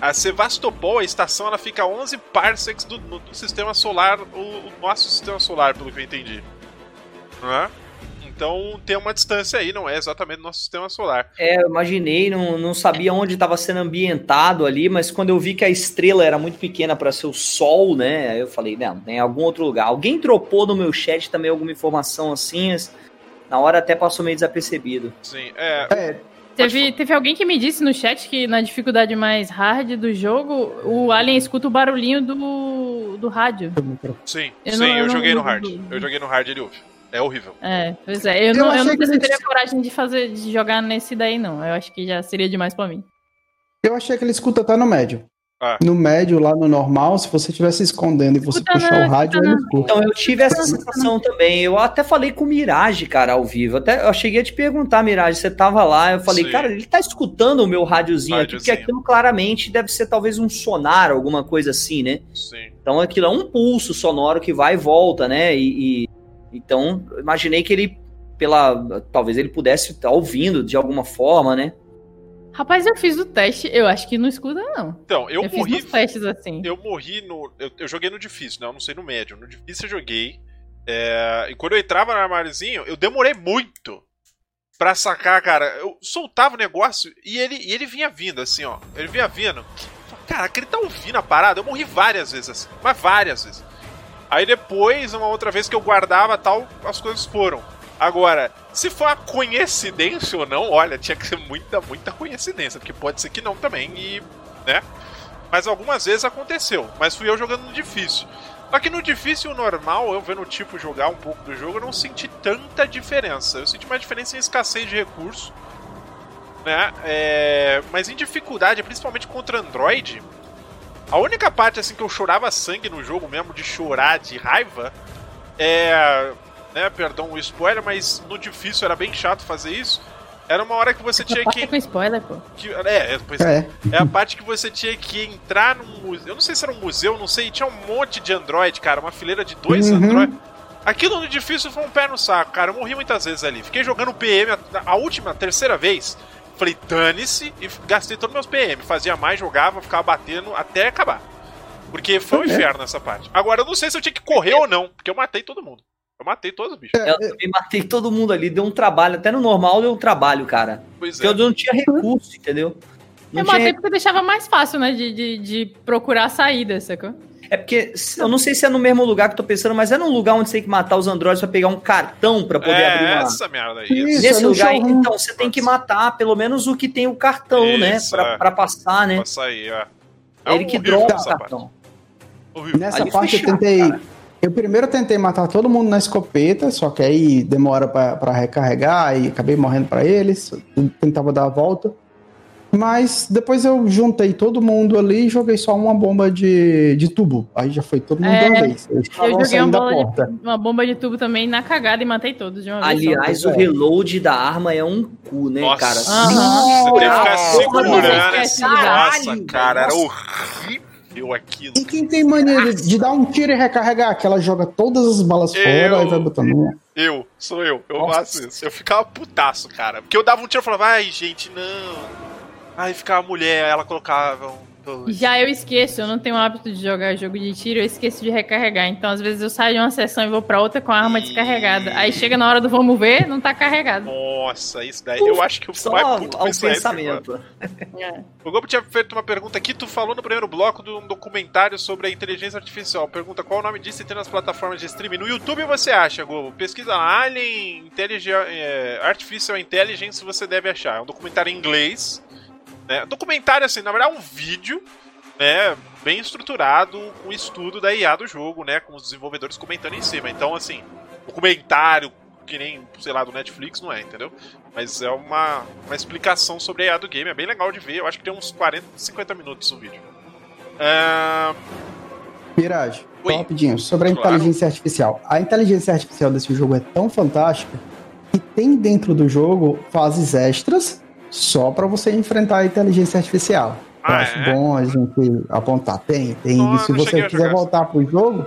A Sevastopol, a estação, ela fica a 11 parsecs do, do, do sistema solar, o, o, nosso sistema solar, pelo que eu entendi. Não é? Então tem uma distância aí, não é exatamente nosso sistema solar. É, eu imaginei, não, não sabia onde estava sendo ambientado ali, mas quando eu vi que a estrela era muito pequena para ser o Sol, né? Eu falei, não, tem algum outro lugar. Alguém dropou no meu chat também alguma informação assim, na hora até passou meio desapercebido. Sim, é. é. Teve, teve alguém que me disse no chat que na dificuldade mais hard do jogo, o Alien escuta o barulhinho do, do rádio. Sim, eu sim, não, eu, eu joguei no hard. Eu joguei no hard, ele ouve. É horrível. É, pois é. Eu, eu não, eu não teria eles... coragem de fazer, de jogar nesse daí, não. Eu acho que já seria demais pra mim. Eu achei que ele escuta até no médio. Ah. No médio, lá no normal, se você estivesse escondendo e você escuta puxar o rádio, ele escuta. Então, eu tive essa sensação também. Eu até falei com o Mirage, cara, ao vivo. Até, eu cheguei a te perguntar, Mirage, você tava lá. Eu falei, Sim. cara, ele tá escutando o meu rádiozinho aqui, porque aquilo claramente deve ser talvez um sonar, alguma coisa assim, né? Sim. Então aquilo é um pulso sonoro que vai e volta, né? E, e então, imaginei que ele, pela. Talvez ele pudesse estar ouvindo de alguma forma, né? Rapaz, eu fiz o teste, eu acho que não escuta, não. Então, eu, eu morri. Fiz testes assim. Eu morri no. Eu, eu, joguei no difícil, né? Eu não sei no médio. No difícil eu joguei. É, e quando eu entrava no armáriozinho, eu demorei muito pra sacar, cara. Eu soltava o negócio e ele, e ele vinha vindo, assim, ó. Ele vinha vindo. Caraca, ele tá ouvindo a parada. Eu morri várias vezes, assim, mas várias vezes. Aí depois, uma outra vez que eu guardava tal, as coisas foram. Agora, se for uma coincidência ou não, olha, tinha que ser muita, muita coincidência, porque pode ser que não também, e. né? Mas algumas vezes aconteceu, mas fui eu jogando no difícil. Só que no difícil normal, eu vendo o tipo jogar um pouco do jogo, eu não senti tanta diferença. Eu senti mais diferença em escassez de recurso, né? É... Mas em dificuldade, principalmente contra Android, a única parte assim que eu chorava sangue no jogo mesmo, de chorar de raiva, é. Né, perdão o spoiler, mas no difícil era bem chato fazer isso. Era uma hora que você tinha que. com spoiler, pô. Que, é, é, pois é. é a parte que você tinha que entrar num museu. Eu não sei se era um museu, não sei. Tinha um monte de Android, cara. Uma fileira de dois uhum. Android. Aquilo no difícil foi um pé no saco, cara. Eu morri muitas vezes ali. Fiquei jogando PM a, a última, a terceira vez. Falei, dane-se e gastei todos meus PM. Fazia mais, jogava, ficava batendo até acabar. Porque foi um é. inferno essa parte. Agora, eu não sei se eu tinha que correr ou não, porque eu matei todo mundo. Eu matei todos os bichos. É, eu também matei todo mundo ali, deu um trabalho. Até no normal deu um trabalho, cara. Pois porque é. eu não tinha recurso, entendeu? Não eu matei recurso. porque deixava mais fácil, né? De, de, de procurar saída, sacou? É porque eu não sei se é no mesmo lugar que eu tô pensando, mas é num lugar onde você tem que matar os androides para pegar um cartão para poder é, abrir uma. Essa merda aí. Isso, Nesse é lugar, então, você tem que matar pelo menos o que tem o cartão, né, isso, né? Pra, é. passar, né? Pra sair, é. é ele que dropa o cartão. Nessa parte eu tentei. Cara. Eu primeiro tentei matar todo mundo na escopeta, só que aí demora para recarregar e acabei morrendo para eles. Tentava dar a volta. Mas depois eu juntei todo mundo ali e joguei só uma bomba de, de tubo. Aí já foi todo mundo é, de uma vez. Eu, eu joguei uma, de, uma, bomba de tubo também na cagada e matei todos de uma vez. Aliás, o reload da arma é um cu, né, Nossa, cara? Você tem que ficar segurando. Nossa, cara, era horrível aquilo. E quem tem mania de, de, dar um tiro e recarregar, que ela joga todas as balas eu, fora e vai botando. Eu, sou eu, eu Nossa. faço isso. Eu ficava putaço, cara. Porque eu dava um tiro e falava, ai, gente, não. Aí ficava a mulher, ela colocava um. Já eu esqueço, eu não tenho o hábito de jogar jogo de tiro, eu esqueço de recarregar. Então, às vezes, eu saio de uma sessão e vou pra outra com a arma e... descarregada. Aí chega na hora do vamos ver, não tá carregado. Nossa, isso daí eu acho que eu só mais puto ao pensamento. É. O Gobo tinha feito uma pergunta aqui, tu falou no primeiro bloco de um documentário sobre a inteligência artificial. Pergunta qual o nome disso e tem nas plataformas de streaming. No YouTube você acha, Gobo? Pesquisa lá, Alien é, Artificial Intelligence você deve achar. É um documentário em inglês né? Documentário, assim, na verdade é um vídeo, né? Bem estruturado, com um estudo da IA do jogo, né? Com os desenvolvedores comentando em cima. Então, assim, documentário que nem, sei lá, do Netflix, não é, entendeu? Mas é uma, uma explicação sobre a IA do game, é bem legal de ver. Eu acho que tem uns 40, 50 minutos o vídeo. Uh... Mirage, rapidinho, sobre a claro. inteligência artificial. A inteligência artificial desse jogo é tão fantástica que tem dentro do jogo fases extras só para você enfrentar a inteligência artificial. Eu ah, acho é? bom a gente apontar. Tem, tem. Oh, se você quiser voltar pro jogo,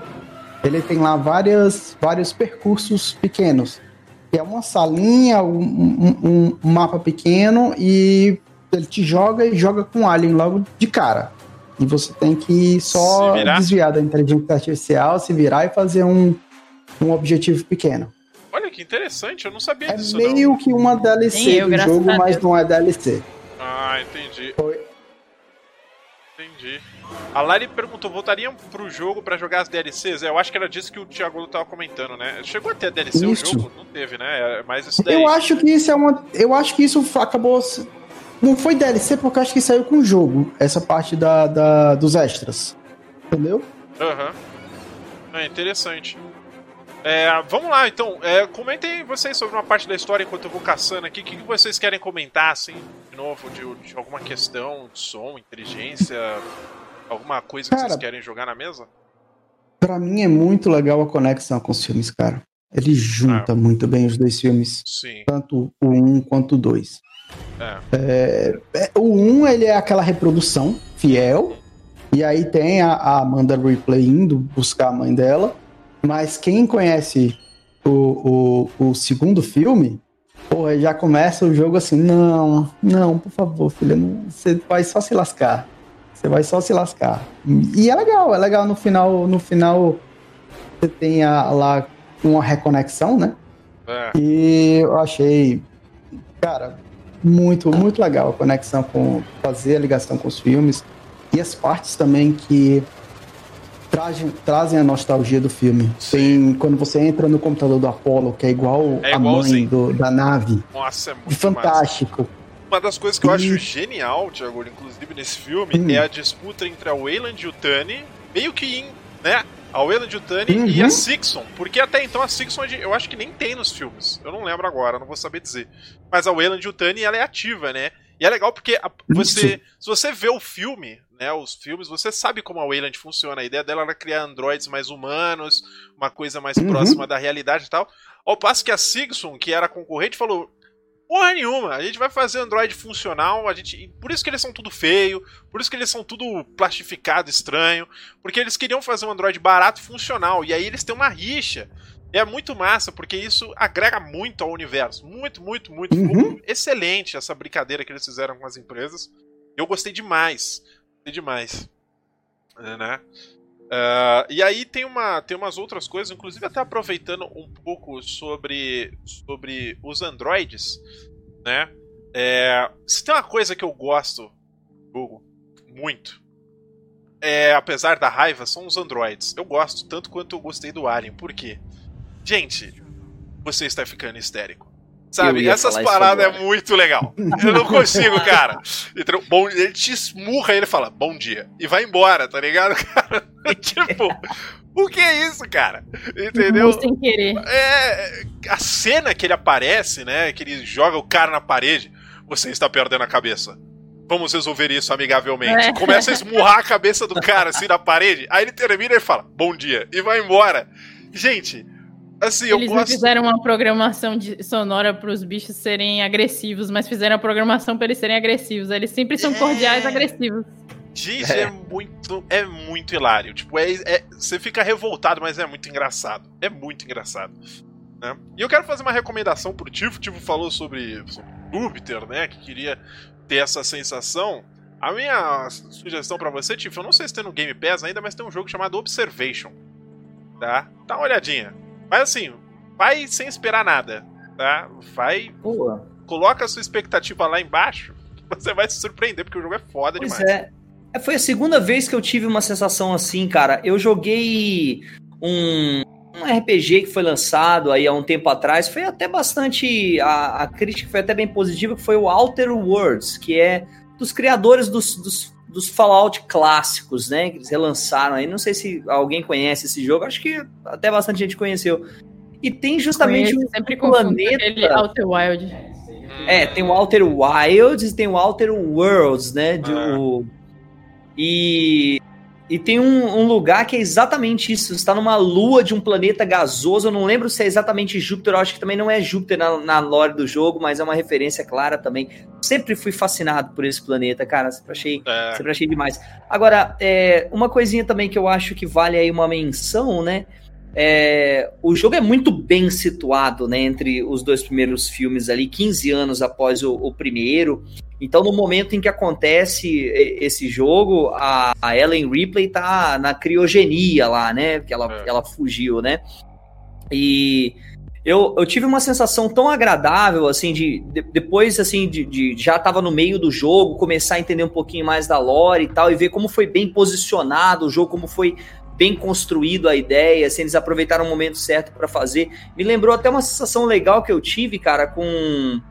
ele tem lá várias, vários percursos pequenos. Que é uma salinha, um, um, um, mapa pequeno e ele te joga e joga com alien logo de cara. E você tem que só desviar da inteligência artificial, se virar e fazer um, um objetivo pequeno. Olha que interessante, eu não sabia é disso. É meio não. que uma DLC eu, do jogo, mas não é DLC. Ah, entendi. Foi. Entendi. A Lari perguntou: voltariam pro jogo para jogar as DLCs? É, eu acho que era disso que o Thiago tava comentando, né? Chegou a ter DLC isso. o jogo? Não teve, né? É, mas isso daí. Eu acho que isso é uma. Eu acho que isso acabou. Não foi DLC, porque eu acho que saiu com o jogo, essa parte da, da dos extras. Entendeu? Aham. Uhum. É interessante. É, vamos lá, então. É, comentem vocês sobre uma parte da história enquanto eu vou caçando aqui. O que, que vocês querem comentar, assim, de novo, de, de alguma questão de som, inteligência, alguma coisa que cara, vocês querem jogar na mesa? Pra mim é muito legal a conexão com os filmes, cara. Ele junta ah. muito bem os dois filmes. Sim. Tanto o 1 um quanto o 2. É. É, é, o 1 um, ele é aquela reprodução fiel. E aí tem a, a Amanda Ripley indo buscar a mãe dela. Mas quem conhece o, o, o segundo filme, porra, já começa o jogo assim, não, não, por favor, filha, não, você vai só se lascar. Você vai só se lascar. E é legal, é legal no final, no final você tem a, lá uma reconexão, né? É. E eu achei, cara, muito, muito legal a conexão com fazer a ligação com os filmes e as partes também que trazem, trazem a nostalgia do filme. Tem, quando você entra no computador do Apollo, que é igual é a mãe do, da nave. Nossa, é muito fantástico. Massa. Uma das coisas que eu acho genial, Thiago, inclusive nesse filme, hum. é a disputa entre a Wayland e o Tani, meio que em, né, a Wayland Yutani uhum. e a Sixon. Porque até então a Sixon eu acho que nem tem nos filmes. Eu não lembro agora, não vou saber dizer. Mas a Wayland Yutani ela é ativa, né? E é legal porque a, você, se você vê o filme, né, os filmes, você sabe como a Wayland funciona. A ideia dela era criar androides mais humanos, uma coisa mais uhum. próxima da realidade e tal. Ao passo que a Sigson, que era concorrente, falou: Porra nenhuma. A gente vai fazer Android funcional, a gente. Por isso que eles são tudo feio, por isso que eles são tudo plastificado, estranho. Porque eles queriam fazer um Android barato e funcional. E aí eles têm uma rixa. É muito massa, porque isso agrega muito ao universo. Muito, muito, muito. Uhum. excelente essa brincadeira que eles fizeram com as empresas. Eu gostei demais. Gostei demais. É, né? Uh, e aí tem, uma, tem umas outras coisas, inclusive até aproveitando um pouco sobre, sobre os androides, né? É, se tem uma coisa que eu gosto, Google, muito, é, apesar da raiva, são os androids. Eu gosto tanto quanto eu gostei do Alien. Por quê? Gente, você está ficando histérico. Sabe? Essas paradas é muito legal. Eu não consigo, cara. Então, bom, ele te esmurra e ele fala, bom dia. E vai embora, tá ligado, cara? tipo, o que é isso, cara? Entendeu? Sem querer. É, a cena que ele aparece, né? Que ele joga o cara na parede. Você está perdendo a cabeça. Vamos resolver isso amigavelmente. É. Começa a esmurrar a cabeça do cara assim na parede. Aí ele termina e fala, bom dia. E vai embora. Gente, Assim, Eles eu não fizeram uma programação de, sonora para os bichos serem agressivos, mas fizeram a programação para eles serem agressivos. Eles sempre são é... cordiais agressivos. Gente, é. é. muito, é muito hilário. Tipo, é, é, você fica revoltado, mas é muito engraçado. É muito engraçado. Né? E eu quero fazer uma recomendação pro Tifo. O Tifo falou sobre, sobre Júpiter, né? Que queria ter essa sensação. A minha sugestão para você, Tifo, eu não sei se tem no Game Pass ainda, mas tem um jogo chamado Observation. Tá? Dá uma olhadinha. Mas assim, vai sem esperar nada, tá? Vai. Boa. Coloca a sua expectativa lá embaixo, você vai se surpreender, porque o jogo é foda pois demais. É. é. Foi a segunda vez que eu tive uma sensação assim, cara. Eu joguei um, um RPG que foi lançado aí há um tempo atrás. Foi até bastante. A, a crítica foi até bem positiva, que foi o Outer Worlds, que é dos criadores dos, dos dos Fallout clássicos, né? Que eles relançaram aí. Não sei se alguém conhece esse jogo, acho que até bastante gente conheceu. E tem justamente Conheço, um sempre planeta. Aquele Outer Wild. É, tem o Outer Wilds e tem o Outer Worlds, né? De, ah. o... E e tem um, um, lugar que é exatamente isso. Você está numa lua de um planeta gasoso. Eu não lembro se é exatamente Júpiter. Eu acho que também não é Júpiter na, na lore do jogo, mas é uma referência clara também. Sempre fui fascinado por esse planeta, cara. Sempre achei, é. sempre achei demais. Agora, é, uma coisinha também que eu acho que vale aí uma menção, né? É, o jogo é muito bem situado né, entre os dois primeiros filmes ali, 15 anos após o, o primeiro. Então, no momento em que acontece esse jogo, a, a Ellen Ripley tá na criogenia lá, né? Que ela, é. ela fugiu, né? E eu, eu tive uma sensação tão agradável, assim, de, de depois, assim, de, de, já tava no meio do jogo, começar a entender um pouquinho mais da lore e tal, e ver como foi bem posicionado o jogo, como foi bem construído a ideia, assim, eles aproveitaram o momento certo para fazer. Me lembrou até uma sensação legal que eu tive, cara, com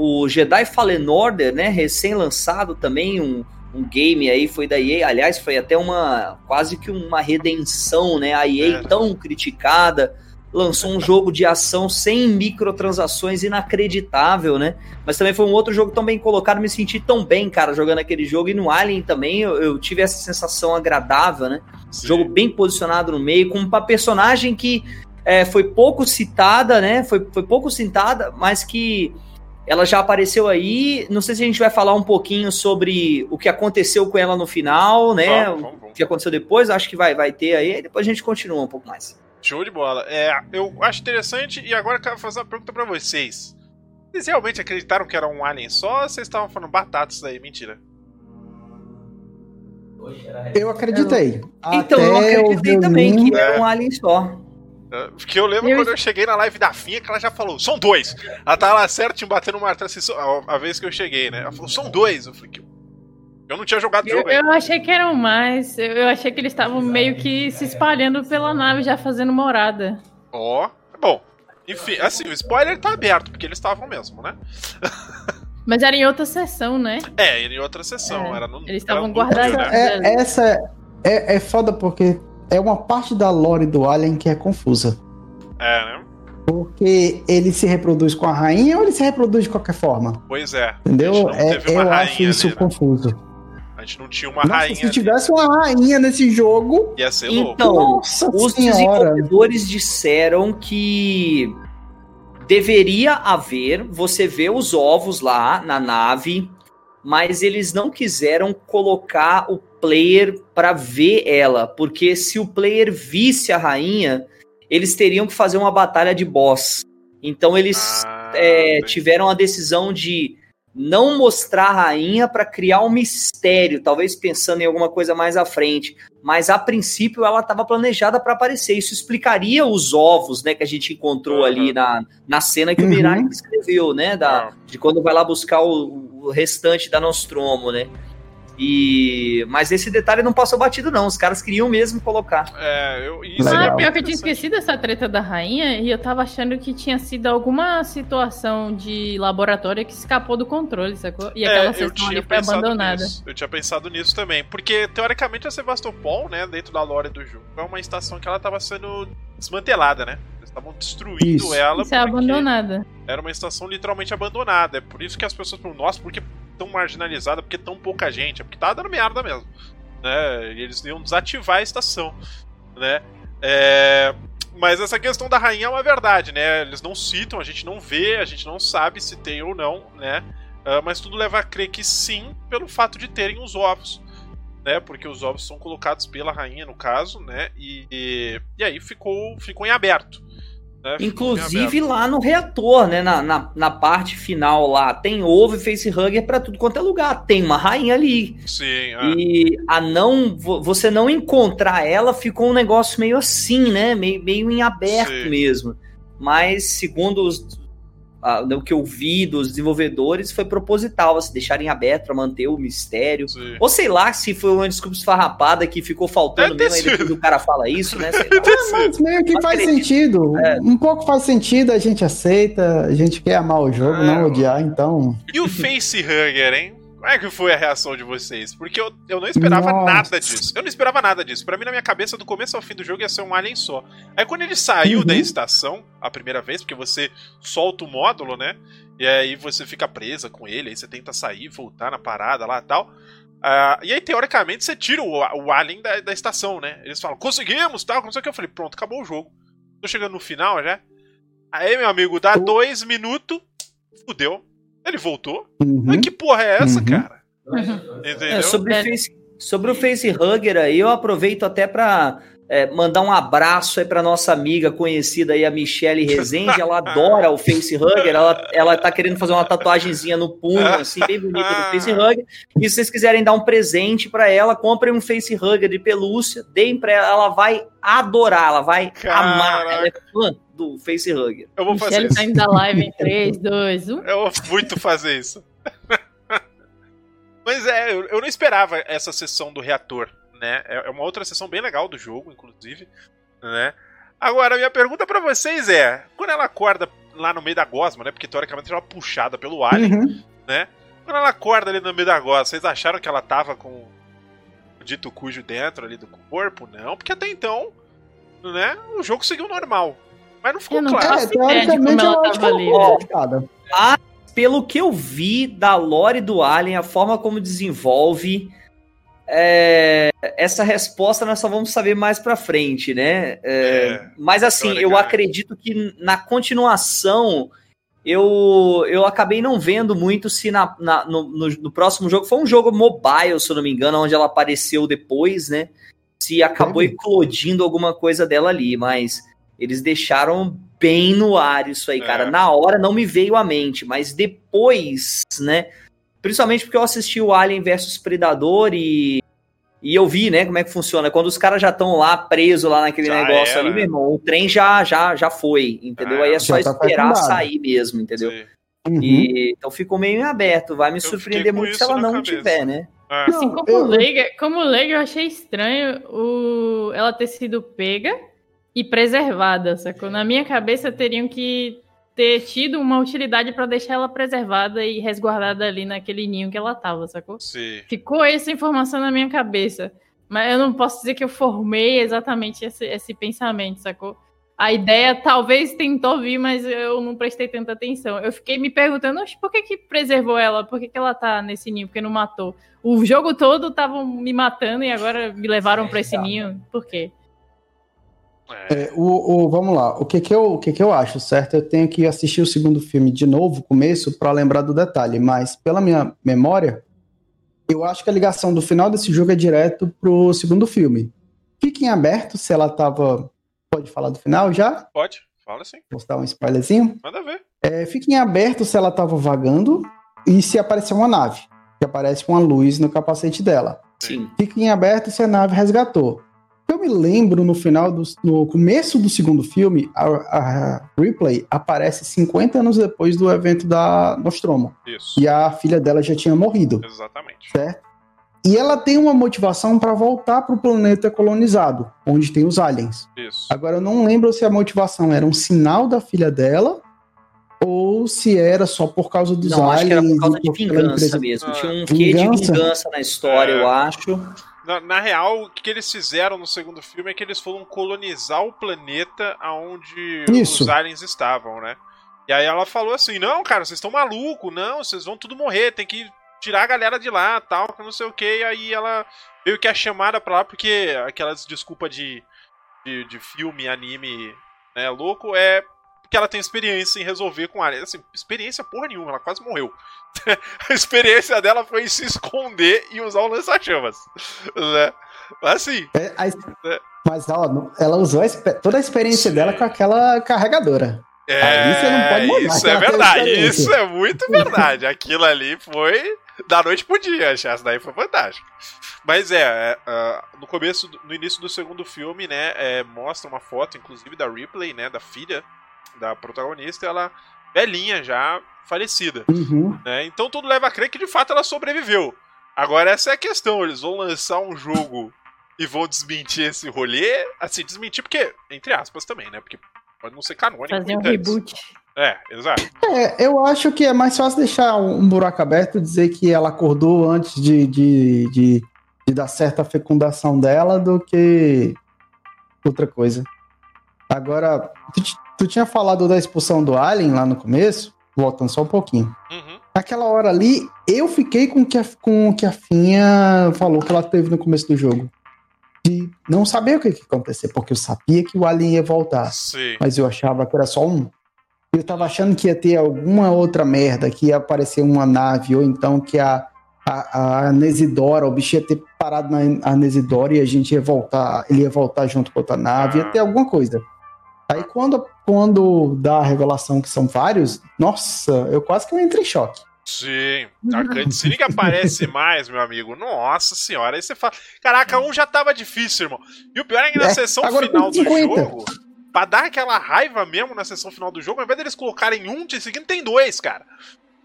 o Jedi Fallen Order, né, recém-lançado também, um, um game aí, foi da EA, aliás, foi até uma, quase que uma redenção, né, a EA é. tão criticada, lançou um jogo de ação sem microtransações inacreditável, né, mas também foi um outro jogo tão bem colocado, me senti tão bem, cara, jogando aquele jogo, e no Alien também eu, eu tive essa sensação agradável, né, Sim. jogo bem posicionado no meio, com uma personagem que é, foi pouco citada, né, foi, foi pouco citada, mas que ela já apareceu aí. Não sei se a gente vai falar um pouquinho sobre o que aconteceu com ela no final, né? Vamos, vamos, vamos. O que aconteceu depois, acho que vai, vai ter aí. Depois a gente continua um pouco mais. Show de bola. É, eu acho interessante e agora eu quero fazer uma pergunta para vocês. Vocês realmente acreditaram que era um alien só ou vocês estavam falando batatas aí? Mentira. Eu acreditei. Então, eu acreditei também que era um alien só. Porque eu lembro eu... quando eu cheguei na live da Finha que ela já falou, são dois. Ela tava lá certinho batendo o martelo assim, a vez que eu cheguei, né? Ela falou, são dois. Eu falei, eu não tinha jogado eu, jogo ainda. Eu achei que eram mais. Eu achei que eles estavam meio que se espalhando pela nave, já fazendo morada. Ó, oh, bom. Enfim, assim, o spoiler tá aberto, porque eles estavam mesmo, né? Mas era em outra sessão, né? É, em outra sessão. É. Era no, eles estavam guardados. Né? É, essa é, é foda porque é uma parte da lore do Alien que é confusa. É, né? Porque ele se reproduz com a rainha ou ele se reproduz de qualquer forma? Pois é. Entendeu? É, eu acho isso ali, né? confuso. A gente não tinha uma Nossa, rainha. Se tivesse ali. uma rainha nesse jogo. Ia ser louco. Então, Nossa os senhora. desenvolvedores disseram que deveria haver, você vê os ovos lá na nave, mas eles não quiseram colocar o player para ver ela, porque se o player visse a rainha, eles teriam que fazer uma batalha de boss. Então eles ah, é, tiveram a decisão de não mostrar a rainha para criar um mistério, talvez pensando em alguma coisa mais à frente. Mas a princípio ela estava planejada para aparecer. Isso explicaria os ovos, né, que a gente encontrou uhum. ali na, na cena que uhum. o Mirai escreveu, né, da, de quando vai lá buscar o, o restante da Nostromo, né? E mas esse detalhe não passou batido não, os caras queriam mesmo colocar. É, eu isso Ah, pior que eu tinha esquecido essa treta da rainha e eu tava achando que tinha sido alguma situação de laboratório que escapou do controle, sacou? E aquela é, sessão ali foi abandonada. Nisso. Eu tinha pensado nisso também, porque teoricamente a Sevastopol, né, dentro da lore do jogo, é uma estação que ela tava sendo desmantelada, né? Eles estavam destruindo isso. ela. Isso é abandonada. Era uma estação literalmente abandonada. É por isso que as pessoas falam, nossa, porque tão marginalizada, porque tão pouca gente, é porque tá dando merda mesmo. Né? E eles iam desativar a estação. Né? É... Mas essa questão da rainha é uma verdade, né? Eles não citam, a gente não vê, a gente não sabe se tem ou não, né? Uh, mas tudo leva a crer que sim, pelo fato de terem os ovos. Né, porque os ovos são colocados pela rainha, no caso, né? E, e, e aí ficou, ficou em aberto. É, Inclusive lá no reator, né? Na, na, na, parte final lá, tem ovo e facehugger para tudo quanto é lugar. Tem uma rainha ali. Sim. É. E a não. Você não encontrar ela ficou um negócio meio assim, né? Meio, meio em aberto Sim. mesmo. Mas, segundo os, o que eu vi dos desenvolvedores foi proposital, assim, deixarem aberto para manter o mistério. Sim. Ou sei lá se foi uma desculpa esfarrapada que ficou faltando mesmo, aí depois o cara fala isso, né? Ah, mas meio que faz sentido. É. Um pouco faz sentido, a gente aceita, a gente quer amar o jogo, é. não odiar, então. E o facehugger, hein? Como é que foi a reação de vocês? Porque eu, eu não esperava Nossa. nada disso. Eu não esperava nada disso. Para mim, na minha cabeça, do começo ao fim do jogo ia ser um alien só. Aí quando ele saiu uhum. da estação a primeira vez, porque você solta o módulo, né? E aí você fica presa com ele, aí você tenta sair, voltar na parada lá e tal. Uh, e aí, teoricamente, você tira o, o alien da, da estação, né? Eles falam, conseguimos, tal, não sei o que. Eu falei, pronto, acabou o jogo. Tô chegando no final já. Aí, meu amigo, dá dois minutos, fudeu. Ele voltou? Uhum. Mas que porra é essa, uhum. cara? Entendeu? É, sobre, o face, sobre o facehugger aí, eu aproveito até para é, mandar um abraço aí para nossa amiga conhecida aí, a Michelle Rezende. Ela adora o facehugger. Ela, ela tá querendo fazer uma tatuagemzinha no punho, assim, bem bonita do facehugger. E se vocês quiserem dar um presente para ela, comprem um facehugger de pelúcia, deem para ela. Ela vai adorar, ela vai Caraca. amar. Ela é fã do facehugger. Eu vou Michelle fazer tá isso. tá indo da live em 3, 2, 1. Eu vou muito fazer isso. Mas é, eu não esperava essa sessão do reator né? É, é uma outra sessão bem legal do jogo, inclusive, né? Agora, minha pergunta para vocês é: quando ela acorda lá no meio da gosma, né? Porque teoricamente ela é puxada pelo alien, uhum. né? Quando ela acorda ali no meio da gosma, vocês acharam que ela tava com o dito cujo dentro ali do corpo? Não, porque até então, né? O jogo seguiu normal. Mas não ficou não claro. É, teoricamente ela, ela tava ali. Né? Ah, pelo que eu vi da lore do Alien, a forma como desenvolve é, essa resposta nós só vamos saber mais para frente, né? É, é, mas assim, eu acredito que na continuação eu, eu acabei não vendo muito se na, na no, no, no, próximo jogo foi um jogo mobile, se eu não me engano, onde ela apareceu depois, né? Se acabou eclodindo alguma coisa dela ali, mas eles deixaram bem no ar isso aí, cara. É. Na hora não me veio à mente, mas depois, né? Principalmente porque eu assisti o Alien versus Predador e, e eu vi, né, como é que funciona. Quando os caras já estão lá presos lá naquele já negócio era. ali, meu irmão, o trem já já, já foi, entendeu? É, Aí é só tá esperar sair mesmo, entendeu? Uhum. E, então ficou meio em aberto. Vai me eu surpreender muito se ela não cabeça. tiver, né? É. Assim, como, eu... leiga, como leiga, eu achei estranho o... ela ter sido pega e preservada, sacou? Na minha cabeça teriam que ter tido uma utilidade para deixar ela preservada e resguardada ali naquele ninho que ela tava, sacou? Sim. Ficou essa informação na minha cabeça. Mas eu não posso dizer que eu formei exatamente esse, esse pensamento, sacou? A ideia talvez tentou vir, mas eu não prestei tanta atenção. Eu fiquei me perguntando, por que que preservou ela? Por que, que ela tá nesse ninho? Por que não matou? O jogo todo estavam me matando e agora me levaram para esse ninho. Por quê? É. O, o, vamos lá, o que que, eu, o que que eu acho, certo? Eu tenho que assistir o segundo filme de novo, começo, para lembrar do detalhe, mas pela minha memória, eu acho que a ligação do final desse jogo é direto pro segundo filme. Fique em aberto se ela tava. Pode falar do final já? Pode, fala sim. Vou dar um spoilerzinho. Manda ver. É, fique em aberto se ela tava vagando e se aparecer uma nave, que aparece uma luz no capacete dela. Sim. Fique em aberto se a nave resgatou. Eu me lembro no final do no começo do segundo filme, a, a Ripley aparece 50 anos depois do evento da Nostromo. Isso. E a filha dela já tinha morrido. Exatamente. Certo? E ela tem uma motivação para voltar para o planeta colonizado, onde tem os aliens. Isso. Agora eu não lembro se a motivação era um sinal da filha dela ou se era só por causa dos não, aliens. Acho que era por causa de vingança mesmo. Tinha um quê de vingança na história, é. eu acho. Na, na, real, o que eles fizeram no segundo filme é que eles foram colonizar o planeta onde os aliens estavam, né? E aí ela falou assim: não, cara, vocês estão malucos, não, vocês vão tudo morrer, tem que tirar a galera de lá, tal, que não sei o que. E aí ela veio que é chamada pra lá, porque aquelas desculpa de, de, de filme, anime, né, louco, é que ela tem experiência em resolver com aliens. Assim, experiência porra nenhuma, ela quase morreu. a experiência dela foi se esconder e usar o lança-chamas. Né? Assim. É, a, né? Mas ela, ela usou a, toda a experiência Sim. dela com aquela carregadora. É, Aí você não pode mudar, isso é verdade, isso é muito verdade. Aquilo ali foi da noite pro dia, essa daí foi fantástico. Mas é, é uh, no começo, no início do segundo filme, né, é, mostra uma foto, inclusive da Ripley, né, da filha da protagonista, ela velhinha já, falecida. Uhum. Né? Então tudo leva a crer que de fato ela sobreviveu. Agora essa é a questão, eles vão lançar um jogo e vão desmentir esse rolê, assim, desmentir porque, entre aspas também, né, porque pode não ser canônico. Fazer um reboot. É, exato. É, eu acho que é mais fácil deixar um buraco aberto e dizer que ela acordou antes de, de, de, de dar certa fecundação dela do que outra coisa. Agora, tu, tinha falado da expulsão do Alien lá no começo, voltando só um pouquinho. Uhum. Naquela hora ali, eu fiquei com que a, com o que a Finha falou que ela teve no começo do jogo. De não saber o que, que ia acontecer, porque eu sabia que o Alien ia voltar. Sim. Mas eu achava que era só um. Eu tava achando que ia ter alguma outra merda, que ia aparecer uma nave, ou então que a, a, a Nesidora, o bicho ia ter parado na Nesidora e a gente ia voltar, ele ia voltar junto com outra nave, ah. ia ter alguma coisa. Aí quando, quando dá a revelação que são vários, nossa, eu quase que eu entrei em choque. Sim, a cutscene que aparece mais, meu amigo. Nossa senhora, aí você fala. Caraca, um já tava difícil, irmão. E o pior é que na é, sessão final do jogo, pra dar aquela raiva mesmo na sessão final do jogo, ao invés deles colocarem um, te seguindo, tem dois, cara.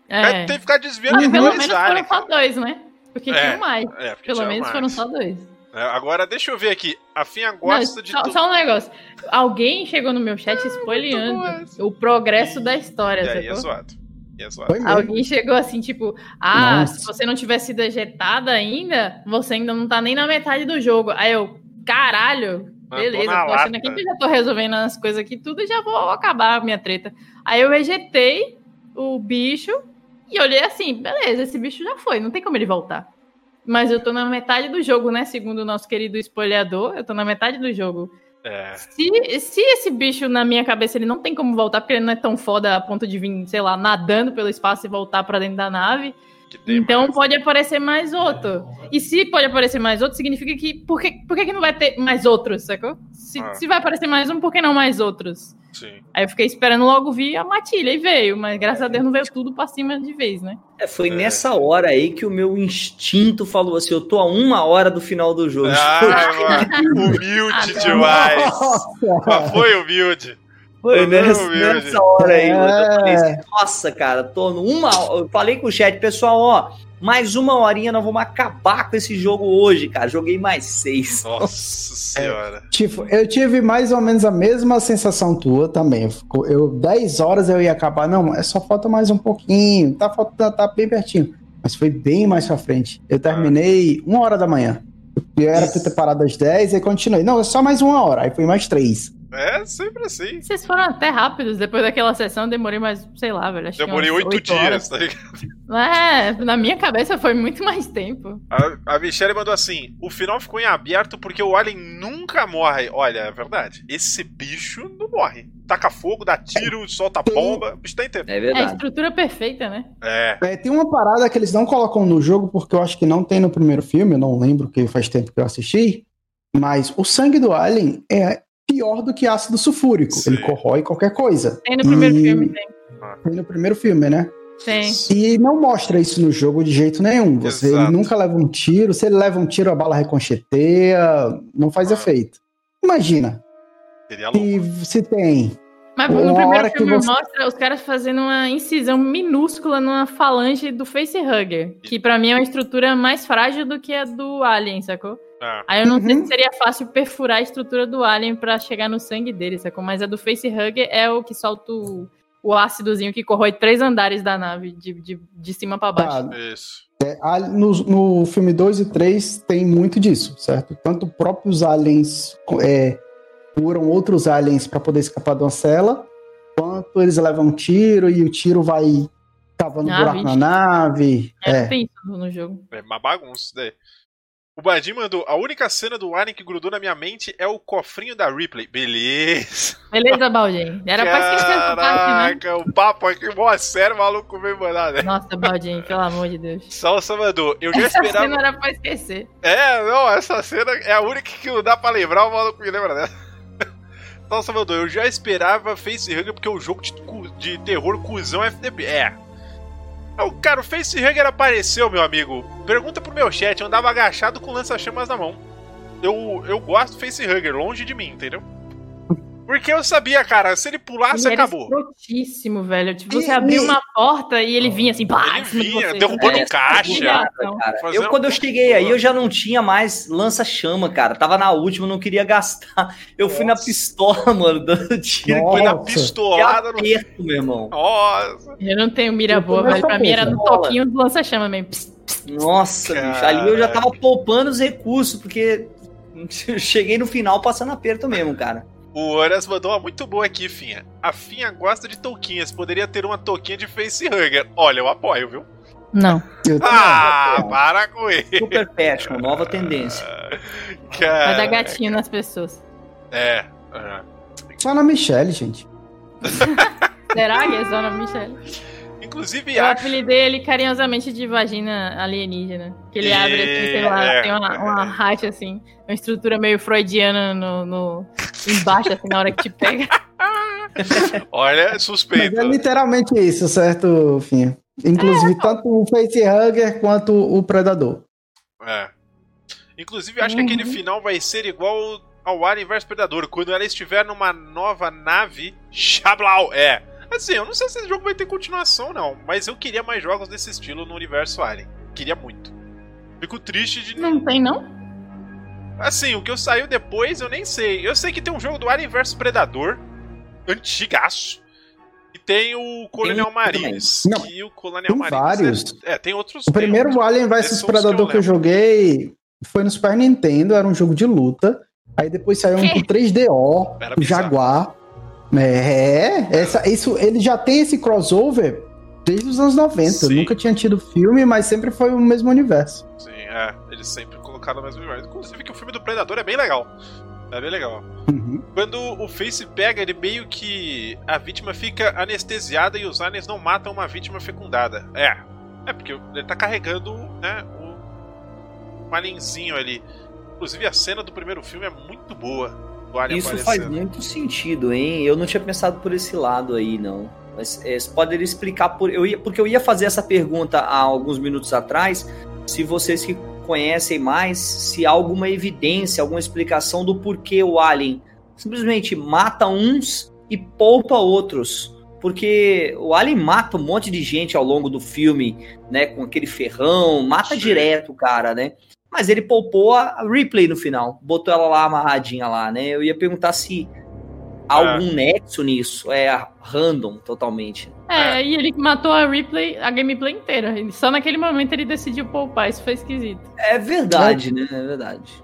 É. Tem que ficar desviando Mas, de pelo dois menos foram só dois, né? Porque é, tinha mais. É, pelo menos mais. foram só dois. É, agora, deixa eu ver aqui. A Finha gosta Não, de. Só, tudo. só um negócio. Alguém chegou no meu chat spoileando o progresso da história, E aí é zoado. E é zoado. Alguém chegou assim, tipo, ah, Nossa. se você não tiver sido ejetada ainda, você ainda não tá nem na metade do jogo. Aí eu, caralho, beleza, tô achando aqui que eu já tô resolvendo as coisas aqui tudo e já vou acabar a minha treta. Aí eu ejetei o bicho e olhei assim, beleza, esse bicho já foi, não tem como ele voltar. Mas eu tô na metade do jogo, né? Segundo o nosso querido spoileador, eu tô na metade do jogo. É. Se, se esse bicho, na minha cabeça, ele não tem como voltar, porque ele não é tão foda a ponto de vir, sei lá, nadando pelo espaço e voltar pra dentro da nave. Então mais. pode aparecer mais outro. E se pode aparecer mais outro, significa que. Por que, por que, que não vai ter mais outros, sacou? Se, Ah. se vai aparecer mais um, por que não mais outros? Sim. Aí eu fiquei esperando logo vir a matilha e veio, mas graças a Deus não veio tudo pra cima de vez, né? É, foi É. nessa hora aí que o meu instinto falou assim: eu tô a uma hora do final do jogo. Ah, mano, humilde Ah, demais. Nossa! Mas foi humilde. Foi nessa, nessa hora aí. Eu falei É. assim, nossa, cara, tô numa. Eu falei com o chat, pessoal, ó, mais uma horinha nós vamos acabar com esse jogo hoje, cara. Joguei mais seis. Nossa senhora. Tipo, eu tive mais ou menos a mesma sensação tua também. Eu, eu 10 horas eu ia acabar. Não, é só falta mais um pouquinho. Tá, falta, tá bem pertinho. Mas foi bem mais pra frente. Eu terminei uma hora da manhã. Eu era pra ter parado às 10 e continuei. Não, é só mais uma hora. Aí foi mais três. É, sempre assim. Vocês foram até rápidos. Depois daquela sessão, demorei mais, sei lá, velho. demorei oito dias, tá ligado? É, na minha cabeça foi muito mais tempo. A, a Michelle mandou assim: o final ficou em aberto porque o Alien nunca morre. Olha, é verdade. Esse bicho não morre. Taca fogo, dá tiro, solta bomba. O bicho tá inteiro. É É a verdade. estrutura perfeita, né? É. É, tem uma parada que eles não colocam no jogo, porque eu acho que não tem no primeiro filme, eu não lembro, que faz tempo que eu assisti. Mas o sangue do Alien é pior do que ácido sulfúrico. Sim. Ele corrói qualquer coisa. Tem no primeiro E- filme, tem. Tem no primeiro filme, né? Tem. E não mostra isso no jogo de jeito nenhum. Você nunca leva um tiro. Se ele leva um tiro, a bala reconcheteia. Não faz Ah. efeito. Imagina. E se tem. Mas no primeiro filme você- mostra os caras fazendo uma incisão minúscula numa falange do facehugger. Que pra mim é uma estrutura mais frágil do que a do Alien, sacou? Ah, Aí eu não sei Uhum. se seria fácil perfurar a estrutura do Alien pra chegar no sangue dele, sacou? Mas a do facehugger é o que solta o, o ácidozinho que corrói três andares da nave, de, de, de cima pra baixo. Tá, isso. a- no, no filme 2 e 3 tem muito disso, certo? Tanto próprios aliens é, curam outros aliens pra poder escapar de uma cela, quanto eles levam um tiro e o tiro vai cavando Ah, buraco vixe. na nave. É, É. tem isso no jogo. É uma bagunça isso daí. O Badim mandou: a única cena do Alien que grudou na minha mente é o cofrinho da Ripley. Beleza. Beleza, Baldin. Era pra esquecer essa parte, né? Caraca, o papo aqui, mó sério, o maluco veio mandar, né? Nossa, Baldin, pelo amor de Deus. Salsa mandou: eu já Essa esperava. cena era pra esquecer. É, não, essa cena é a única que não dá pra lembrar, o maluco me lembra dela. Salsa mandou: eu já esperava Facehugger porque o jogo de, de terror cuzão é FDP. É. O cara, o Facehugger apareceu, meu amigo. Pergunta pro meu chat, eu andava agachado com lança-chamas na mão. Eu, eu gosto do Facehugger, longe de mim, entendeu? Porque eu sabia, cara, se ele pulasse, Ele era acabou. escrotíssimo, velho. Tipo, você E- abria e- uma porta e ele vinha assim, pá, Ele de vinha, você. derrubando É, caixa. Cara, eu, quando eu cheguei aí, eu já não tinha mais lança-chama, cara. Tava na última, não queria gastar. Eu fui na Nossa. pistola, mano, dando tiro. Nossa. Foi na Nossa. Que pistolada no. aperto, meu irmão. Nossa. Eu não tenho mira boa, velho. Pra mim era no boa. toquinho do lança-chama mesmo. Pss, Nossa, bicho. Ali eu já tava poupando os recursos, porque eu cheguei no final passando aperto mesmo, cara. O Horas mandou uma muito boa aqui, Finha. A Finha gosta de touquinhas. Poderia ter uma touquinha de facehugger. Olha, eu apoio, viu? Não. Eu. Ah, para com ele. Super fashion, nova tendência. Vai Cara. dar gatinho nas pessoas. É. é. Só na Michelle, gente. Será que é só na Michelle? Inclusive, Eu acho. apelidei ele carinhosamente de vagina alienígena. Que ele abre assim, sei lá, É. tem uma, uma racha assim, uma estrutura meio freudiana no, no- embaixo, assim, na hora que te pega. Olha, é Mas suspeito. é literalmente isso, certo, Finha? Inclusive, tanto o facehugger quanto o predador. É. Inclusive, acho que aquele Uhum. final vai ser igual ao Alien vs Predador. Quando ela estiver numa nova nave. Xablau! É. Assim, eu não sei se esse jogo vai ter continuação, não. Mas eu queria mais jogos desse estilo no universo Alien. Queria muito. Fico triste de Não tem, não? Assim, o que eu saiu depois eu nem sei. Eu sei que tem um jogo do Alien vs Predador, antigaço. E tem o Colonial um Marines. Não, que o Colonial tem Marines. vários. É, é, tem outros. O tem primeiro outros. Alien vs Predador que eu, lembro. joguei foi no Super Nintendo, era um jogo de luta. Aí depois saiu um Que? pro 3DO, Era o bizarro. Jaguar. É, essa, isso, ele já tem esse crossover desde os anos 90. Sim. Nunca tinha tido filme, mas sempre foi o mesmo universo. Sim, é. Eles sempre colocaram no mesmo universo. Inclusive que o filme do Predador é bem legal. É bem legal. Uhum. Quando o Face pega, ele meio que. A vítima fica anestesiada e os aliens não matam uma vítima fecundada. É. É, porque ele tá carregando, né, o. Um alienzinho ali. Inclusive a cena do primeiro filme é muito boa. Isso faz aparecendo. muito sentido, hein? Eu não tinha pensado por esse lado aí, não. Mas é, você poderia explicar por. Eu ia, porque eu ia fazer essa pergunta há alguns minutos atrás. Se vocês que conhecem mais, se há alguma evidência, alguma explicação do porquê o Alien simplesmente mata uns e poupa outros. Porque o Alien mata um monte de gente ao longo do filme, né? Com aquele ferrão, mata Sim. direto o cara, né? Mas ele poupou a Ripley no final, botou ela lá amarradinha lá, né? Eu ia perguntar se há É. algum nexo nisso, é random totalmente. É, e ele matou a replay, a gameplay inteira. Só naquele momento ele decidiu poupar, isso foi esquisito. É verdade, né? É verdade.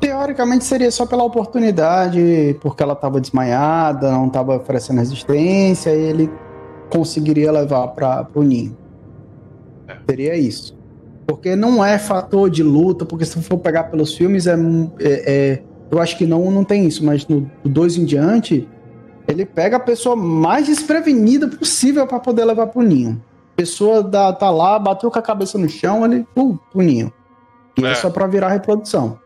Teoricamente seria só pela oportunidade, porque ela estava desmaiada, não estava oferecendo resistência, e ele conseguiria levar para o ninho. É. Seria isso. Porque não é fator de luta, porque se for pegar pelos filmes, é, é, é eu acho que não, não tem isso, mas no 2 em diante, ele pega a pessoa mais desprevenida possível para poder levar pro ninho. A pessoa da, tá lá, bateu com a cabeça no chão, ele, pum, pro ninho. E é. é só pra virar reprodução.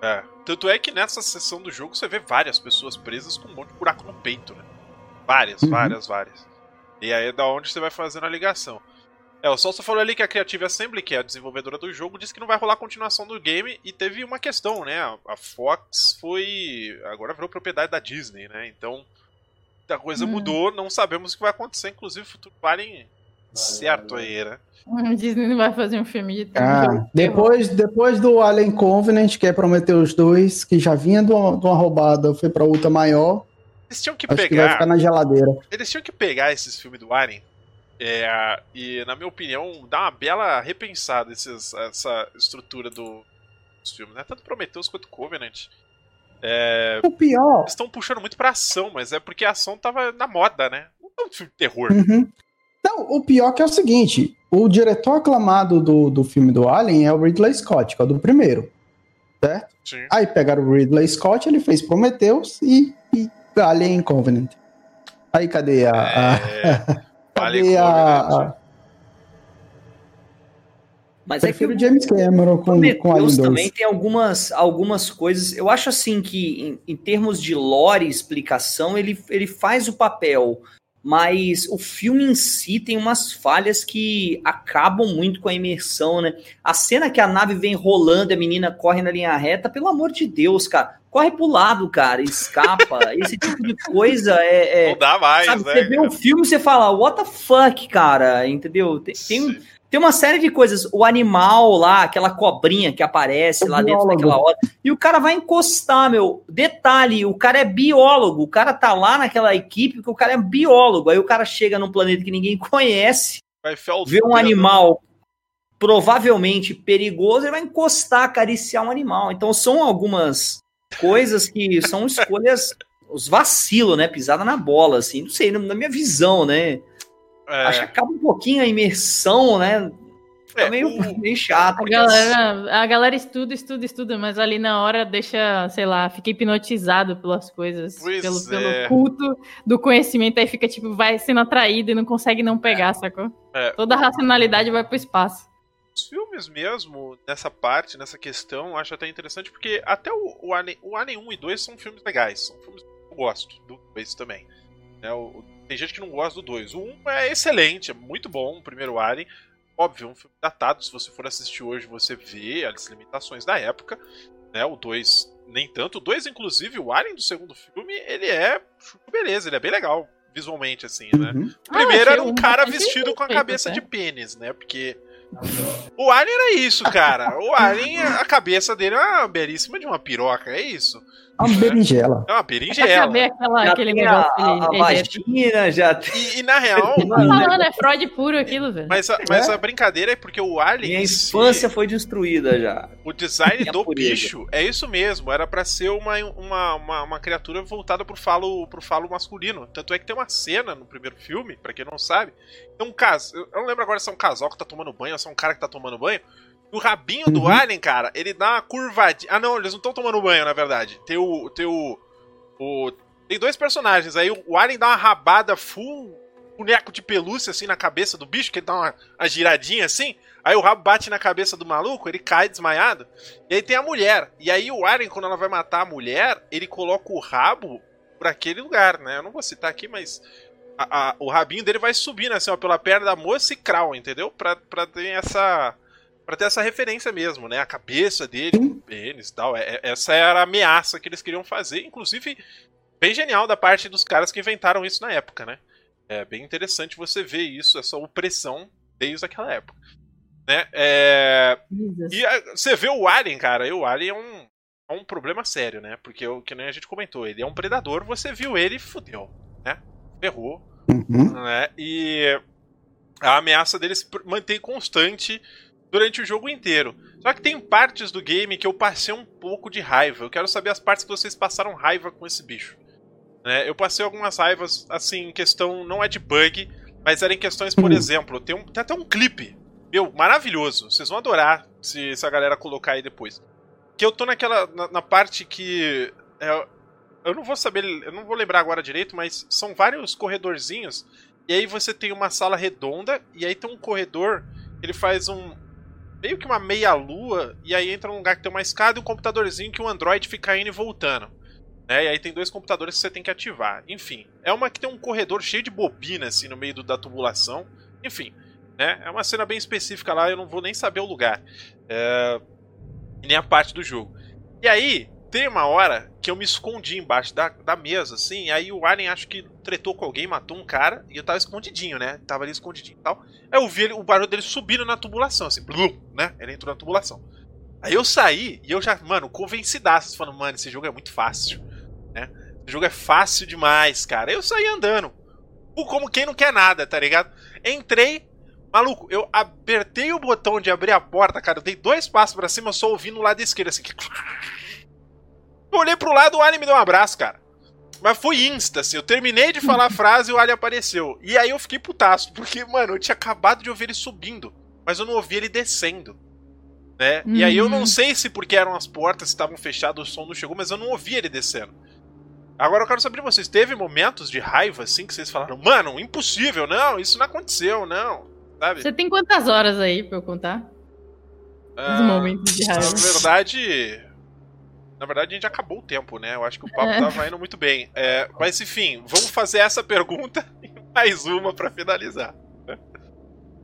É. Tanto é que nessa sessão do jogo você vê várias pessoas presas com um monte de buraco no peito, né? Várias, uhum. várias, várias. E aí é da onde você vai fazendo a ligação. É, o Solso falou ali que a Creative Assembly, que é a desenvolvedora do jogo, disse que não vai rolar continuação do game e teve uma questão, né? A Fox foi. agora virou propriedade da Disney, né? Então a coisa hum. mudou, não sabemos o que vai acontecer, inclusive o futuro Alien certo aí, né? A Disney não vai fazer um filme de ah, depois, depois do Alien Covenant, que é prometer os dois, que já vinha de uma, de uma roubada, foi pra outra maior. Eles tinham que pegar. Que vai ficar na geladeira. Eles tinham que pegar esses filmes do Alien é, e, na minha opinião, dá uma bela repensada esses, essa estrutura do, dos filmes, né? Tanto Prometheus quanto Covenant. É, o pior. Estão puxando muito pra ação, mas é porque a ação tava na moda, né? Não é um filme de terror. Uhum. Não, o pior que é o seguinte: o diretor aclamado do, do filme do Alien é o Ridley Scott, que é o do primeiro. Certo? Sim. Aí pegaram o Ridley Scott, ele fez Prometheus e, e Alien Covenant. Aí cadê a. É... a... cadê a, a... Mas é que o James Cameron com, com Alien também tem algumas, algumas coisas. Eu acho assim que, em, em termos de lore e explicação, ele, ele faz o papel mas o filme em si tem umas falhas que acabam muito com a imersão, né? A cena que a nave vem rolando, a menina corre na linha reta, pelo amor de Deus, cara, corre pro lado, cara, escapa. Esse tipo de coisa é. é Não dá mais, sabe, né? Você vê o filme e você fala, what the fuck, cara, entendeu? Tem, tem, tem uma série de coisas. O animal lá, aquela cobrinha que aparece o lá biólogo. dentro daquela hora. E o cara vai encostar, meu. Detalhe, o cara é biólogo. O cara tá lá naquela equipe porque o cara é biólogo. Aí o cara chega num planeta que ninguém conhece, vê um animal provavelmente perigoso, ele vai encostar, acariciar um animal. Então são algumas coisas que são escolhas, os vacilos, né? Pisada na bola, assim. Não sei, na minha visão, né? É. Acho que acaba um pouquinho a imersão, né? Fica é, meio, o... meio chato. A galera, a galera estuda, estuda, estuda, mas ali na hora deixa, sei lá, fica hipnotizado pelas coisas, pelo, pelo é. culto do conhecimento, aí fica tipo, vai sendo atraído e não consegue não pegar, sacou? É. Toda a racionalidade vai pro espaço. Os filmes mesmo, nessa parte, nessa questão, acho até interessante, porque até o, o, Alien, o Alien 1 e 2 são filmes legais, são filmes que eu gosto, do 2 também. É, o, tem gente que não gosta do 2. O 1 um é excelente, é muito bom, o primeiro Alien. Óbvio, um filme datado, se você for assistir hoje, você vê as limitações da época. Né? O 2, nem tanto. O 2, inclusive, o Alien do segundo filme, ele é. Beleza, ele é bem legal, visualmente, assim, né? Uhum. O primeiro ah, era um cara vestido com a cabeça de pênis, né? Porque. O Alien era isso, cara. O Alien, a cabeça dele é uma belíssima de uma piroca, é isso. É uma berinjela. É uma berinjela. saber aquela, já aquele negócio a, a, vagina, já E, e, na real... Tô falando, é Freud puro aquilo, velho. Mas, a, mas é? a brincadeira é porque o Alien... Minha infância foi destruída já. O design do bicho é isso mesmo. Era para ser uma, uma, uma, uma, criatura voltada pro falo, pro falo masculino. Tanto é que tem uma cena no primeiro filme, para quem não sabe, tem um caso... Eu não lembro agora se é um casal que tá tomando banho ou se é um cara que tá tomando banho o rabinho uhum. do Alien, cara, ele dá uma curvadinha. Ah, não, eles não estão tomando banho, na verdade. Tem o. Tem o. o... Tem dois personagens. Aí o Alien dá uma rabada full boneco de pelúcia assim na cabeça do bicho, que ele dá uma, uma giradinha assim. Aí o rabo bate na cabeça do maluco, ele cai desmaiado. E aí tem a mulher. E aí o Alien, quando ela vai matar a mulher, ele coloca o rabo pra aquele lugar, né? Eu não vou citar aqui, mas. A, a, o rabinho dele vai subindo assim, ó, pela perna da moça e crau, entendeu? Pra, pra ter essa para ter essa referência mesmo, né? A cabeça dele, o pênis e tal. É, é, essa era a ameaça que eles queriam fazer. Inclusive, bem genial da parte dos caras que inventaram isso na época, né? É bem interessante você ver isso, essa opressão desde aquela época. Né? É... E a, você vê o Alien, cara, e o Alien é um, é um problema sério, né? Porque, o que nem a gente comentou, ele é um predador, você viu ele e fudeu, né? Ferrou. Uhum. Né? E a ameaça dele se mantém constante durante o jogo inteiro. Só que tem partes do game que eu passei um pouco de raiva. Eu quero saber as partes que vocês passaram raiva com esse bicho. Né? Eu passei algumas raivas, assim, em questão. Não é de bug, mas era em questões, por uhum. exemplo, tem, um, tem até um clipe. Meu, maravilhoso. Vocês vão adorar se, se a galera colocar aí depois. Que eu tô naquela. na, na parte que. É, eu não vou saber. Eu não vou lembrar agora direito, mas são vários corredorzinhos. E aí você tem uma sala redonda, e aí tem um corredor. Ele faz um, meio que uma meia-lua, e aí entra num lugar que tem uma escada e um computadorzinho que o um Android fica indo e voltando. Né? E aí tem dois computadores que você tem que ativar. Enfim, é uma que tem um corredor cheio de bobina assim no meio do, da tubulação. Enfim, né? É uma cena bem específica lá, eu não vou nem saber o lugar. É... Nem a parte do jogo. E aí, tem uma hora que eu me escondi embaixo da, da mesa, assim, aí o Alien acho que tretou com alguém, matou um cara, e eu tava escondidinho, né? Tava ali escondidinho e tal. Aí eu vi ele, o barulho dele subindo na tubulação, assim, blum, né? Ele entrou na tubulação. Aí eu saí e eu já, mano, convencidaço, falando, mano, esse jogo é muito fácil, né? Esse jogo é fácil demais, cara. Aí eu saí andando. Como quem não quer nada, tá ligado? Entrei, maluco, eu apertei o botão de abrir a porta, cara. Eu dei dois passos para cima, só ouvindo o lado esquerdo, assim. Que... Eu olhei pro lado, o Alien me deu um abraço, cara. Mas foi insta, assim. Eu terminei de falar a frase e o Alien apareceu. E aí eu fiquei putaço, porque, mano, eu tinha acabado de ouvir ele subindo, mas eu não ouvi ele descendo. Né? Uhum. E aí eu não uhum. sei se porque eram as portas estavam fechadas, o som não chegou, mas eu não ouvi ele descendo. Agora eu quero saber de vocês, teve momentos de raiva assim que vocês falaram, mano, impossível, não, isso não aconteceu, não. Sabe? Você tem quantas horas aí pra eu contar? Ah, Os momentos de raiva. Na verdade, na verdade, a gente acabou o tempo, né? Eu acho que o papo é. tava indo muito bem. É, mas enfim, vamos fazer essa pergunta e mais uma para finalizar.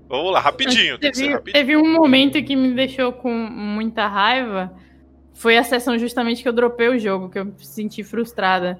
Vamos lá, rapidinho, teve, rapidinho. Teve um momento que me deixou com muita raiva. Foi a sessão justamente que eu dropei o jogo, que eu me senti frustrada.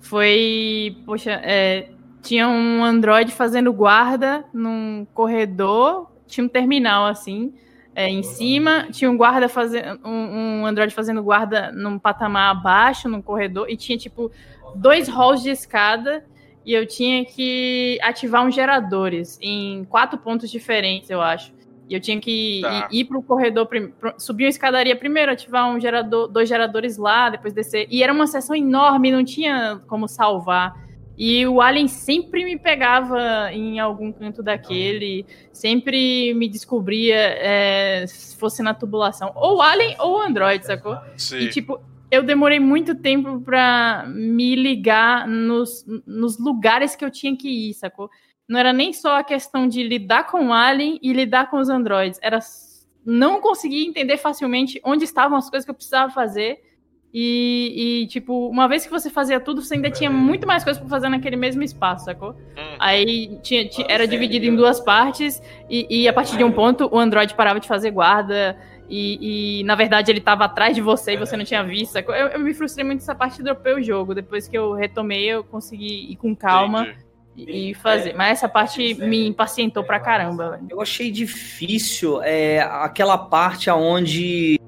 Foi. Poxa, é, tinha um Android fazendo guarda num corredor, tinha um terminal assim é, em cima, tinha um guarda fazendo um, um Android fazendo guarda num patamar abaixo, num corredor, e tinha tipo dois halls de escada e eu tinha que ativar uns geradores em quatro pontos diferentes, eu acho. E eu tinha que tá. ir, ir para o corredor, subir uma escadaria primeiro, ativar um gerador, dois geradores lá, depois descer. E era uma sessão enorme, não tinha como salvar. E o Alien sempre me pegava em algum canto daquele, sempre me descobria é, se fosse na tubulação. Ou Alien ou Android, sacou? Sim. E tipo, eu demorei muito tempo para me ligar nos, nos lugares que eu tinha que ir, sacou? Não era nem só a questão de lidar com o Alien e lidar com os androids, era não conseguir entender facilmente onde estavam as coisas que eu precisava fazer e, e, tipo, uma vez que você fazia tudo, você ainda tinha muito mais coisas para fazer naquele mesmo espaço, sacou? Hum. Aí tinha, tinha, era dividido em duas partes, e, e, a partir de um ponto o Android parava de fazer guarda, e, e na verdade ele estava atrás de você e você não tinha visto, sacou? Eu, eu me frustrei muito nessa parte e dropei o jogo. Depois que eu retomei, eu consegui ir com calma. e fazer. Mas essa parte me impacientou pra caramba. Eu achei difícil é, aquela parte aonde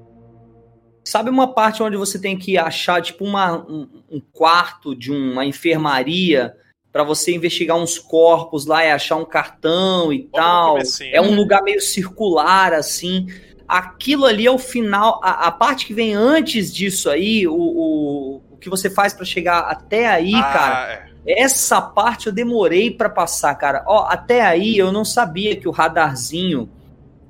Sabe uma parte onde você tem que achar, tipo, uma, um, um quarto de uma enfermaria para você investigar uns corpos lá e achar um cartão e tal? É um lugar meio circular, assim. Aquilo ali é o final. A, a parte que vem antes disso aí, o, o, o que você faz para chegar até aí, ah, cara. É. Essa parte eu demorei para passar, cara. Ó, até aí eu não sabia que o radarzinho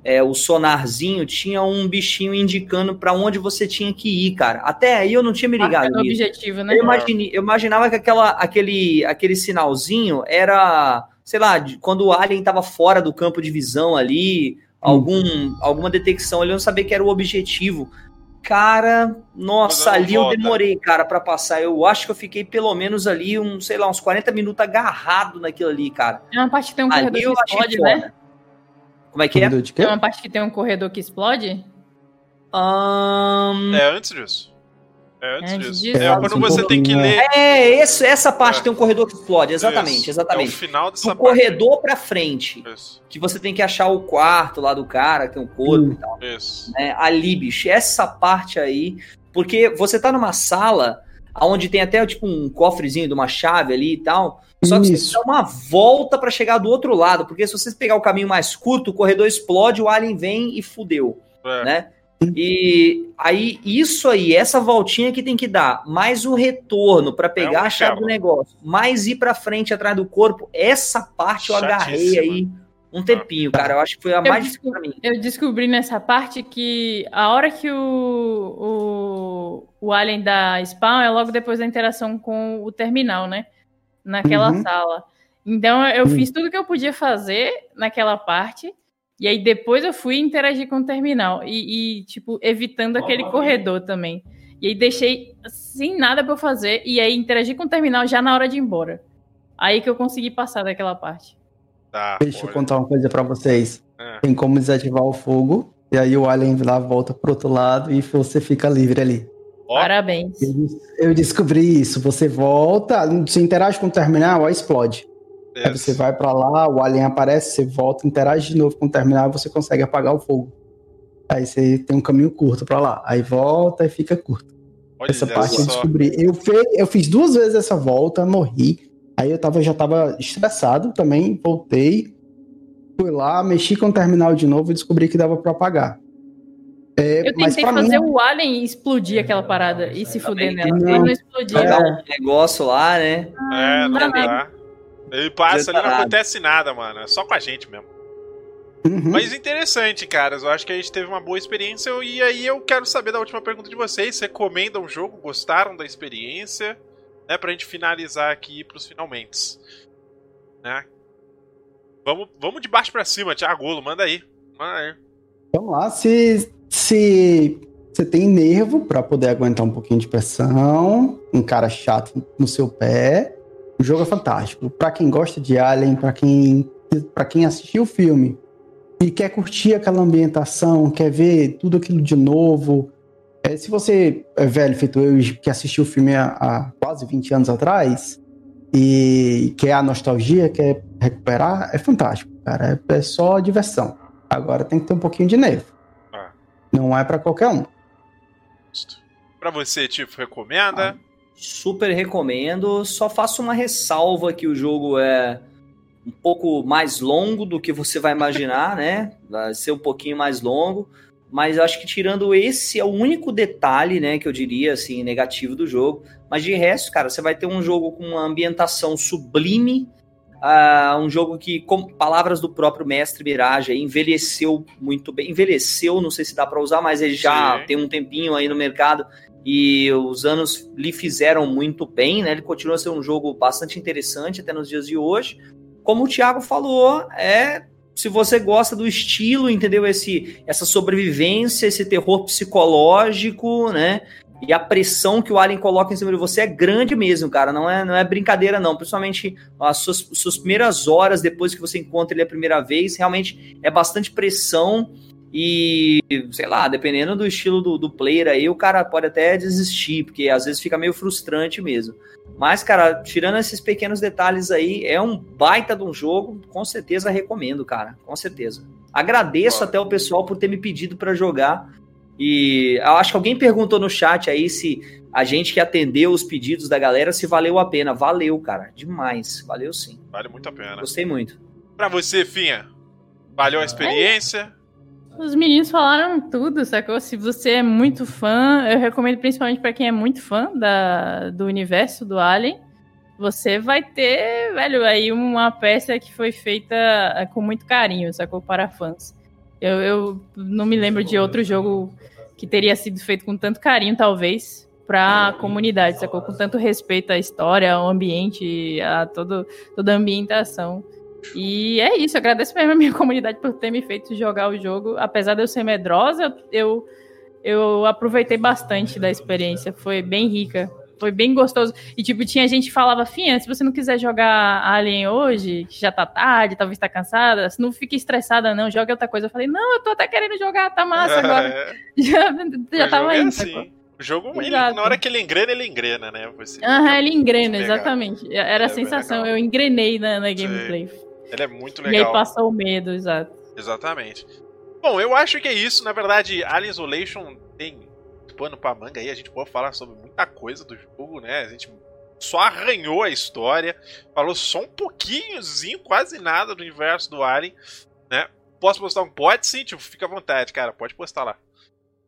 é, o sonarzinho tinha um bichinho indicando para onde você tinha que ir, cara. Até aí eu não tinha me ligado nisso. objetivo, né? Eu, imaginei, eu imaginava que aquela, aquele, aquele sinalzinho era, sei lá, quando o alien estava fora do campo de visão ali, algum, alguma detecção ali, eu não sabia que era o objetivo. Cara, nossa, ali volta. eu demorei, cara, para passar. Eu acho que eu fiquei pelo menos ali, um, sei lá, uns 40 minutos agarrado naquilo ali, cara. É uma parte que tem um corredor que explode, né? Como é que é? Tem uma parte que tem um corredor que explode? Um... É antes disso. É antes, antes disso. disso. É, quando você tem que ler. É, esse, essa parte é. tem um corredor que explode, exatamente, isso. exatamente. É o final dessa o corredor pra frente. Isso. Que você tem que achar o quarto lá do cara, que tem um corpo hum. e tal. Isso. É, ali, bicho, essa parte aí. Porque você tá numa sala aonde tem até tipo um cofrezinho de uma chave ali e tal. Só que Isso. você dá uma volta para chegar do outro lado, porque se vocês pegar o caminho mais curto, o corredor explode, o alien vem e fudeu, é. né? E aí, isso aí, essa voltinha que tem que dar, mais o retorno para pegar é um a chave do negócio, mais ir para frente atrás do corpo, essa parte eu agarrei aí um tempinho, cara. Eu acho que foi a mais difícil pra mim. Eu descobri nessa parte que a hora que o, o, o alien dá spawn é logo depois da interação com o terminal, né? Naquela uhum. sala. Então eu fiz tudo que eu podia fazer naquela parte. E aí depois eu fui interagir com o terminal. E, e tipo, evitando aquele corredor também. E aí deixei sem nada para eu fazer. E aí interagi com o terminal já na hora de ir embora. Aí que eu consegui passar daquela parte. Tá, Deixa eu contar uma coisa para vocês. É. Tem como desativar o fogo. E aí o alien lá volta pro outro lado e você fica livre ali. Parabéns. Eu, eu, descobri isso. Você volta, você interage com o terminal, aí explode. Aí você vai para lá, o alien aparece, você volta, interage de novo com o terminal, você consegue apagar o fogo. Aí você tem um caminho curto para lá. Aí volta e fica curto. Olha essa parte só. eu descobri. Eu, fe, eu fiz duas vezes essa volta, morri. Aí eu tava, já tava estressado também, voltei, fui lá, mexi com o terminal de novo e descobri que dava para apagar. É, eu tentei fazer mim... o Alien explodir aquela parada e se fuder nela. Ele não explodia. É. um negócio lá, né? é, não dá. Ele passa ali, não acontece nada, mano. É só com a gente mesmo. Uhum. Mas interessante, caras. Eu acho que a gente teve uma boa experiência. E aí eu quero saber da última pergunta de vocês. Recomendam o jogo? Gostaram da experiência? Né, pra gente finalizar aqui pros finalmente. Né? Vamos, vamos de baixo para cima, Thiago manda aí. Manda aí. Vamos lá, se, se você tem nervo para poder aguentar um pouquinho de pressão, um cara chato no seu pé, o jogo é fantástico. Para quem gosta de Alien, para quem para quem assistiu o filme e quer curtir aquela ambientação, quer ver tudo aquilo de novo, é, se você é velho, feito eu, que assistiu o filme há, há, quase 20 anos atrás, e quer a nostalgia, quer recuperar, é fantástico, cara. É, é só diversão. Agora tem que ter um pouquinho de nervo. Ah. Não é para qualquer um. Para você, tipo, recomenda? Ah, super recomendo. Só faço uma ressalva que o jogo é um pouco mais longo do que você vai imaginar, né? Vai ser um pouquinho mais longo. Mas acho que tirando esse é o único detalhe, né, que eu diria assim, negativo do jogo. Mas de resto, cara, você vai ter um jogo com uma ambientação sublime, uh, um jogo que, com palavras do próprio mestre Mirage, envelheceu muito bem. Envelheceu, não sei se dá para usar, mas ele já Sim. tem um tempinho aí no mercado e os anos lhe fizeram muito bem, né? Ele continua a ser um jogo bastante interessante até nos dias de hoje. Como o Thiago falou, é se você gosta do estilo, entendeu? Esse, essa sobrevivência, esse terror psicológico, né? E a pressão que o Alien coloca em cima de você é grande mesmo, cara. Não é, não é brincadeira, não. Principalmente as suas, suas primeiras horas depois que você encontra ele a primeira vez, realmente é bastante pressão. E, sei lá, dependendo do estilo do, do player aí, o cara pode até desistir, porque às vezes fica meio frustrante mesmo. Mas, cara, tirando esses pequenos detalhes aí, é um baita de um jogo. Com certeza recomendo, cara. Com certeza. Agradeço até o pessoal por ter me pedido para jogar. E eu acho que alguém perguntou no chat aí se a gente que atendeu os pedidos da galera se valeu a pena. Valeu, cara. Demais. Valeu sim. Vale muito a pena. Gostei muito. Pra você, Finha, valeu a experiência? Os meninos falaram tudo, sacou? Se você é muito fã, eu recomendo principalmente para quem é muito fã da, do universo do Alien. Você vai ter, velho, aí uma peça que foi feita é, com muito carinho, sacou? Para fãs. Eu, eu não me lembro de outro jogo que teria sido feito com tanto carinho, talvez, para a comunidade, sacou? Com tanto respeito à história, ao ambiente, a todo, toda a ambientação. E é isso, agradeço mesmo a minha comunidade por ter me feito jogar o jogo. Apesar de eu ser medrosa, eu, eu aproveitei bastante da experiência. Foi bem rica. Foi bem gostoso. E, tipo, tinha gente que falava, Finha, se você não quiser jogar Alien hoje, que já tá tarde, talvez tá cansada, não fique estressada, não, joga outra coisa. Eu falei, não, eu tô até querendo jogar, tá massa agora. já já tava é indo. Assim. O jogo, ele, na hora que ele engrena, ele engrena, né? Aham, uhum, ele engrena, exatamente. Era é, a sensação, eu engrenei na, na gameplay. Sim. Ele é muito legal. E aí passou o medo, exato. Exatamente. Bom, eu acho que é isso. Na verdade, Alien Isolation tem pano pra manga aí, a gente pode falar sobre muita coisa do jogo, né? A gente só arranhou a história, falou só um pouquinhozinho, quase nada do universo do Alien, né? Posso postar um? Pode sim, tipo, fica à vontade, cara, pode postar lá.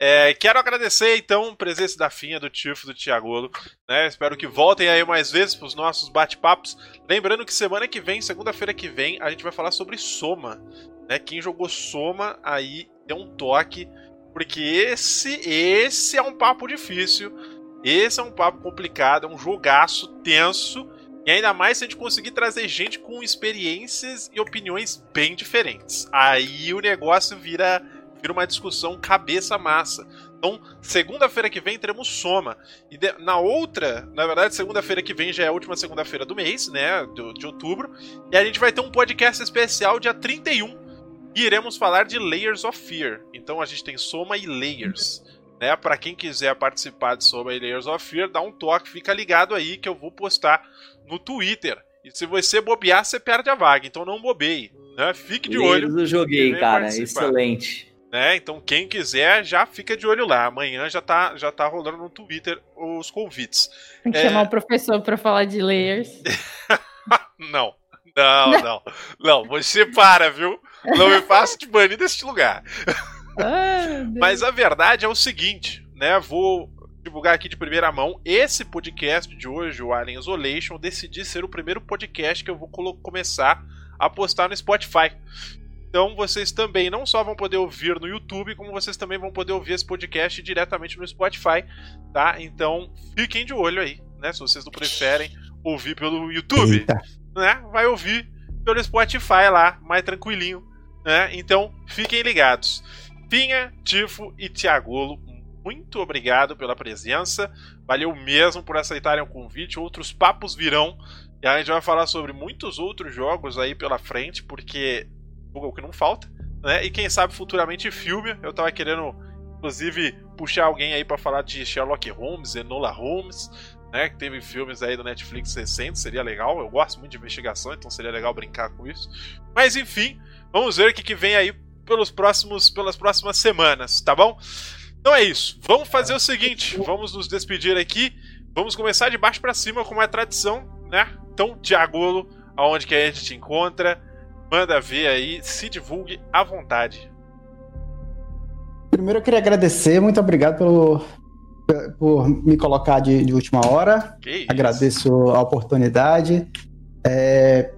É, quero agradecer então a presença da Finha, do Tifo, do Tiagolo. Né? Espero que voltem aí mais vezes para os nossos bate-papos. Lembrando que semana que vem, segunda-feira que vem, a gente vai falar sobre Soma. Né? Quem jogou Soma aí deu um toque, porque esse, esse é um papo difícil. Esse é um papo complicado, é um jogaço tenso. E ainda mais se a gente conseguir trazer gente com experiências e opiniões bem diferentes. Aí o negócio vira vira uma discussão cabeça-massa. Então, segunda-feira que vem teremos Soma. E de, na outra, na verdade, segunda-feira que vem já é a última segunda-feira do mês, né? De, de, outubro. E a gente vai ter um podcast especial dia 31. E iremos falar de Layers of Fear. Então a gente tem Soma e Layers. Né, para quem quiser participar de Soma e Layers of Fear, dá um toque, fica ligado aí que eu vou postar no Twitter. E se você bobear, você perde a vaga. Então não bobeie. Né? Fique de Layers olho. Eu joguei, cara. Participar. Excelente. Né? Então quem quiser já fica de olho lá. Amanhã já tá, já tá rolando no Twitter os convites. Tem que é... chamar o professor para falar de layers. não. Não, não. Não, você para, viu? Não me faça te banir deste lugar. Ah, Mas a verdade é o seguinte, né? Vou divulgar aqui de primeira mão. Esse podcast de hoje, o Alien Isolation, decidi ser o primeiro podcast que eu vou começar a postar no Spotify. Então vocês também não só vão poder ouvir no YouTube, como vocês também vão poder ouvir esse podcast diretamente no Spotify, tá? Então fiquem de olho aí, né? Se vocês não preferem ouvir pelo YouTube, Eita. né? Vai ouvir pelo Spotify lá, mais tranquilinho, né? Então fiquem ligados. Pinha, Tifo e Tiagolo, muito obrigado pela presença. Valeu mesmo por aceitarem o convite. Outros papos virão. E a gente vai falar sobre muitos outros jogos aí pela frente, porque o que não falta, né? E quem sabe futuramente filme. Eu tava querendo, inclusive, puxar alguém aí para falar de Sherlock Holmes, Enola Holmes, né? Que teve filmes aí do Netflix recentes, seria legal. Eu gosto muito de investigação, então seria legal brincar com isso. Mas enfim, vamos ver o que, que vem aí pelos próximos, pelas próximas semanas, tá bom? Então é isso. Vamos fazer o seguinte, vamos nos despedir aqui. Vamos começar de baixo para cima, como é tradição, né? Então, Tiagolo, aonde que a gente te encontra? Manda ver aí, se divulgue à vontade. Primeiro eu queria agradecer, muito obrigado pelo, por me colocar de, de última hora. Agradeço a oportunidade. É,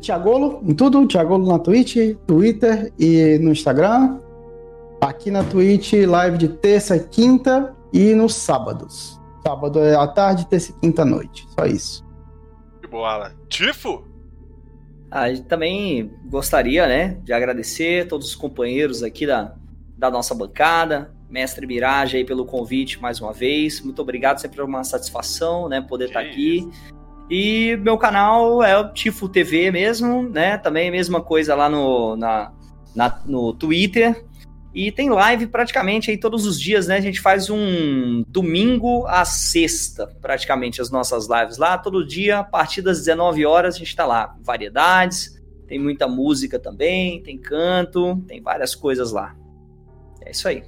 Tiagolo em tudo, Tiagolo na Twitch, Twitter e no Instagram. Aqui na Twitch, live de terça e quinta e nos sábados. Sábado é à tarde, terça e quinta à noite. Só isso. Que boa, Tifo? A gente também gostaria, né, de agradecer todos os companheiros aqui da, da nossa bancada, mestre Mirage aí pelo convite mais uma vez. Muito obrigado, sempre é uma satisfação, né, poder estar tá aqui. E meu canal é o Tifo TV mesmo, né? Também mesma coisa lá no, na, na, no Twitter. E tem live praticamente aí todos os dias, né? A gente faz um domingo a sexta, praticamente, as nossas lives lá. Todo dia, a partir das 19 horas, a gente está lá. Variedades, tem muita música também, tem canto, tem várias coisas lá. É isso aí.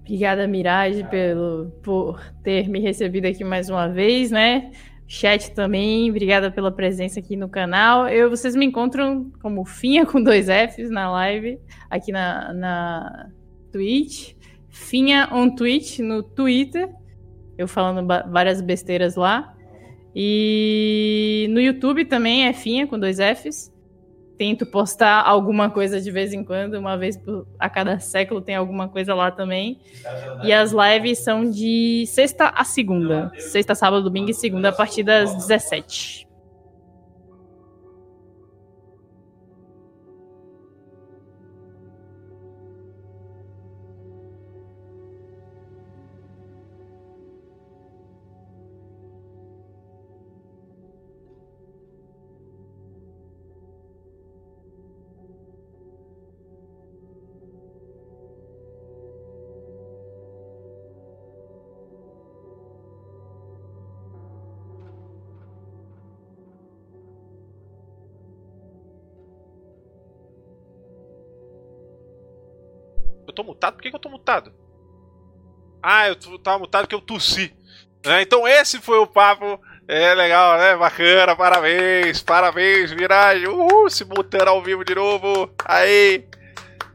Obrigada, Mirage, pelo, por ter me recebido aqui mais uma vez, né? Chat também, obrigada pela presença aqui no canal. Eu, vocês me encontram como Finha com dois Fs na live, aqui na, na Twitch. Finha on Twitch no Twitter, eu falando várias besteiras lá. E no YouTube também é Finha com dois Fs tento postar alguma coisa de vez em quando, uma vez a cada século tem alguma coisa lá também. E as lives são de sexta a segunda. Sexta, sábado, domingo e segunda a partir das 17. Mutado? Por que, que eu tô mutado? Ah, eu tava mutado que eu tossi. Né? Então esse foi o papo. É legal, né? Bacana, parabéns, parabéns, Mirage. Uhul, se mutando ao vivo de novo. Aí,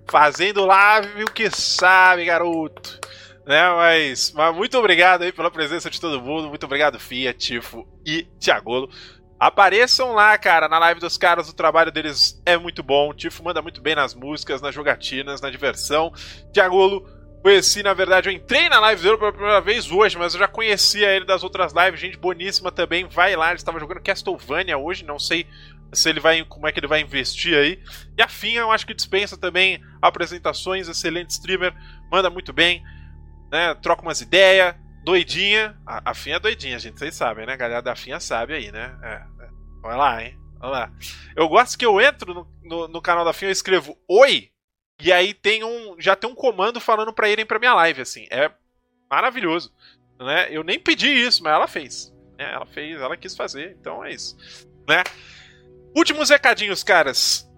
fazendo live o que sabe, garoto. Né, mas, mas muito obrigado aí pela presença de todo mundo. Muito obrigado, Fia, Tifo e Tiagolo. Apareçam lá, cara, na live dos caras. O trabalho deles é muito bom. O Tifo manda muito bem nas músicas, nas jogatinas, na diversão. Tiagolo, conheci, na verdade, eu entrei na live dele pela primeira vez hoje, mas eu já conhecia ele das outras lives. Gente boníssima também. Vai lá, ele estava jogando Castlevania hoje, não sei se ele vai, como é que ele vai investir aí. E a Finha, eu acho que dispensa também apresentações, excelente streamer, manda muito bem, né? Troca umas ideias doidinha. A, a Finha é doidinha, gente. Vocês sabem, né? A galera da Finha sabe aí, né? É, Olha lá, hein? Olha lá. Eu gosto que eu entro no, no, no canal da Finha e escrevo Oi. E aí tem um. Já tem um comando falando pra irem pra minha live, assim. É maravilhoso. Né? Eu nem pedi isso, mas ela fez. Né? Ela fez, ela quis fazer. Então é isso. Né? Últimos recadinhos, caras.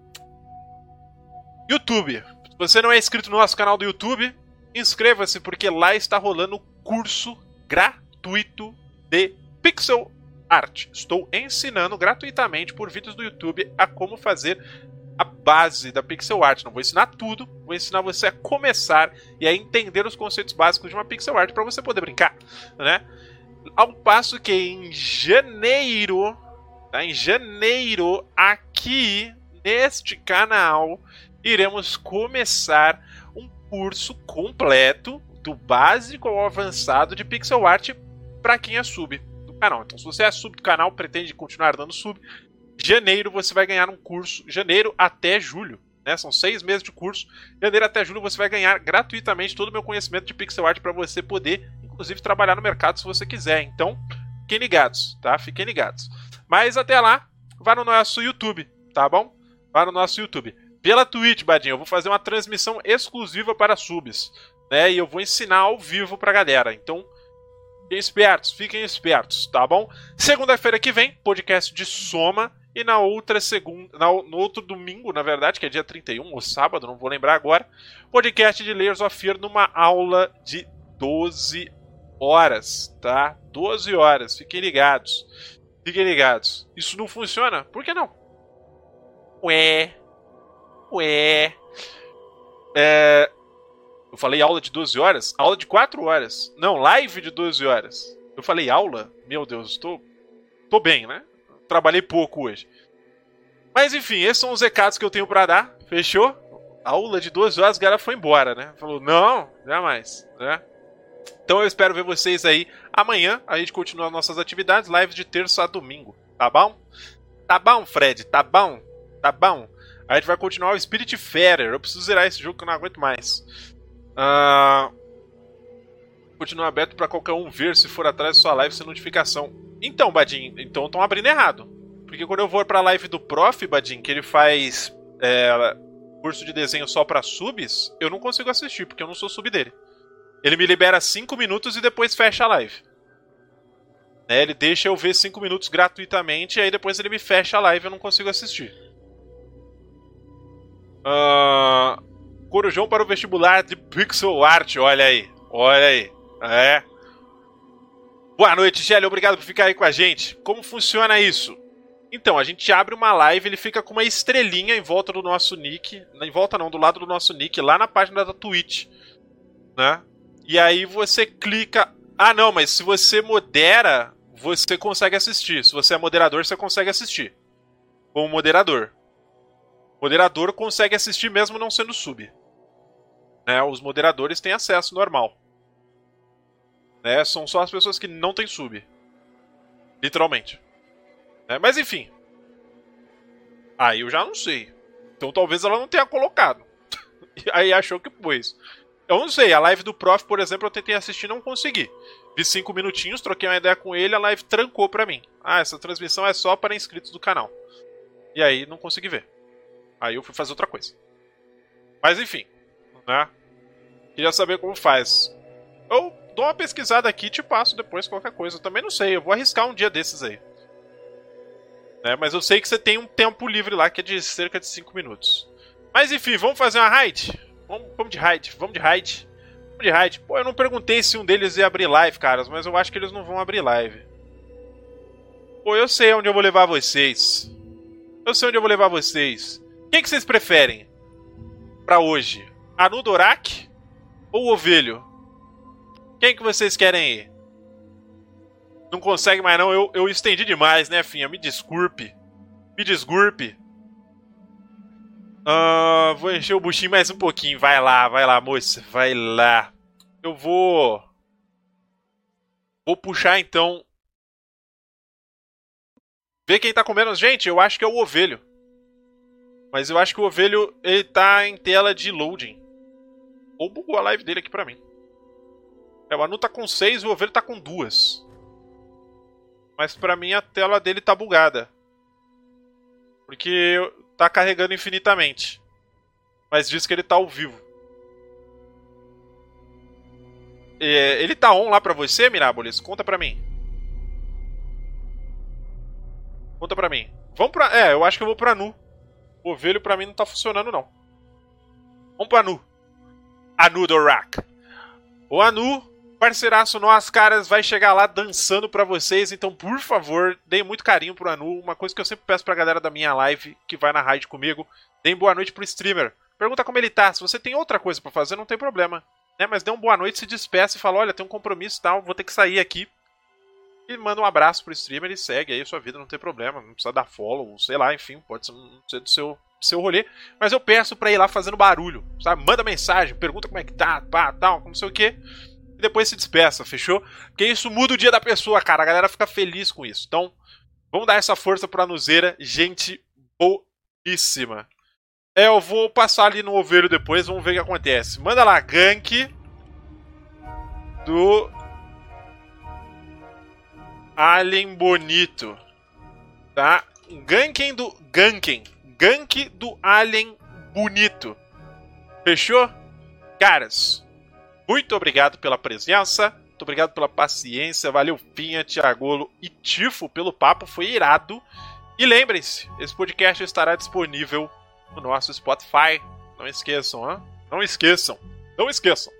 YouTube. Se você não é inscrito no nosso canal do YouTube, inscreva-se, porque lá está rolando curso gratuito de pixel art. Estou ensinando gratuitamente por vídeos do YouTube a como fazer a base da pixel art. Não vou ensinar tudo, vou ensinar você a começar e a entender os conceitos básicos de uma pixel art para você poder brincar, né? Ao passo que em janeiro, tá? em janeiro aqui neste canal iremos começar um curso completo do básico ao avançado de pixel art para quem é sub do canal. Então, se você é sub do canal, pretende continuar dando sub, janeiro você vai ganhar um curso, janeiro até julho. Né? São seis meses de curso. Janeiro até julho você vai ganhar gratuitamente todo o meu conhecimento de pixel art para você poder, inclusive, trabalhar no mercado se você quiser. Então, fiquem ligados, tá? Fiquem ligados. Mas até lá, vá no nosso YouTube, tá bom? Vá no nosso YouTube. Pela Twitch, Badinho, eu vou fazer uma transmissão exclusiva para subs né? E eu vou ensinar ao vivo pra galera. Então, fiquem espertos, fiquem espertos, tá bom? Segunda-feira que vem, podcast de Soma. E na outra segunda, no outro domingo, na verdade, que é dia 31 ou sábado, não vou lembrar agora, podcast de Layers of Fear numa aula de 12 horas, tá? 12 horas, fiquem ligados. Fiquem ligados. Isso não funciona? Por que não? Ué. Ué. É, eu falei aula de 12 horas? Aula de 4 horas. Não, live de 12 horas. Eu falei aula? Meu Deus, tô, tô bem, né? Trabalhei pouco hoje. Mas enfim, esses são os recados que eu tenho para dar. Fechou? Aula de 12 horas, o cara foi embora, né? Falou, não, jamais, né? Então eu espero ver vocês aí amanhã. A gente continua nossas atividades, lives de terça a domingo, tá bom? Tá bom, Fred, tá bom? Tá bom? A gente vai continuar o Spirit Fairer. Eu preciso zerar esse jogo que eu não aguento mais. Uh, continua aberto para qualquer um ver se for atrás da sua live sem notificação. Então, Badin, então estão abrindo errado. Porque quando eu vou pra live do Prof, Badin, que ele faz é, curso de desenho só para subs, eu não consigo assistir, porque eu não sou sub dele. Ele me libera 5 minutos e depois fecha a live. É, ele deixa eu ver 5 minutos gratuitamente e aí depois ele me fecha a live e eu não consigo assistir. Uh, Corujão para o vestibular de Pixel Art, olha aí, olha aí, é. Boa noite, Shelly, obrigado por ficar aí com a gente. Como funciona isso? Então, a gente abre uma live, ele fica com uma estrelinha em volta do nosso nick, em volta não, do lado do nosso nick, lá na página da Twitch, né? E aí você clica, ah não, mas se você modera, você consegue assistir. Se você é moderador, você consegue assistir. Como moderador. Moderador consegue assistir mesmo não sendo sub. Né? Os moderadores têm acesso normal. Né? São só as pessoas que não têm sub. Literalmente. Né? Mas enfim. Aí eu já não sei. Então talvez ela não tenha colocado. Aí achou que pôs. Eu não sei, a live do Prof, por exemplo, eu tentei assistir e não consegui. Vi cinco minutinhos, troquei uma ideia com ele, a live trancou pra mim. Ah, essa transmissão é só para inscritos do canal. E aí não consegui ver. Aí eu fui fazer outra coisa. Mas enfim, né? Queria saber como faz. Eu dou uma pesquisada aqui e te passo depois qualquer coisa. Eu também não sei, eu vou arriscar um dia desses aí. Né? Mas eu sei que você tem um tempo livre lá que é de cerca de 5 minutos. Mas enfim, vamos fazer uma raid? Vamos, vamos de raid, vamos de raid. Vamos de raid. Pô, eu não perguntei se um deles ia abrir live, caras, mas eu acho que eles não vão abrir live. Pô, eu sei onde eu vou levar vocês. Eu sei onde eu vou levar vocês. Quem que vocês preferem? Pra hoje? Anu Dorak ou Ovelho? Quem que vocês querem ir? Não consegue mais não, eu, eu estendi demais, né, Finha? Me desculpe. Me desculpe. Uh, vou encher o buchinho mais um pouquinho. Vai lá, vai lá, moça. Vai lá. Eu vou. Vou puxar então. Ver quem tá comendo. Gente, eu acho que é o ovelho. Mas eu acho que o ovelho ele tá em tela de loading. Ou bugou a live dele aqui pra mim. É, o Anu tá com 6 e o ovelho tá com duas. Mas pra mim a tela dele tá bugada. Porque tá carregando infinitamente. Mas diz que ele tá ao vivo. É, ele tá on lá pra você, Mirabolis? Conta pra mim. Conta pra mim. Vamos pra. É, eu acho que eu vou pra Nu. O ovelho pra mim não tá funcionando, não. Vamos pra Nu. Anu Dorak. O Anu parceiraço nós, caras, vai chegar lá dançando para vocês. Então, por favor, deem muito carinho pro Anu. Uma coisa que eu sempre peço pra galera da minha live que vai na raid comigo: deem boa noite pro streamer. Pergunta como ele tá. Se você tem outra coisa para fazer, não tem problema. Né? Mas dê um boa noite, se despeça e fala: olha, tem um compromisso e tal, vou ter que sair aqui. E manda um abraço pro streamer e segue aí sua vida, não tem problema. Não precisa dar follow, sei lá, enfim, pode ser do seu, seu rolê. Mas eu peço pra ir lá fazendo barulho, sabe? Manda mensagem, pergunta como é que tá, pá, tal, não sei o que e depois se despeça, fechou? Porque isso muda o dia da pessoa, cara. A galera fica feliz com isso. Então, vamos dar essa força pra Nuzeira. Gente boíssima. É, eu vou passar ali no ovelho depois, vamos ver o que acontece. Manda lá, gank do Alien Bonito. Tá? Ganken do Ganken. Gank do Alien Bonito. Fechou? Caras, muito obrigado pela presença, muito obrigado pela paciência, valeu Pinha, Tiagolo e Tifo pelo papo, foi irado. E lembrem-se, esse podcast estará disponível no nosso Spotify. Não esqueçam, hein? Não esqueçam, não esqueçam.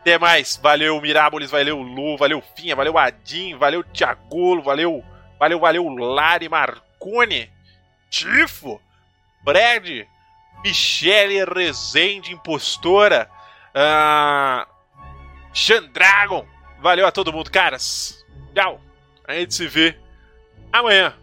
Até mais, valeu Mirábolis, valeu Lu, valeu Finha, valeu Adim, valeu Tiagolo, valeu, valeu, valeu Lari Marcone, Tifo, Brad, Michele Rezende, impostora. Uh, Xandragon. Valeu a todo mundo, caras. Tchau. A gente se vê amanhã.